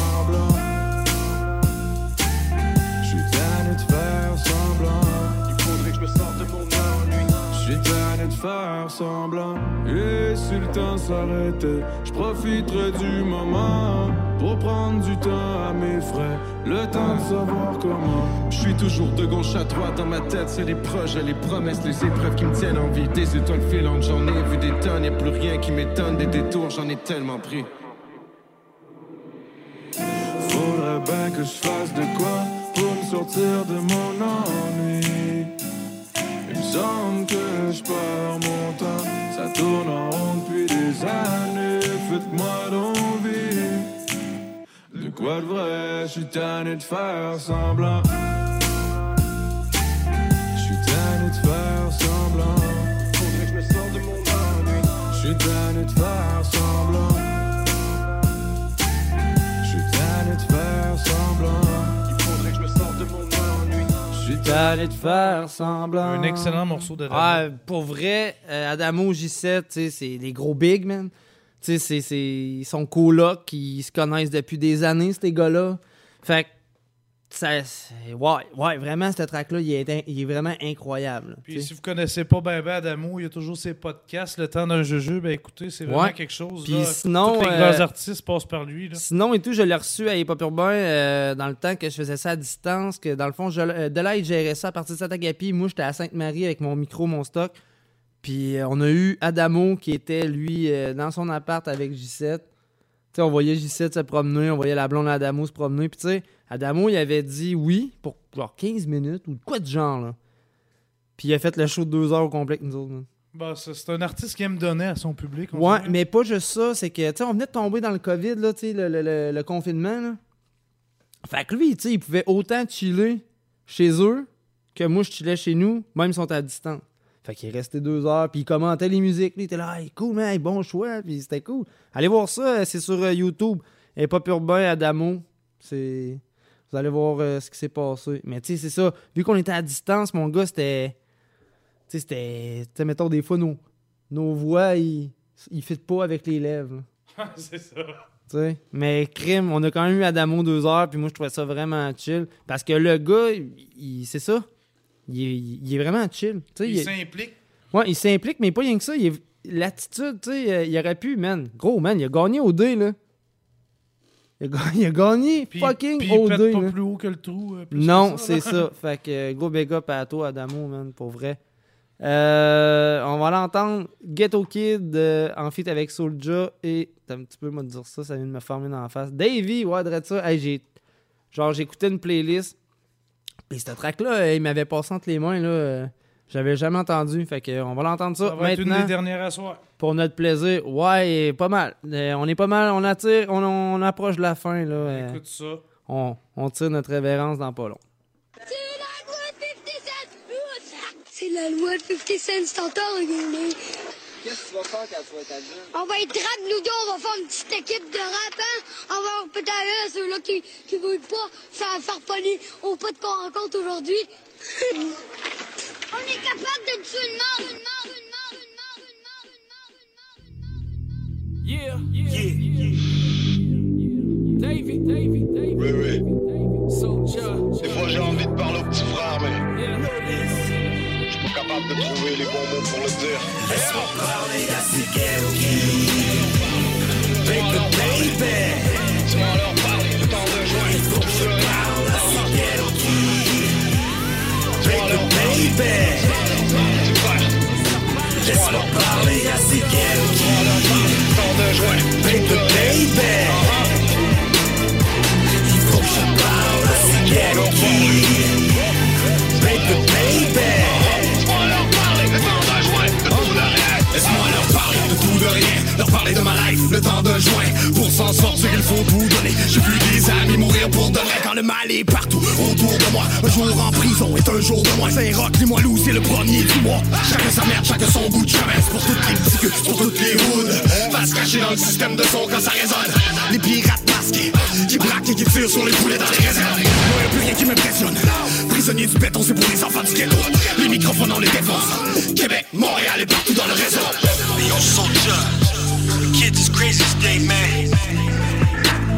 Speaker 5: De faire semblant. Et si le temps s'arrêtait, je profiterai du moment pour prendre du temps à mes frais. Le temps de savoir comment.
Speaker 50: Je suis toujours de gauche à droite dans ma tête, c'est les projets, les promesses, les épreuves qui me tiennent en vie. Des étoiles filantes, j'en ai vu des tonnes, y'a plus rien qui m'étonne. Des détours, j'en ai tellement pris.
Speaker 5: Faudrait bien que je fasse de quoi pour me sortir de mon ennui. Semble que je perds mon temps. Ça tourne en rond depuis des années. Faites-moi d'envie. De quoi de vrai, je suis tanné de faire semblant. Je suis tanné de faire semblant. Faudrait que je me sorte de mon ennui. Je suis tanné de faire semblant. Je suis tanné de faire semblant. De
Speaker 2: faire semblant.
Speaker 3: Un excellent morceau de
Speaker 2: Ah, pour vrai, euh, Adamo J7, tu sais, c'est des gros big, man. Tu sais, c'est- sont colocs, ils se connaissent depuis des années, ces gars-là. Fait que ça, ouais, ouais, vraiment, ce track-là, il est, il est vraiment incroyable. là,
Speaker 3: Puis si vous connaissez pas ben ben Adamo, il y a toujours ses podcasts, le temps d'un jeu ben écoutez, c'est vraiment
Speaker 2: Ouais.
Speaker 3: quelque chose.
Speaker 2: Puis
Speaker 3: là.
Speaker 2: sinon,
Speaker 3: Tous les
Speaker 2: euh,
Speaker 3: grands artistes passent par lui. Là.
Speaker 2: Sinon et tout, je l'ai reçu à Hip Hop Urbain euh, dans le temps que je faisais ça à distance, que dans le fond, je, euh, de là, il gérait ça à partir de Satagapi. Moi, j'étais à Sainte-Marie avec mon micro, mon stock. Puis euh, on a eu Adamo qui était, lui, dans son appart avec J7. Tu sais, on voyait J7 se promener, on voyait la blonde Adamo se promener. Puis tu sais, Adamo, il avait dit oui pour genre 15 minutes ou de quoi de genre, là. Puis il a fait le show de deux heures au complet avec nous autres.
Speaker 3: Bah, c'est un artiste qui aime donner à son public.
Speaker 2: Ouais,
Speaker 3: dirait.
Speaker 2: mais pas juste ça, c'est que, tu sais, on venait de tomber dans le COVID, là, tu sais, le, le- le- le confinement, là. Fait que lui, tu sais, il pouvait autant chiller chez eux que moi, je chillais chez nous, même si on était à distance. Fait qu'il restait deux heures, puis il commentait les musiques. Lui, il était là, hey, cool, man, bon choix, puis c'était cool. Allez voir ça, c'est sur euh, YouTube. Et pas urbain, Adamo. C'est. Vous allez voir euh, ce qui s'est passé. Mais tu sais, c'est ça. Vu qu'on était à distance, mon gars, c'était. Tu sais, c'était. Tu mettons, des fois, nos, nos voix, ils, ils fitent pas avec les lèvres.
Speaker 3: c'est ça.
Speaker 2: Tu sais. Mais crime, on a quand même eu Adamo deux heures, puis moi je trouvais ça vraiment chill. Parce que le gars, il, il- c'est ça. Il est, il est vraiment chill.
Speaker 3: Il s'implique.
Speaker 2: Ouais, il s'implique, mais pas rien que ça. L'attitude, tu sais, euh, il aurait pu, man. Gros, man, il a gagné au dé, là. Il a, il a gagné
Speaker 3: Puis,
Speaker 2: fucking
Speaker 3: puis il pète
Speaker 2: dé,
Speaker 3: pas
Speaker 2: là.
Speaker 3: plus haut que le trou. euh, plus
Speaker 2: Non, c'est ça. Fait que euh, gros big up à toi, Adamo, man, pour vrai. Euh, on va l'entendre Ghetto Kid euh, en feat avec Soulja et t'as un petit peu moi de dire ça, ça vient de me former dans la face. Davey, ouais, de ça. Hey, j'ai genre j'écoutais une playlist. Et ce track là, il m'avait passé entre les mains là, j'avais jamais entendu, fait que on va l'entendre ça,
Speaker 3: Ça va être une
Speaker 2: maintenant
Speaker 3: des dernières à soir.
Speaker 2: pour notre plaisir. Ouais, pas mal. Euh, on est pas mal, on attire, on, on approche de la fin là. euh,
Speaker 3: Écoute ça.
Speaker 2: on, on tire notre révérence dans pas long.
Speaker 51: C'est la loi de 50 cents, t'entends, René?
Speaker 52: Qu'est-ce que tu vas faire quand tu vas être adulte?
Speaker 51: On va être rap, nous deux, on va faire une petite équipe de rap, hein? On va peut-être à ceux-là qui, qui veulent pas faire farfonner au pas de qu'on rencontre aujourd'hui. on est capable de tuer une mort, une mort, une mort, une mort, une mort, une mort, une mort.
Speaker 49: Yeah, yeah. Davy, Davy, Davy.
Speaker 6: Oui, oui.
Speaker 49: Soldier.
Speaker 6: Des fois, j'ai envie de parler au petit frère, mais je suis pas capable de trouver les bons mots pour le dire.
Speaker 49: Laisse-moi parler à ces Baby, baby.
Speaker 6: Tu vas leur parler le temps de joindre.
Speaker 49: Il faut que je parle Laisse-moi parler à ces Baby, baby. Il faut que je parle à ces Baby, baby.
Speaker 6: Laisse-moi leur parler. De tout de rien.
Speaker 49: Leur parler de ma life, le temps de joint. Pour s'en sortir, il faut tout donner. J'ai vu des amis mourir pour de vrai quand le mal est partout autour de moi. Un jour en prison est un jour de moins. Saint-Roch, dis-moi loup, c'est le premier du mois. Chacun sa merde, chacun son bout de chemin. C'est pour toutes les c'est pour toutes les hoods. Va se cacher dans le système de son quand ça résonne. Les pirates masqués, qui braquent et qui tirent sur les poulets dans les réserves. Moi, y'a plus rien qui m'impressionne. Prisonnier du béton, c'est pour les enfants du ghetto. Les microphones, on les défonce. Québec, Montréal et partout dans le réseau.
Speaker 53: Kids is crazy today, man.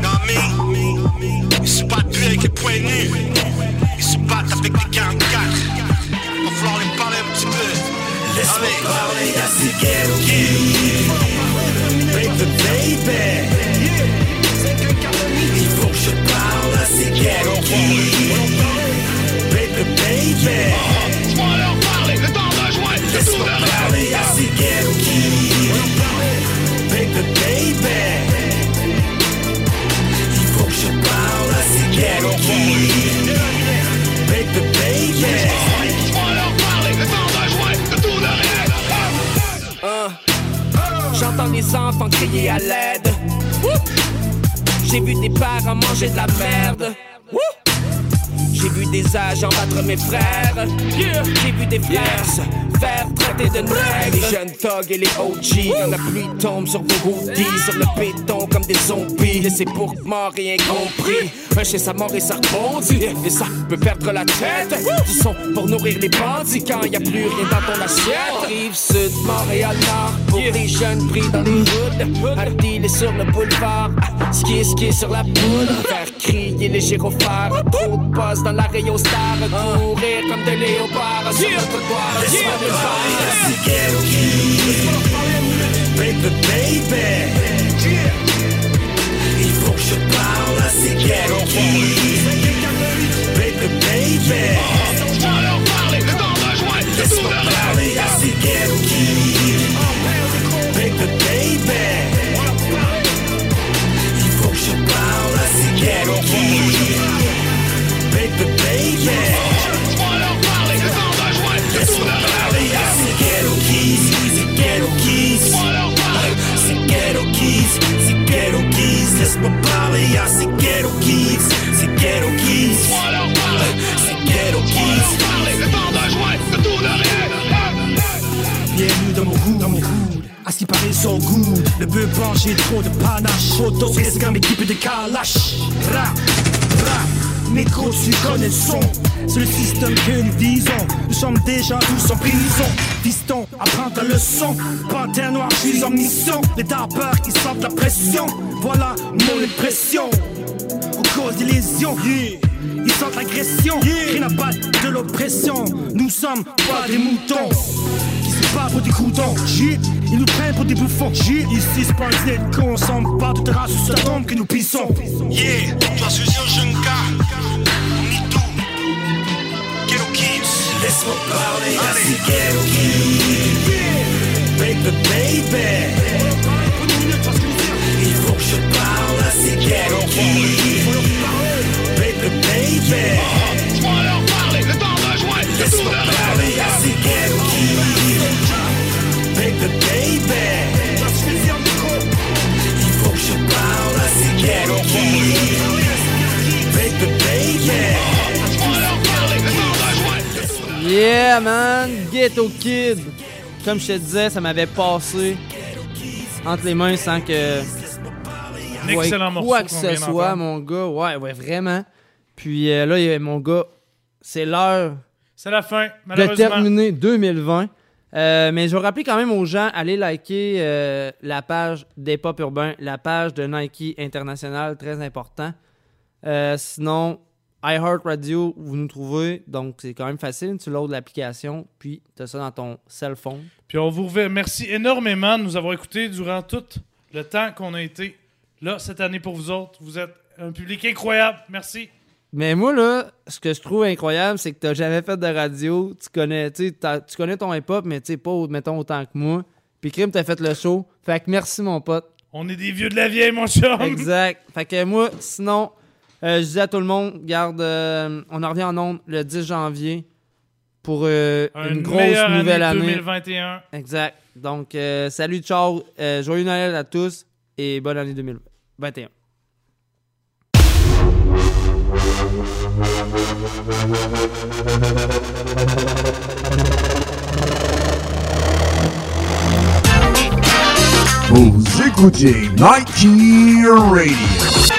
Speaker 53: Know what I mean? Ils se battent plus avec les poings nus. Ils se battent avec des 44. Va falloir les parler un petit peu.
Speaker 49: Laisse-moi parler à ces ghetto Baby, baby. Il faut que je parle à ces ghetto Baby, baby. Il faut que je parle à ces ghetto Baby, baby.
Speaker 6: Laisse-moi leur parler le temps de joindre. De tout de rien.
Speaker 49: Hein. J'entends les enfants crier à l'aide. J'ai vu des parents manger de la merde. J'ai vu des agents battre mes frères. J'ai vu des frères
Speaker 11: faire traiter de. Les jeunes thugs et les OG, quand la pluie tombe sur vos goodies, sur le béton comme des zombies. Laissez pour mort rien compris. Un chez sa mort et ça rebondit. Et ça peut perdre la tête. Du son pour nourrir les bandits quand y a plus rien dans ton assiette. Montréal Nord, pour les jeunes pris dans les hoods. Dealer sur le boulevard, skier, skier sur la poudre. Faire crier les gyrophares. Trop de dans la Rayon Star. Courir comme des léopards sur le trottoir. Laisse-moi me
Speaker 54: Baby, baby. Il faut que je parle à ces. Baby, baby. Laisse-moi parler à ces ghetto kids. Baby, baby. Il faut que je parle à ces ghetto kids. Baby, baby. Laisse-moi parler à ces ghetto kids. Ces ghetto kids. Ces ghetto kids. Ces ghetto kids. Laisse-moi parler à ces ghetto kids. Ces ghetto
Speaker 10: Bienvenue dans mon goût, dans mon goût. Ce qui paraît, so good. Le bœuf penché, trop de panache. Photo, escam, équipé de kalash. Ra, ra. Micro, tu connais le son. C'est le système que nous visons. Nous sommes déjà tous en prison. Piston, apprends ta leçon. Panthère noire, je suis en mission. Les tapeurs, ils sentent la pression. Voilà mon impression. On cause des lésions. Sentent l'agression. Rien n'a pas de l'oppression? Nous sommes pas des moutons. Qui se battent pour des croutons? Ils nous prennent pour des bouffons? Ici, c'est pas un dîner de con. On semble pas de terrasse sous la tombe que nous pissons?
Speaker 54: Yeah, toi suis un jeune gars. On est tout. Ghetto kids? Laisse-moi parler à ces ghetto kids. Baby, baby. Il faut que je parle à ces ghetto kids. Parler. Il faut que je parle à ces.
Speaker 2: Yeah, man! Ghetto Kid! Comme je te disais, ça m'avait passé entre les mains sans que.
Speaker 3: Un
Speaker 2: Ouais,
Speaker 3: excellent morceau
Speaker 2: Quoi que ce soit, mon gars. Ouais, ouais, vraiment. Puis euh, là, il y a- mon gars, c'est l'heure
Speaker 3: C'est la fin,
Speaker 2: de terminer 2020. Euh, mais je vais rappeler quand même aux gens, allez liker euh, la page des Pop Urbains, la page de Nike International, très important. Sinon, iHeartRadio, vous nous trouvez, donc c'est quand même facile. Tu loads l'application, puis tu as ça dans ton cell phone.
Speaker 3: Puis on vous remercie énormément de nous avoir écoutés durant tout le temps qu'on a été là cette année pour vous autres. Vous êtes un public incroyable. Merci.
Speaker 2: Mais moi, là, ce que je trouve incroyable, c'est que tu jamais fait de radio. Tu connais, tu t'as- connais ton hip-hop, mais tu pas, mettons, autant que moi. Puis Crime, t'as fait le show. Fait que merci, mon pote.
Speaker 3: On est des vieux de la vieille, mon chum.
Speaker 2: Exact. Fait que moi, sinon, euh, je dis à tout le monde, garde, euh, on en revient en ondes le 10 janvier pour euh,
Speaker 3: Une
Speaker 2: une grosse nouvelle
Speaker 3: année
Speaker 2: année.
Speaker 3: 2021.
Speaker 2: Exact. Donc, euh, salut, ciao. joyeux Noël à tous et bonne année 2021.
Speaker 55: Vous écoutez Nike Radio.